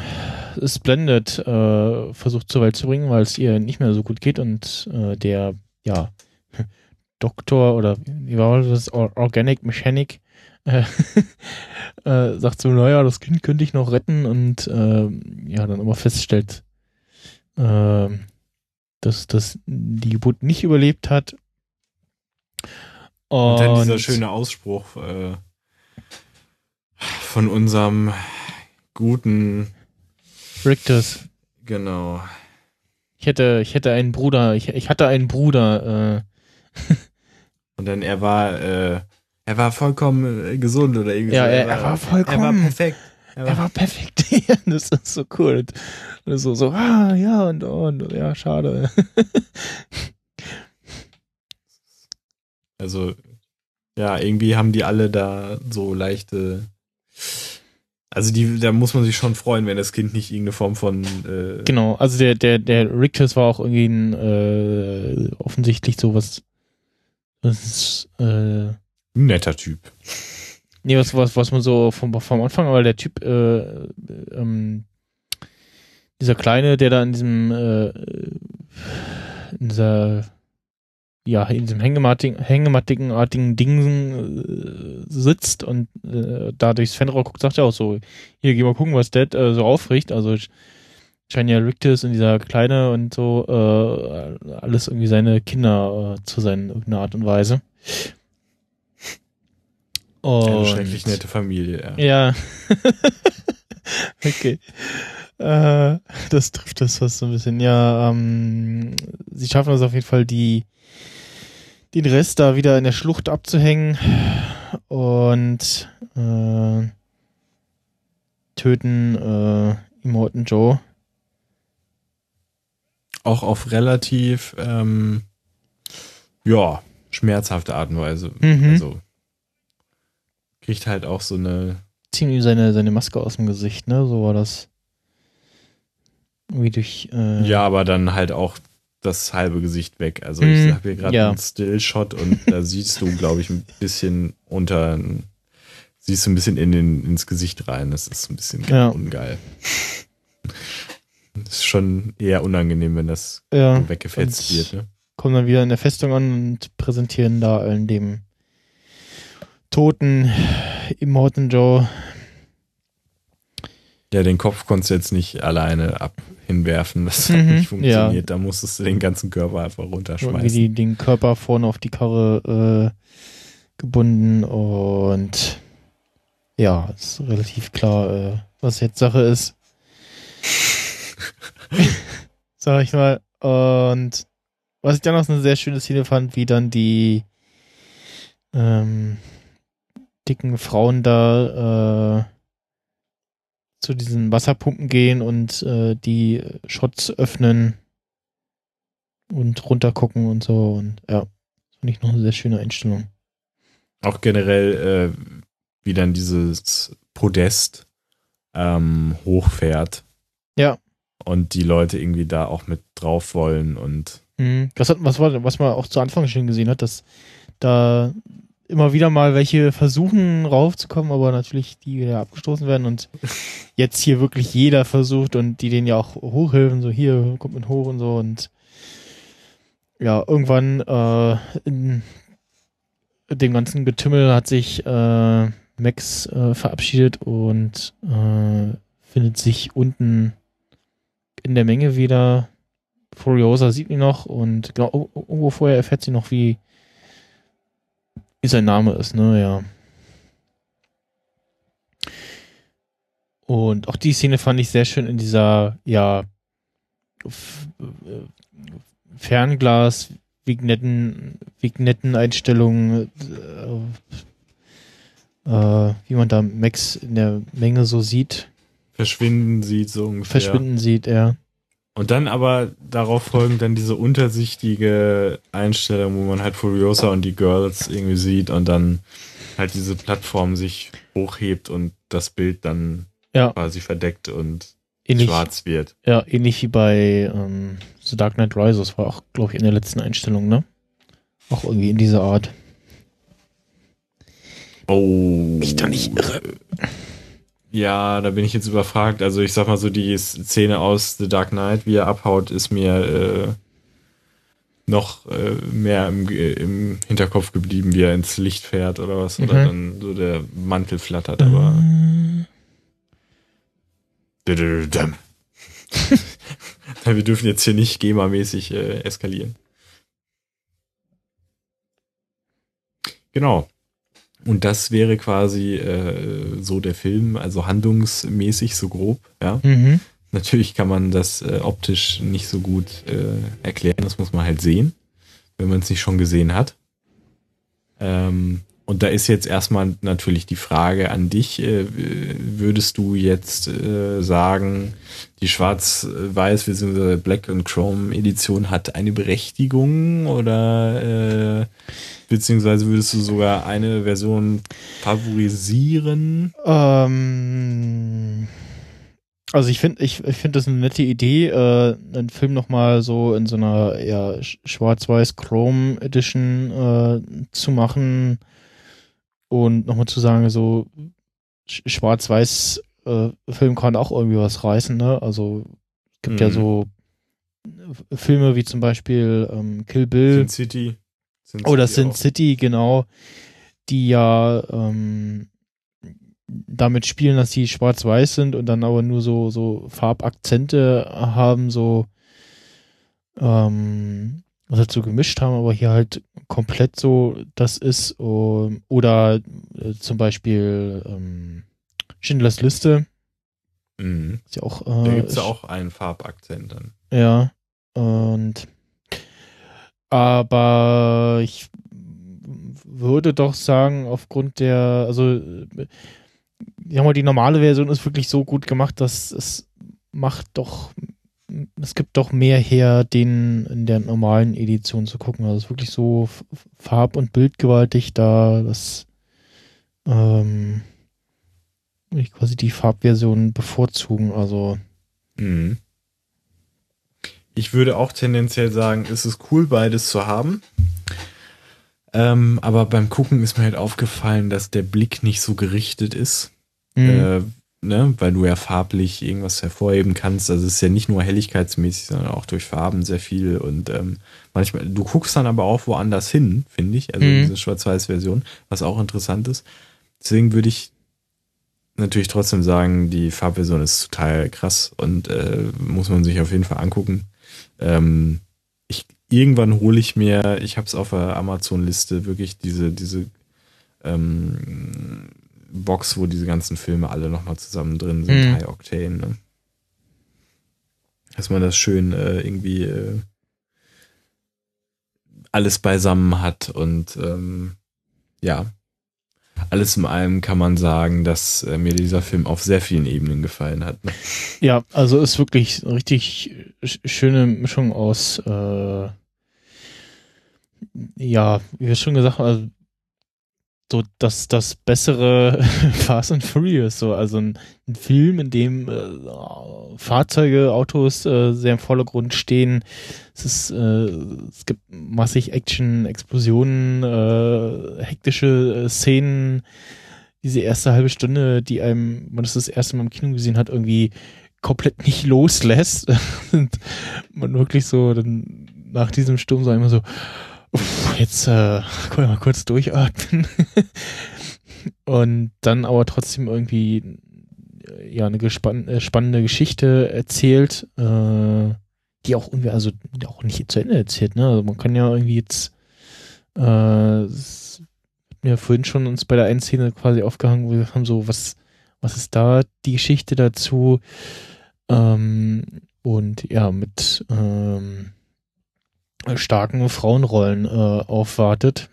Splendid äh, versucht zur Welt zu bringen, weil es ihr nicht mehr so gut geht und äh, der, ja, [LAUGHS] Doktor oder wie war das, Organic Mechanic äh, [LAUGHS] äh, sagt so, naja, das Kind könnte ich noch retten und äh, ja, dann immer feststellt, äh, dass das die Geburt nicht überlebt hat. Und, und dann dieser schöne Ausspruch äh, von unserem guten Rictus. Genau. Ich hätte, ich hätte einen Bruder, ich, ich hatte einen Bruder. Äh. Und dann er war, äh, er war vollkommen äh, gesund oder irgendwie ja, so. Er, er, war vollkommen. Er war perfekt. Er war, er war perfekt. [LAUGHS] das ist so cool. Und so, so, ah, ja, und, und, ja, schade. also, ja, irgendwie haben die alle da so leichte also die, da muss man sich schon freuen, wenn das Kind nicht irgendeine Form von äh Genau, also der, der, der Rictus war auch irgendwie ein äh, offensichtlich sowas. Das ist, äh, netter Typ. Nee, was, was, was man so vom, vom Anfang, aber der Typ, äh, ähm, dieser Kleine, der da in diesem, äh, in dieser, ja, in diesem hängemattigenartigen Ding äh, sitzt und äh, da durchs Fenster guckt, sagt er auch so, hier, geh mal gucken, was Dad äh, so aufricht. Also Shania Rictus und dieser Kleine und so, äh, alles irgendwie seine Kinder äh, zu sein, in irgendeiner Art und Weise. Und Eine schrecklich nette Familie, ja. Ja. [LAUGHS] okay. Äh, das trifft das was so ein bisschen. Ja, ähm, sie schaffen es auf jeden Fall, die den Rest da wieder in der Schlucht abzuhängen und äh, töten äh, Immortan Joe. Auch auf relativ ähm, ja, schmerzhafte Art und Weise. Mhm. Also kriegt halt auch so eine. Ziehen ihm seine, seine Maske aus dem Gesicht, ne? So war das. Wie durch. Äh ja, aber dann halt auch das halbe Gesicht weg. Also ich mhm. habe hier gerade ja. einen Stillshot und da [LAUGHS] siehst du, glaube ich, ein bisschen unter, siehst du ein bisschen in den, ins Gesicht rein. Das ist ein bisschen ja. ungeil. Das ist schon eher unangenehm, wenn das ja. weggefetzt wird. Ne? Kommen dann wieder in der Festung an und präsentieren da allen dem toten Immortan Joe. Ja, den Kopf konntest du jetzt nicht alleine ab hinwerfen. Das hat mhm, nicht funktioniert. Ja. Da musstest du den ganzen Körper einfach runterschmeißen. Irgendwie den Körper vorne auf die Karre äh, gebunden und ja, ist relativ klar, äh, was jetzt Sache ist. [LAUGHS] Sag ich mal. Und was ich dann noch eine sehr schöne Szene fand, wie dann die ähm, dicken Frauen da äh, zu diesen Wasserpumpen gehen und äh, die Shots öffnen und runtergucken und so. Und ja, finde ich noch eine sehr schöne Einstellung. Auch generell, äh, wie dann dieses Podest ähm, hochfährt. Ja. Und die Leute irgendwie da auch mit drauf wollen und. Mhm. Das hat, was, war, was man auch zu Anfang schon gesehen hat, dass da immer wieder mal welche versuchen raufzukommen, aber natürlich die wieder abgestoßen werden und jetzt hier wirklich jeder versucht und die denen ja auch hochhelfen, so hier kommt mit hoch und so und ja, irgendwann äh, in dem ganzen Getümmel hat sich äh, Max äh, verabschiedet und äh, findet sich unten in der Menge wieder. Furiosa sieht ihn noch und genau, irgendwo vorher erfährt sie noch, wie wie sein Name ist, ne, ja. Und auch die Szene fand ich sehr schön in dieser, ja, Fernglas, Vignetten, Vignetten-Einstellungen, äh, äh, wie man da Max in der Menge so sieht. Verschwinden sieht, so ungefähr. Verschwinden sieht, ja. Und dann aber darauf folgen dann diese untersichtige Einstellung, wo man halt Furiosa und die Girls irgendwie sieht und dann halt diese Plattform sich hochhebt und das Bild dann ja. quasi verdeckt und ähnlich, schwarz wird. Ja, ähnlich wie bei ähm, The Dark Knight Rises war auch, glaube ich, in der letzten Einstellung, ne? Auch irgendwie in dieser Art. Oh. Ich da nicht irre. Ja, da bin ich jetzt überfragt. Also ich sag mal so, die Szene aus The Dark Knight, wie er abhaut, ist mir äh, noch äh, mehr im, im, Hinterkopf geblieben, wie er ins Licht fährt oder was. Mhm. Oder dann so der Mantel flattert, aber. Mhm. [LAUGHS] Wir dürfen jetzt hier nicht GEMA-mäßig äh, eskalieren. Genau. Und das wäre quasi äh, so der Film, also handlungsmäßig so grob, ja. Mhm. Natürlich kann man das äh, optisch nicht so gut äh, erklären, das muss man halt sehen, wenn man es nicht schon gesehen hat. Ähm, und da ist jetzt erstmal natürlich die Frage an dich, äh, würdest du jetzt äh, sagen, die Schwarz-Weiß bzw. Black und Chrome Edition hat eine Berechtigung oder äh, Beziehungsweise würdest du sogar eine Version favorisieren? Ähm, also ich finde, ich, ich finde das eine nette Idee, äh, einen Film nochmal so in so einer ja, schwarz-weiß Chrome Edition äh, zu machen und nochmal zu sagen, so schwarz-weiß äh, Film kann auch irgendwie was reißen, ne? Also gibt mhm. ja so Filme wie zum Beispiel ähm, Kill Bill. Sin City. Sin Oder Sin auch. City, genau. Die ja ähm, damit spielen, dass die schwarz-weiß sind und dann aber nur so, so Farbakzente haben, so ähm, was halt so gemischt haben, aber hier halt komplett so das ist. Um, oder äh, zum Beispiel ähm, Schindlers Liste. Mhm. Ist ja auch, äh, da gibt es ja auch einen Farbakzent dann. Ja. Und aber ich würde doch sagen, aufgrund der, also ja mal, die normale Version ist wirklich so gut gemacht, dass es macht doch, es gibt doch mehr her, den in der normalen Edition zu gucken. Also es ist wirklich so farb- und bildgewaltig da, dass ähm, ich quasi die Farbversion bevorzugen. Also mhm. ich würde auch tendenziell sagen, es ist cool, beides zu haben. Ähm, aber beim Gucken ist mir halt aufgefallen, dass der Blick nicht so gerichtet ist. Mhm. Ne? Weil du ja farblich irgendwas hervorheben kannst. Also es ist ja nicht nur helligkeitsmäßig, sondern auch durch Farben sehr viel. Und ähm, manchmal, du guckst dann aber auch woanders hin, finde ich. Also mhm. diese Schwarz-Weiß-Version, was auch interessant ist. Deswegen würde ich natürlich trotzdem sagen, die Farbversion ist total krass und äh, muss man sich auf jeden Fall angucken. Ähm, ich, irgendwann hole ich mir, ich habe es auf der Amazon-Liste, wirklich diese, diese ähm, Box, wo diese ganzen Filme alle nochmal zusammen drin sind, mhm. High Octane. Ne? Dass man das schön äh, irgendwie äh, alles beisammen hat und ähm, ja, alles in allem kann man sagen, dass äh, mir dieser Film auf sehr vielen Ebenen gefallen hat. Ne? Ja, also ist wirklich eine richtig schöne Mischung aus, äh, ja, wie wir schon gesagt haben, also so das, das bessere [LAUGHS] Fast and Furious, so, also ein, ein Film, in dem äh, Fahrzeuge, Autos äh, sehr im Vordergrund stehen. Es ist, äh, es gibt massig Action, Explosionen, äh, hektische äh, Szenen. Diese erste halbe Stunde, die einem, man das das erste Mal im Kino gesehen hat, irgendwie komplett [LAUGHS] nicht loslässt. [LAUGHS] und man wirklich so dann nach diesem Sturm so immer so, Jetzt äh, [LAUGHS] wir mal kurz durchatmen. [LAUGHS] und dann aber trotzdem irgendwie äh, ja eine gespann äh, spannende Geschichte erzählt, äh, die auch irgendwie, also auch nicht zu Ende erzählt, ne? Also man kann ja irgendwie jetzt äh, mir vorhin schon uns bei der einen Szene quasi aufgehangen, wo wir haben so, was, was ist da die Geschichte dazu? Ähm, und ja, mit ähm, starken Frauenrollen äh, aufwartet.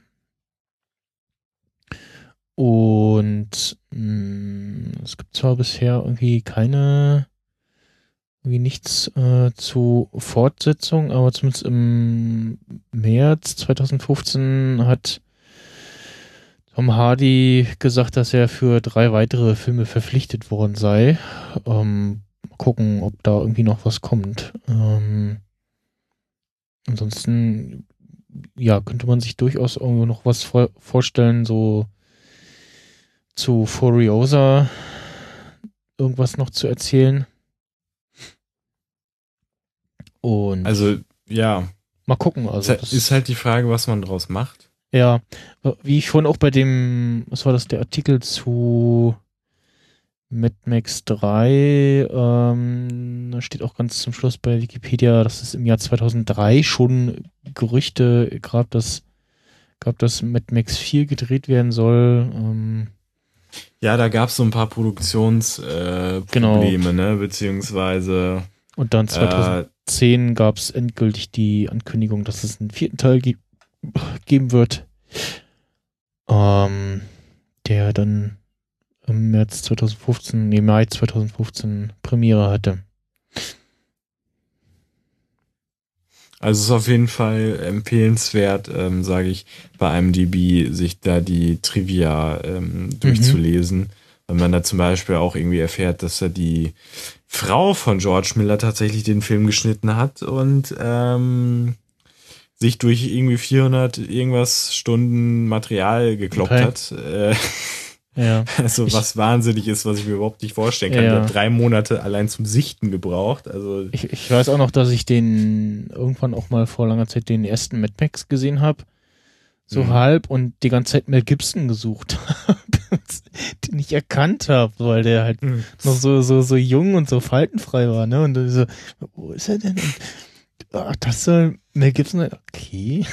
Und mh, mm, es gibt zwar bisher irgendwie keine, irgendwie nichts äh, zu Fortsetzung, aber zumindest im März 2015 hat Tom Hardy gesagt, dass er für drei weitere Filme verpflichtet worden sei. Ähm, mal gucken, ob da irgendwie noch was kommt. Ähm, Ansonsten, ja, könnte man sich durchaus irgendwo noch was vor vorstellen, so zu Furiosa irgendwas noch zu erzählen. Und also, ja. Mal gucken. Also ist, ist halt die Frage, was man draus macht. Ja, wie ich vorhin auch bei dem, was war das, der Artikel zu Mad Max 3, ähm, da steht auch ganz zum Schluss bei Wikipedia, dass es im Jahr 2003 schon Gerüchte gab, dass, gab, dass Mad Max 4 gedreht werden soll. Ähm, ja, da gab es so ein paar Produktionsprobleme, äh, genau. ne, beziehungsweise. Und dann 2010 äh, gab es endgültig die Ankündigung, dass es einen vierten Teil ge geben wird, ähm, der dann im März 2015, nee, Mai 2015 Premiere hatte. Also es ist auf jeden Fall empfehlenswert, ähm, sage ich, bei IMDb sich da die Trivia ähm, durchzulesen. Mhm. Wenn man da zum Beispiel auch irgendwie erfährt, dass er die Frau von George Miller tatsächlich den Film geschnitten hat und ähm, sich durch irgendwie 400 irgendwas Stunden Material gekloppt okay. hat. Äh, [LAUGHS] Ja. [LAUGHS] Also ich, was wahnsinnig ist, was ich mir überhaupt nicht vorstellen kann. Ja. Ich drei Monate allein zum Sichten gebraucht. Also ich, ich weiß auch noch, dass ich den irgendwann auch mal vor langer Zeit den ersten Mad Max gesehen habe. So mhm. halb und die ganze Zeit Mel Gibson gesucht [LAUGHS] habe, den ich erkannt habe, weil der halt mhm. noch so, so, so jung und so faltenfrei war, ne? Und so, wo ist er denn? Und, ach, das soll Mel Gibson, okay.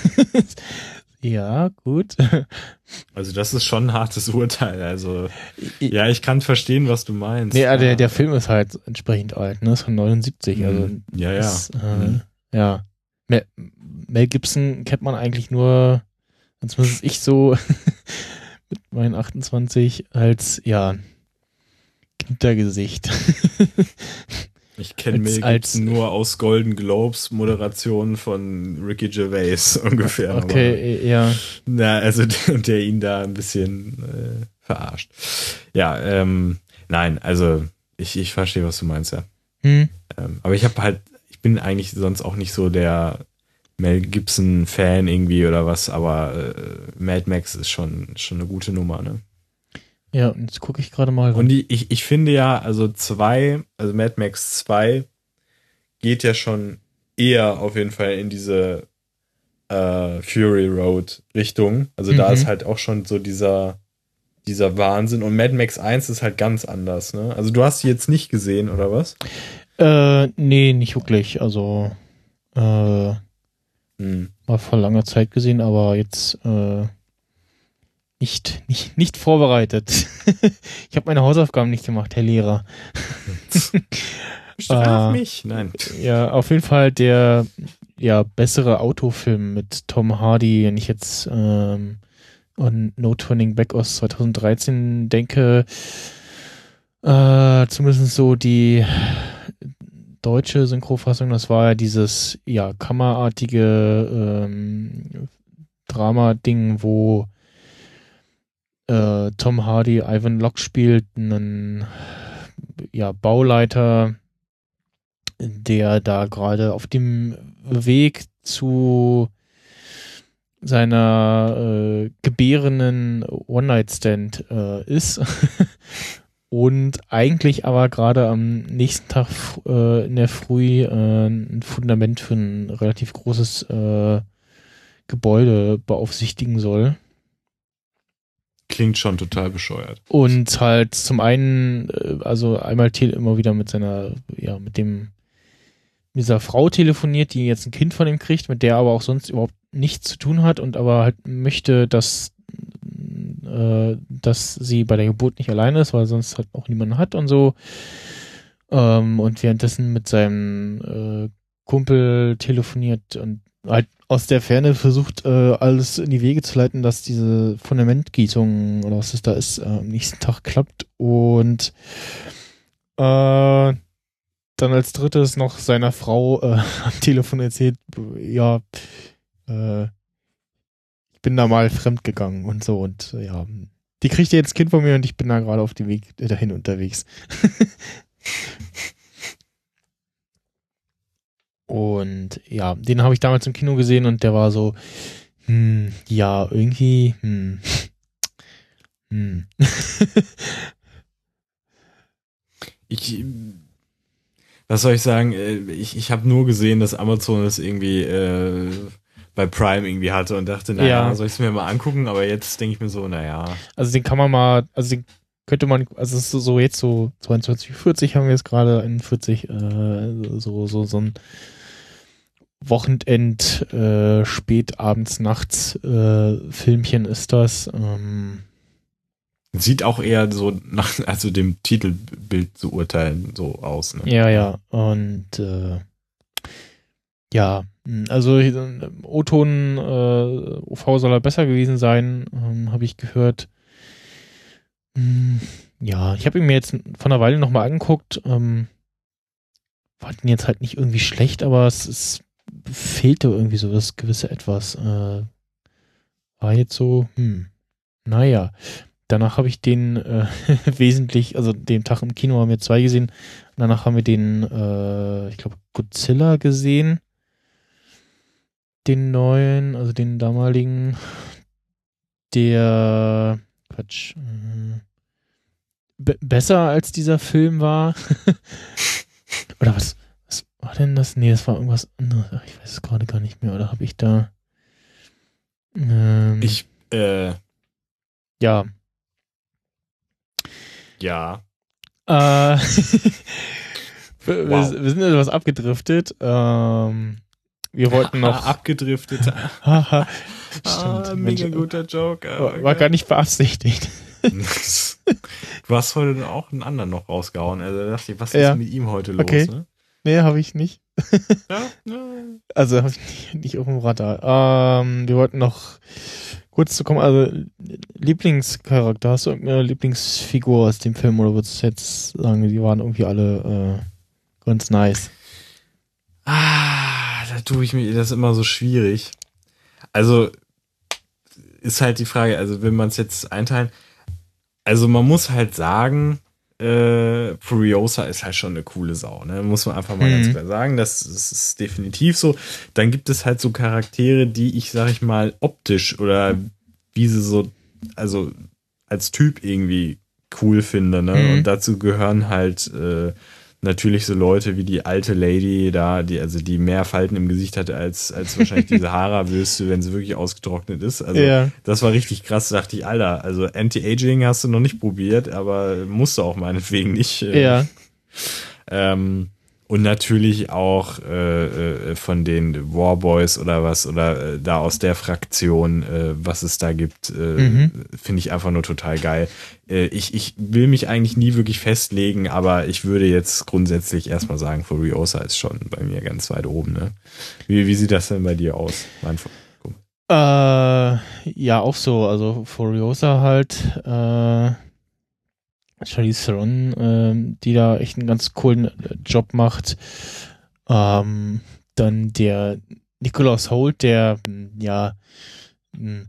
Ja, gut. [LAUGHS] Also das ist schon ein hartes Urteil. Also ja, ich kann verstehen, was du meinst. Nee, ja. der, der Film ist halt entsprechend alt, ne? Ist von 79. Also mhm. ja, ja. Ist, äh, mhm. Ja. Mel, Mel Gibson kennt man eigentlich nur, zumindest ich so [LAUGHS] mit meinen 28 als ja Kindergesicht. [LAUGHS] Ich kenne Mel als nur aus Golden Globes Moderationen von Ricky Gervais [LAUGHS] ungefähr. Okay, aber, ja. Na, also [LAUGHS] der, der ihn da ein bisschen äh, verarscht. Ja, ähm, nein, also ich, ich verstehe, was du meinst, ja. Hm. Ähm, aber ich habe halt, ich bin eigentlich sonst auch nicht so der Mel Gibson Fan irgendwie oder was, aber äh, Mad Max ist schon schon eine gute Nummer, ne? Ja, jetzt gucke ich gerade mal. Und die, ich, ich finde ja, also zwei, also Mad Max 2 geht ja schon eher auf jeden Fall in diese äh, Fury Road Richtung. Also mhm. da ist halt auch schon so dieser, dieser Wahnsinn. Und Mad Max 1 ist halt ganz anders, ne? Also du hast sie jetzt nicht gesehen, oder was? Äh, nee, nicht wirklich. Also, äh, hm. mal vor langer Zeit gesehen, aber jetzt, äh, nicht, nicht, nicht vorbereitet. [LAUGHS] ich habe meine Hausaufgaben nicht gemacht, Herr Lehrer. [LAUGHS] Straf äh, mich? Nein. Ja, auf jeden Fall der ja bessere Autofilm mit Tom Hardy, wenn ich jetzt ähm, an No Turning Back aus 2013 denke, äh, zumindest so die deutsche Synchrofassung, das war ja dieses ja kammerartige ähm, Drama-Ding, wo äh, Tom Hardy Ivan Locke spielt, einen ja, Bauleiter, der da gerade auf dem Weg zu seiner äh, gebärenden One-Night-Stand äh, ist [LAUGHS] und eigentlich aber gerade am nächsten Tag äh, in der Früh äh, ein Fundament für ein relativ großes äh, Gebäude beaufsichtigen soll. Klingt schon total bescheuert. Und halt zum einen, äh, also einmal immer wieder mit seiner, ja, mit dem, mit dieser Frau telefoniert, die jetzt ein Kind von ihm kriegt, mit der aber auch sonst überhaupt nichts zu tun hat und aber halt möchte, dass, äh, dass sie bei der Geburt nicht alleine ist, weil sonst halt auch niemanden hat und so. Ähm, und währenddessen mit seinem äh, Kumpel telefoniert und halt aus der Ferne versucht, äh, alles in die Wege zu leiten, dass diese Fundamentgießung oder was es da ist, äh, am nächsten Tag klappt. Und äh, dann als drittes noch seiner Frau äh, [LAUGHS] am Telefon erzählt, ja, äh, ich bin da mal fremd gegangen und so und ja, die kriegt jetzt Kind von mir und ich bin da gerade auf dem Weg dahin unterwegs. [LAUGHS] Und ja, den habe ich damals im Kino gesehen und der war so, hm, ja, irgendwie, hm, [LAUGHS] hm. ich, was soll ich sagen? Äh, ich, ich habe nur gesehen, dass Amazon das irgendwie äh, bei Prime irgendwie hatte und dachte, naja, ja. soll ich es mir mal angucken? Aber jetzt denke ich mir so, naja. Also den kann man mal, also den könnte man, also es ist so jetzt so 22, 40 haben wir jetzt gerade, 41, äh, so, so, so ein Wochenend, äh, spät abends, nachts äh, Filmchen ist das. Ähm, Sieht auch eher so nach, also dem Titelbild zu urteilen, so aus. Ne? Ja, ja. Und äh, ja, also O-Ton äh, UV soll er besser gewesen sein, ähm, habe ich gehört. Hm, ja, ich habe ihn mir jetzt von einer Weile nochmal angeguckt. Ähm, war den jetzt halt nicht irgendwie schlecht, aber es ist fehlte irgendwie so das gewisse Etwas. Äh, war jetzt so, hm, naja. Danach habe ich den äh, [LAUGHS] wesentlich, also den Tag im Kino haben wir zwei gesehen. Danach haben wir den, äh, ich glaube, Godzilla gesehen. Den neuen, also den damaligen, der, Quatsch, äh, besser als dieser Film war. [LAUGHS] Oder was, was war denn das? Nee, das war irgendwas anderes. Ach, ich weiß es gerade gar nicht mehr. Oder habe ich da. Ähm, ich, äh. Ja. Ja. Äh, [LAUGHS] wir, wow. wir, sind etwas abgedriftet. Ähm, wir wollten noch. abgedriftet. [LAUGHS] [LAUGHS] Haha. ah, mega guter Joke. War, war gar nicht beabsichtigt. [LAUGHS] du hast heute auch einen anderen noch rausgehauen. Also dachte ich, was ist ja. mit ihm heute los? Okay. Ne? Nee, habe ich nicht. [LAUGHS] ja, ja. Also habe ich nicht, nicht, auf dem Radar. Ähm, wir wollten noch kurz zu kommen. Also Lieblingscharakter, hast du irgendeine Lieblingsfigur aus dem Film oder würdest du jetzt sagen, die waren irgendwie alle äh, ganz nice? Ah, da tue ich mir das immer so schwierig. Also ist halt die Frage, also wenn man es jetzt einteilen, also man muss halt sagen, äh, Furiosa ist halt schon eine coole Sau, ne? Muss man einfach mal mhm. ganz klar sagen. Das, das, ist definitiv so. Dann gibt es halt so Charaktere, die ich, sag ich mal, optisch oder wie sie so, also als Typ irgendwie cool finde, ne? Mhm. Und dazu gehören halt äh, natürlich so Leute wie die alte Lady da, die, also die mehr Falten im Gesicht hatte als, als wahrscheinlich diese Hara-Wüste, [LAUGHS] wenn sie wirklich ausgetrocknet ist. Also ja. das war richtig krass, dachte ich, Alter, also Anti-Aging hast du noch nicht probiert, aber musst du auch meinetwegen nicht. Äh, ja. Ähm, und natürlich auch äh, äh, von den Warboys oder was, oder äh, da aus der Fraktion, äh, was es da gibt, äh, mhm. finde ich einfach nur total geil. Äh, ich, ich will mich eigentlich nie wirklich festlegen, aber ich würde jetzt grundsätzlich erstmal sagen, Furiosa ist schon bei mir ganz weit oben. Ne? Wie, wie sieht das denn bei dir aus? Mein ja, auch so. Also Furiosa halt. Charlize Theron, äh, die da echt einen ganz coolen äh, Job macht. Ähm, dann der Nicholas Holt, der hm, ja hm,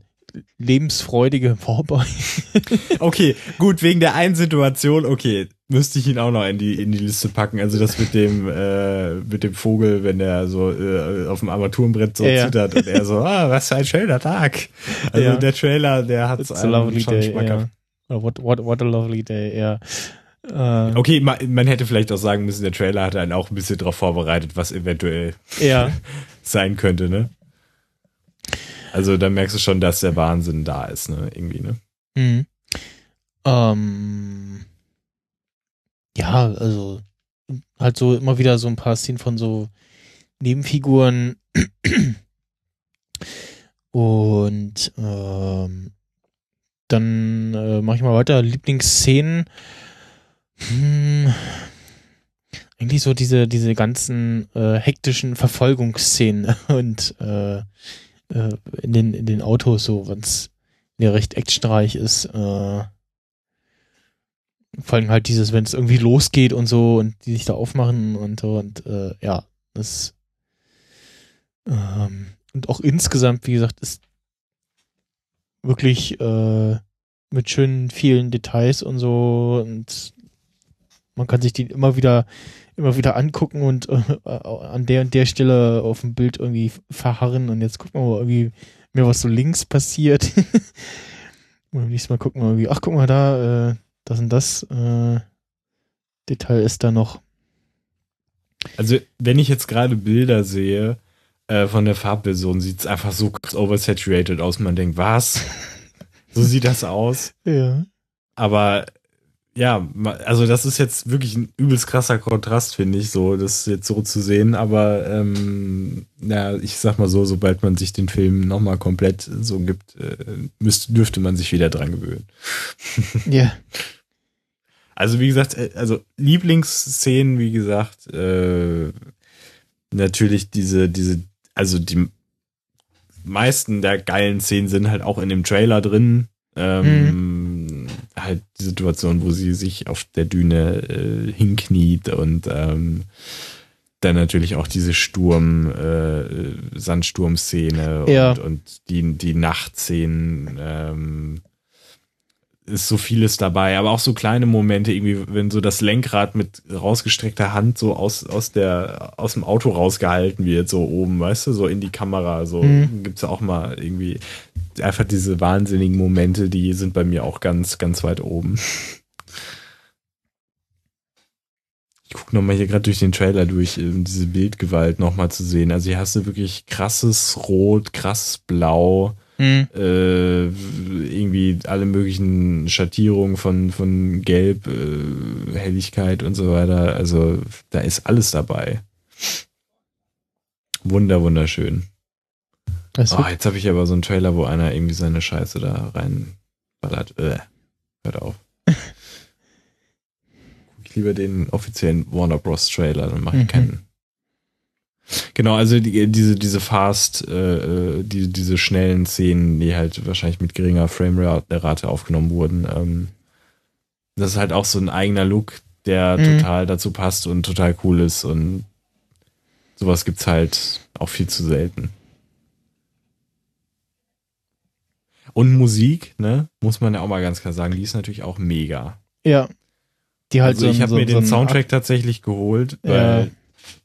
lebensfreudige Vorbei. [LAUGHS] okay, gut, wegen der einen Situation, okay, müsste ich ihn auch noch in die, in die Liste packen. Also das mit dem, äh, mit dem Vogel, wenn der so äh, auf dem Armaturenbrett so ja, zittert und er so, [LAUGHS] ah, was für ein schöner Tag. Also ja. der Trailer, der hat es schon schmackhaft. What, what, what a lovely day, ja. Äh, okay, man, man, hätte vielleicht auch sagen müssen, der Trailer hat einen auch ein bisschen darauf vorbereitet, was eventuell ja. [LAUGHS] sein könnte, ne? Also da merkst du schon, dass der Wahnsinn da ist, ne? Irgendwie, ne? Mhm. Ähm, ja, also halt so immer wieder so ein paar Szenen von so Nebenfiguren [CLEARS THROAT] und ähm, dann äh, mache ich mal weiter. Lieblingsszenen. Hm, eigentlich so diese, diese ganzen äh, hektischen Verfolgungsszenen [LAUGHS] und äh, äh, in, den, in den Autos, so, wenn es ja recht actionreich ist. Äh, vor allem halt dieses, wenn es irgendwie losgeht und so und die sich da aufmachen und so und äh, ja, das ähm, und auch insgesamt, wie gesagt, ist wirklich äh, mit schönen vielen Details und so und man kann sich die immer wieder immer wieder angucken und äh, an der und der Stelle auf dem Bild irgendwie verharren und jetzt gucken wir mal irgendwie mir was so links passiert. [LAUGHS] Und beim nächsten Mal gucken wir irgendwie ach guck mal da äh, das und das äh, Detail ist da noch. Also wenn ich jetzt gerade Bilder sehe äh, von der Farbversion sieht es einfach so oversaturated aus. Man denkt, was? [LAUGHS] so sieht das aus. Ja. Aber ja, also das ist jetzt wirklich ein übelst krasser Kontrast, finde ich, so das jetzt so zu sehen. Aber ähm, ja, ich sag mal so, sobald man sich den Film nochmal komplett so gibt, äh, müsste, dürfte man sich wieder dran gewöhnen. [LAUGHS] Ja. Also wie gesagt, äh, also Lieblingsszenen, wie gesagt, äh, natürlich diese, diese also die meisten der geilen Szenen sind halt auch in dem Trailer drin. Ähm, mhm. Halt die Situation, wo sie sich auf der Düne äh, hinkniet und ähm, dann natürlich auch diese Sturm, äh, Sandsturm-Szene ja. und, und die, die Nachtszenen. Ähm, ist so vieles dabei, aber auch so kleine Momente, irgendwie, wenn so das Lenkrad mit rausgestreckter Hand so aus, aus der, aus dem Auto rausgehalten wird, so oben, weißt du, so in die Kamera, so mhm. gibt's auch mal irgendwie einfach diese wahnsinnigen Momente, die sind bei mir auch ganz, ganz weit oben. gucke nochmal hier gerade durch den Trailer durch, um diese Bildgewalt nochmal zu sehen. Also hier hast du wirklich krasses Rot, krasses Blau, mhm. äh, irgendwie alle möglichen Schattierungen von, von Gelb, äh, Helligkeit und so weiter. Also da ist alles dabei. Wunder, wunderschön. Oh, jetzt habe ich aber so einen Trailer, wo einer irgendwie seine Scheiße da reinballert. Äh, hört auf. [LAUGHS] Guck ich lieber den offiziellen Warner Bros. Trailer, dann mache ich mhm. keinen. Genau, also die, diese, diese Fast, äh, die, diese schnellen Szenen, die halt wahrscheinlich mit geringer Framerate aufgenommen wurden, ähm, das ist halt auch so ein eigener Look, der mhm. total dazu passt und total cool ist und sowas gibt's halt auch viel zu selten. Und Musik, ne, muss man ja auch mal ganz klar sagen, die ist natürlich auch mega. Ja. Die halt also so ich habe so, mir so den Soundtrack tatsächlich geholt, weil ja.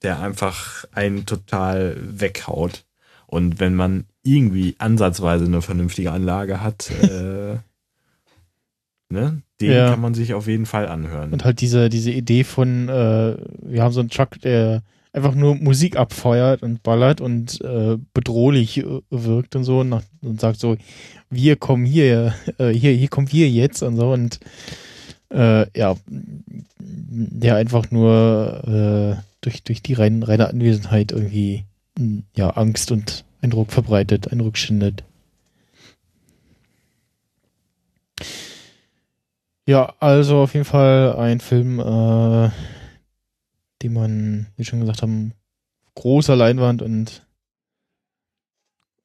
Der einfach einen total weghaut. Und wenn man irgendwie ansatzweise eine vernünftige Anlage hat, [LAUGHS] äh, ne, den ja. kann man sich auf jeden Fall anhören. Und halt diese, diese Idee von, äh, wir haben so einen Truck, der einfach nur Musik abfeuert und ballert und äh, bedrohlich äh, wirkt und so und, nach, und, sagt so, wir kommen hier, äh, hier, hier kommen wir jetzt und so und äh, ja, der einfach nur äh, durch, durch die rein, reine Anwesenheit irgendwie ja, Angst und Eindruck verbreitet, Eindruck schindet. Ja, also auf jeden Fall ein Film, äh, den man, wie schon gesagt haben, großer Leinwand und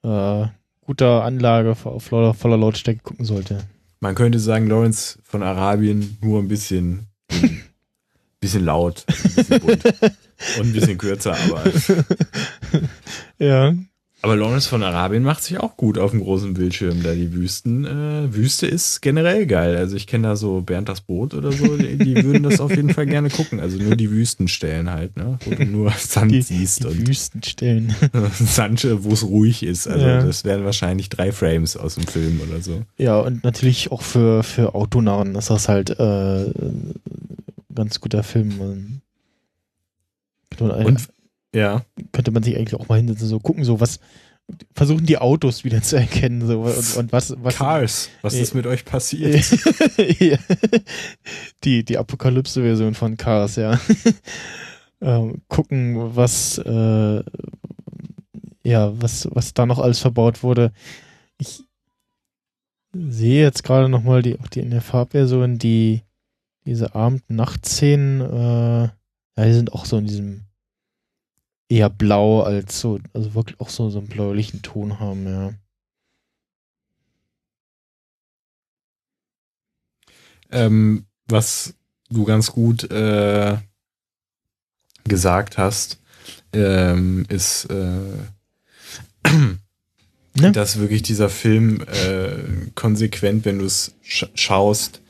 äh, guter Anlage auf voller Lautstärke gucken sollte. Man könnte sagen, Lawrence von Arabien nur ein bisschen, [LAUGHS] bisschen laut, ein bisschen bunt [LAUGHS] und ein bisschen kürzer, aber. ja. Aber Lawrence von Arabien macht sich auch gut auf dem großen Bildschirm, da die Wüsten. Äh, Wüste ist generell geil. Also ich kenne da so Bernd das Boot oder so, die, die, würden das auf jeden Fall gerne gucken. Also nur die Wüstenstellen halt, ne? Wo du nur Sand die, siehst. Die und Wüstenstellen. [LAUGHS] Sand, wo es ruhig ist. Also ja. das wären wahrscheinlich drei Frames aus dem Film oder so. Ja, und natürlich auch für, für Autonarren ist das halt äh, ganz guter Film. Und ja. Könnte man sich eigentlich auch mal hinsetzen, so gucken, so was, versuchen die Autos wieder zu erkennen, so und, und was, was. Cars, was äh, ist mit euch passiert? [LAUGHS] die, die Apokalypse-Version von Cars, ja. [LAUGHS] ähm, gucken, was, äh, ja, was, was da noch alles verbaut wurde. Ich sehe jetzt gerade nochmal die, auch die in der Farbversion, die, diese Abend-Nacht-Szenen, äh, ja, die sind auch so in diesem eher blau als so, also wirklich auch so, so einen bläulichen Ton haben, ja. Ähm, was du ganz gut äh, gesagt hast, ähm, ist, äh, ne? [CLEARS THROAT] dass wirklich dieser Film äh, konsequent, wenn du es sch schaust,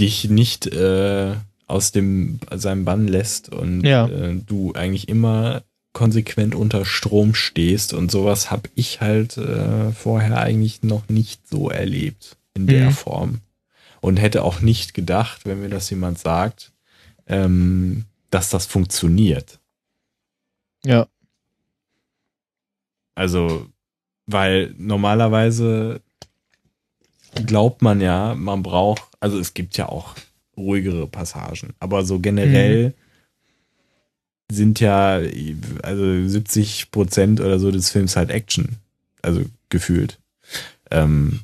dich nicht äh, aus dem seinem Bann lässt und ja. äh, du eigentlich immer konsequent unter Strom stehst und sowas habe ich halt äh, vorher eigentlich noch nicht so erlebt in der mhm. Form und hätte auch nicht gedacht, wenn mir das jemand sagt, ähm, dass das funktioniert. Ja. Also, weil normalerweise glaubt man ja, man braucht, also es gibt ja auch ruhigere Passagen, aber so generell mhm sind ja also 70 Prozent oder so des Films halt Action. Also gefühlt. Ähm,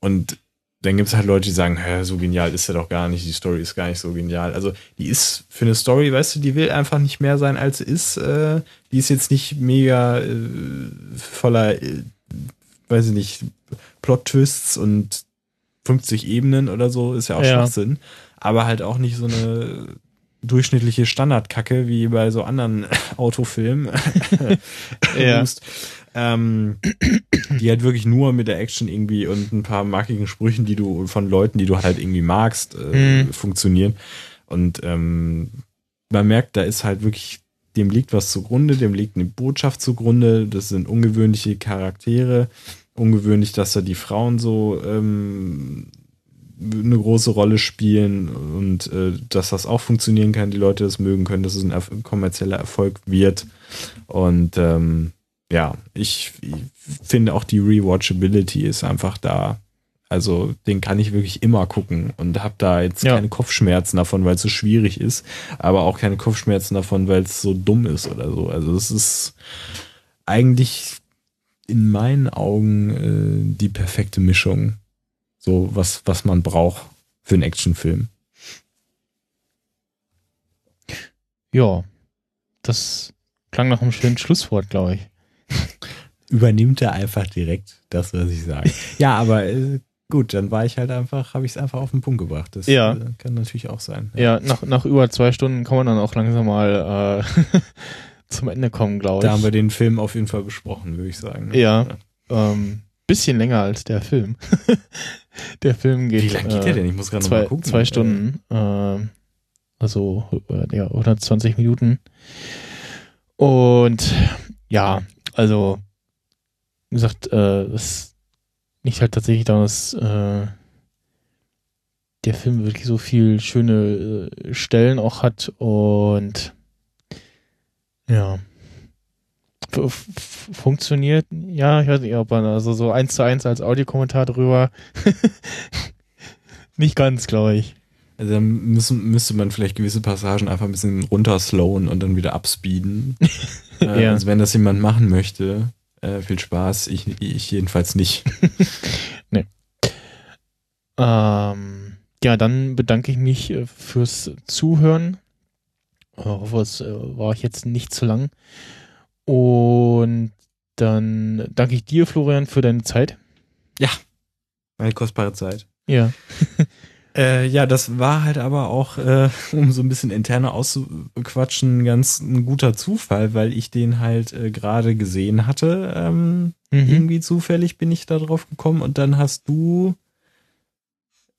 und dann gibt es halt Leute, die sagen, so genial ist er doch gar nicht, die Story ist gar nicht so genial. Also die ist für eine Story, weißt du, die will einfach nicht mehr sein, als sie ist. Äh, die ist jetzt nicht mega äh, voller, äh, weiß ich nicht, Plot-Twists und 50 Ebenen oder so, ist ja auch ja. Schwachsinn. Aber halt auch nicht so eine durchschnittliche Standardkacke wie bei so anderen [LAUGHS] Autofilmen. [LAUGHS] ja. ähm, die halt wirklich nur mit der Action irgendwie und ein paar markigen Sprüchen, die du von Leuten, die du halt irgendwie magst, äh, mhm. funktionieren. Und ähm, man merkt, da ist halt wirklich, dem liegt was zugrunde, dem liegt eine Botschaft zugrunde. Das sind ungewöhnliche Charaktere. Ungewöhnlich, dass da die Frauen so ähm, eine große Rolle spielen und äh, dass das auch funktionieren kann, die Leute das mögen können, dass es ein erf kommerzieller Erfolg wird. Und ähm, ja, ich, ich finde auch die Rewatchability ist einfach da. Also den kann ich wirklich immer gucken und habe da jetzt ja. keine Kopfschmerzen davon, weil es so schwierig ist, aber auch keine Kopfschmerzen davon, weil es so dumm ist oder so. Also es ist eigentlich in meinen Augen äh, die perfekte Mischung, so was was man braucht für einen Actionfilm. Ja, das klang nach einem schönen Schlusswort, glaube ich. [LAUGHS] Übernimmt er einfach direkt das, was ich sage. [LAUGHS] ja, aber äh, Gut, dann war ich halt einfach, habe ich es einfach auf den Punkt gebracht. Das ja. äh, kann natürlich auch sein. Ja, ja nach, nach über zwei Stunden kann man dann auch langsam mal äh, [LAUGHS] zum Ende kommen, glaube ich. Da haben wir den Film auf jeden Fall besprochen, würde ich sagen. Ja, ja. Ähm, bisschen länger als der Film. [LAUGHS] der Film geht. Wie lange geht äh, der denn? Ich muss gerade mal gucken. Zwei Stunden. Äh, also äh, ja, 120 Minuten. Und ja, also wie gesagt, äh, es nicht halt tatsächlich daran, dass äh, der Film wirklich so viel schöne äh, Stellen auch hat und ja F funktioniert. Ja, ich weiß nicht, ob man also so eins zu eins als Audiokommentar drüber [LAUGHS] nicht ganz, glaube ich. Also dann müssen, müsste man vielleicht gewisse Passagen einfach ein bisschen runterslowen und dann wieder upspeeden. [LAUGHS] äh, ja. Also wenn das jemand machen möchte, äh, viel Spaß. Ich, ich jedenfalls nicht. [LAUGHS] nee. Ähm, ja, dann bedanke ich mich äh, fürs Zuhören. Hoffe, es äh, war ich jetzt nicht zu lang. Und dann danke ich dir, Florian, für deine Zeit. Ja, meine kostbare Zeit. Ja. [LAUGHS] Äh, ja, das war halt aber auch, äh, [LAUGHS] um so ein bisschen interner auszuquatschen, ganz ein guter Zufall, weil ich den halt äh, gerade gesehen hatte. Ähm, mhm. Irgendwie zufällig bin ich da drauf gekommen und dann hast du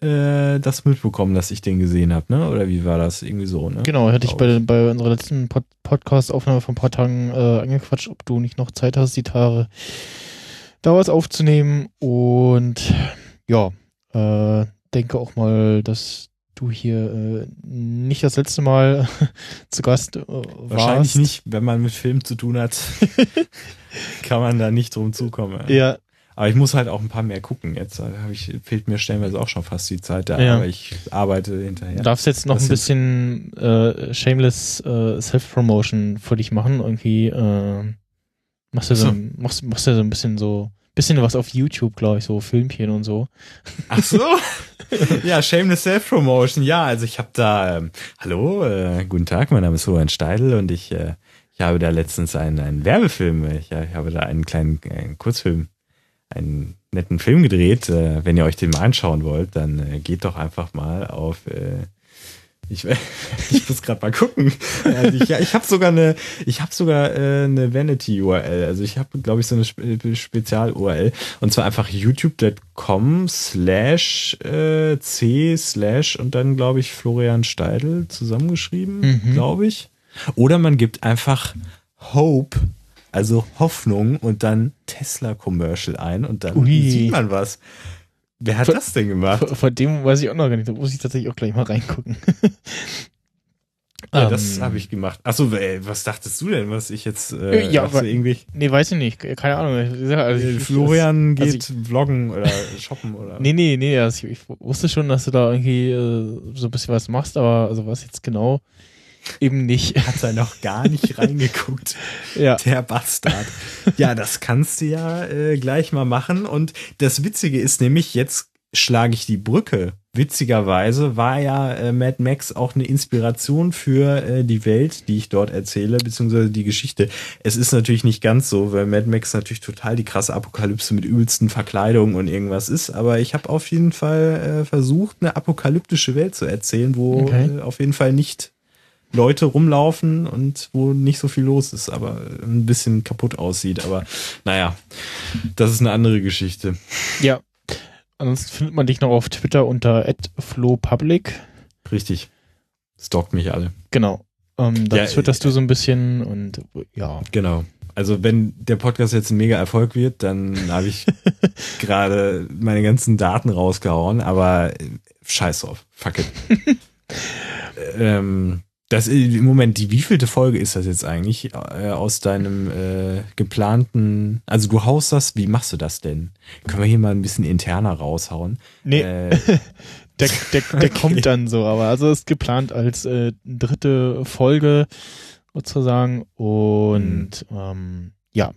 äh, das mitbekommen, dass ich den gesehen habe, ne? Oder wie war das? Irgendwie so, ne? Genau, hatte ich bei, bei unserer letzten Pod Podcast-Aufnahme vor ein paar Tagen äh, angequatscht, ob du nicht noch Zeit hast, die Tage da was aufzunehmen. Und ja, äh, denke auch mal, dass du hier äh, nicht das letzte Mal [LAUGHS] zu Gast äh, warst. Wahrscheinlich nicht, wenn man mit Film zu tun hat, [LAUGHS] kann man da nicht drum zukommen. Ja. Aber ich muss halt auch ein paar mehr gucken. Jetzt hab ich, fehlt mir stellenweise auch schon fast die Zeit da, ja. aber ich arbeite hinterher. Du darfst jetzt noch das ein bisschen äh, shameless äh, Self-Promotion für dich machen. Irgendwie äh, machst du so, so. machst, machst du so ein bisschen so bisschen was auf YouTube, glaube ich, so Filmchen und so. Ach so? [LAUGHS] ja, Shameless Self-Promotion. Ja, also ich habe da, ähm, hallo, äh, guten Tag, mein Name ist Florian Steidl und ich, äh, ich habe da letztens einen, einen Werbefilm, ich, ich habe da einen kleinen einen Kurzfilm, einen netten Film gedreht. Äh, wenn ihr euch den mal anschauen wollt, dann äh, geht doch einfach mal auf äh, ich, [LAUGHS] ich muss gerade mal gucken. Also ich, ja, ich habe sogar eine, ich habe sogar äh, eine Vanity URL. Also ich habe, glaube ich, so eine Spe Spezial URL und zwar einfach youtube.com slash äh, c slash und dann glaube ich Florian Steidl zusammengeschrieben, mhm. glaube ich. Oder man gibt einfach Hope, also Hoffnung und dann Tesla Commercial ein und dann Ui. sieht man was. Wer hat vor, das denn gemacht? Vor, vor, dem weiß ich auch noch gar nicht. Da muss ich tatsächlich auch gleich mal reingucken. ja, um, [LAUGHS] das ähm, habe ich gemacht. Achso, was dachtest du denn, was ich jetzt äh, ja, aber, irgendwie? Nee, weiß ich nicht. Keine Ahnung. Also ich, Florian geht also ich, vloggen oder [LAUGHS] shoppen oder. Nee, nee, nee. Also ich, ich, wusste schon, dass du da irgendwie äh, so ein bisschen was machst, aber also was jetzt genau eben nicht. Hat er noch gar nicht [LAUGHS] reingeguckt. ja. Der Bastard. Ja, das kannst du ja äh, gleich mal machen. Und das Witzige ist nämlich, jetzt schlage ich die Brücke. Witzigerweise war ja äh, Mad Max auch eine Inspiration für äh, die Welt, die ich dort erzähle, beziehungsweise die Geschichte. Es ist natürlich nicht ganz so, weil Mad Max natürlich total die krasse Apokalypse mit übelsten Verkleidungen und irgendwas ist. Aber ich habe auf jeden Fall äh, versucht, eine apokalyptische Welt zu erzählen, wo okay. äh, auf jeden Fall nicht Leute rumlaufen und wo nicht so viel los ist, aber ein bisschen kaputt aussieht. Aber naja, das ist eine andere Geschichte. Ja. Ansonsten findet man dich noch auf Twitter unter @flowpublic. Richtig. Stalkt mich alle. Genau. Ähm, da ja, twitterst du so ein bisschen und ja. Genau. Also wenn der Podcast jetzt ein mega Erfolg wird, dann habe ich [LAUGHS] gerade meine ganzen Daten rausgehauen, aber scheiß drauf. Fuck it. [LAUGHS] ähm, das im Moment, die wievielte Folge ist das jetzt eigentlich äh, aus deinem äh, geplanten, also du haust das, wie machst du das denn? Können wir hier mal ein bisschen interner raushauen? Nee, äh, [LAUGHS] der, der, der [LAUGHS] okay. kommt dann so, aber also ist geplant als äh, dritte Folge sozusagen und hm. ähm, ja, äh,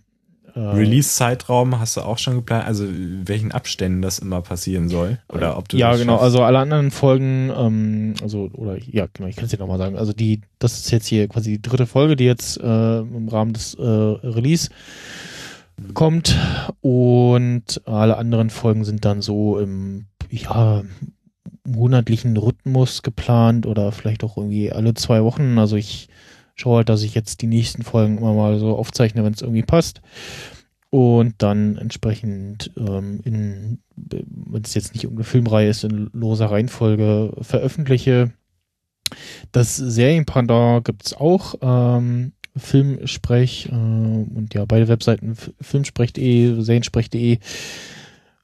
Release-Zeitraum hast du auch schon geplant, also welchen Abständen das immer passieren soll? Oder ob du Ja, genau, schaffst? also alle anderen Folgen, ähm, also, oder ja, genau, ich kann es dir nochmal sagen. Also die, das ist jetzt hier quasi die dritte Folge, die jetzt äh, im Rahmen des äh, Release kommt. Und alle anderen Folgen sind dann so im, ja, monatlichen Rhythmus geplant oder vielleicht auch irgendwie alle zwei Wochen. Also ich schaue dass ich jetzt die nächsten Folgen immer mal so aufzeichne, wenn es irgendwie passt. Und dann entsprechend ähm, wenn es jetzt nicht irgendeine Filmreihe ist, in loser Reihenfolge veröffentliche. Das Serienpendant gibt es auch. Ähm, Filmsprech äh, und ja, beide Webseiten filmsprech.de, seriensprech.de.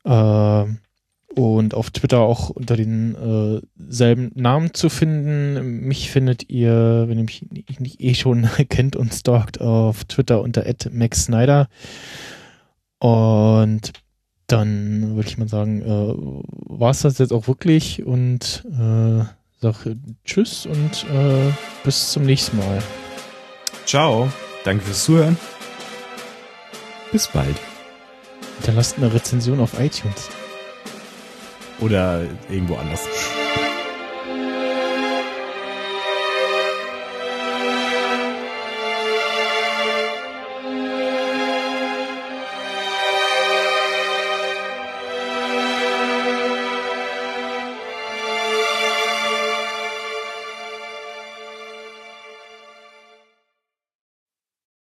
Äh, und auf Twitter auch unter den äh, selben Namen zu finden. Mich findet ihr, wenn ihr mich nicht eh schon [LAUGHS] kennt und stalkt, auf Twitter unter @maxsnyder. Und dann würde ich mal sagen, äh, war es das jetzt auch wirklich und äh, sag Tschüss und äh, bis zum nächsten Mal. Ciao, danke fürs Zuhören. Bis bald. Hinterlasst eine Rezension auf iTunes. Oder irgendwo anders.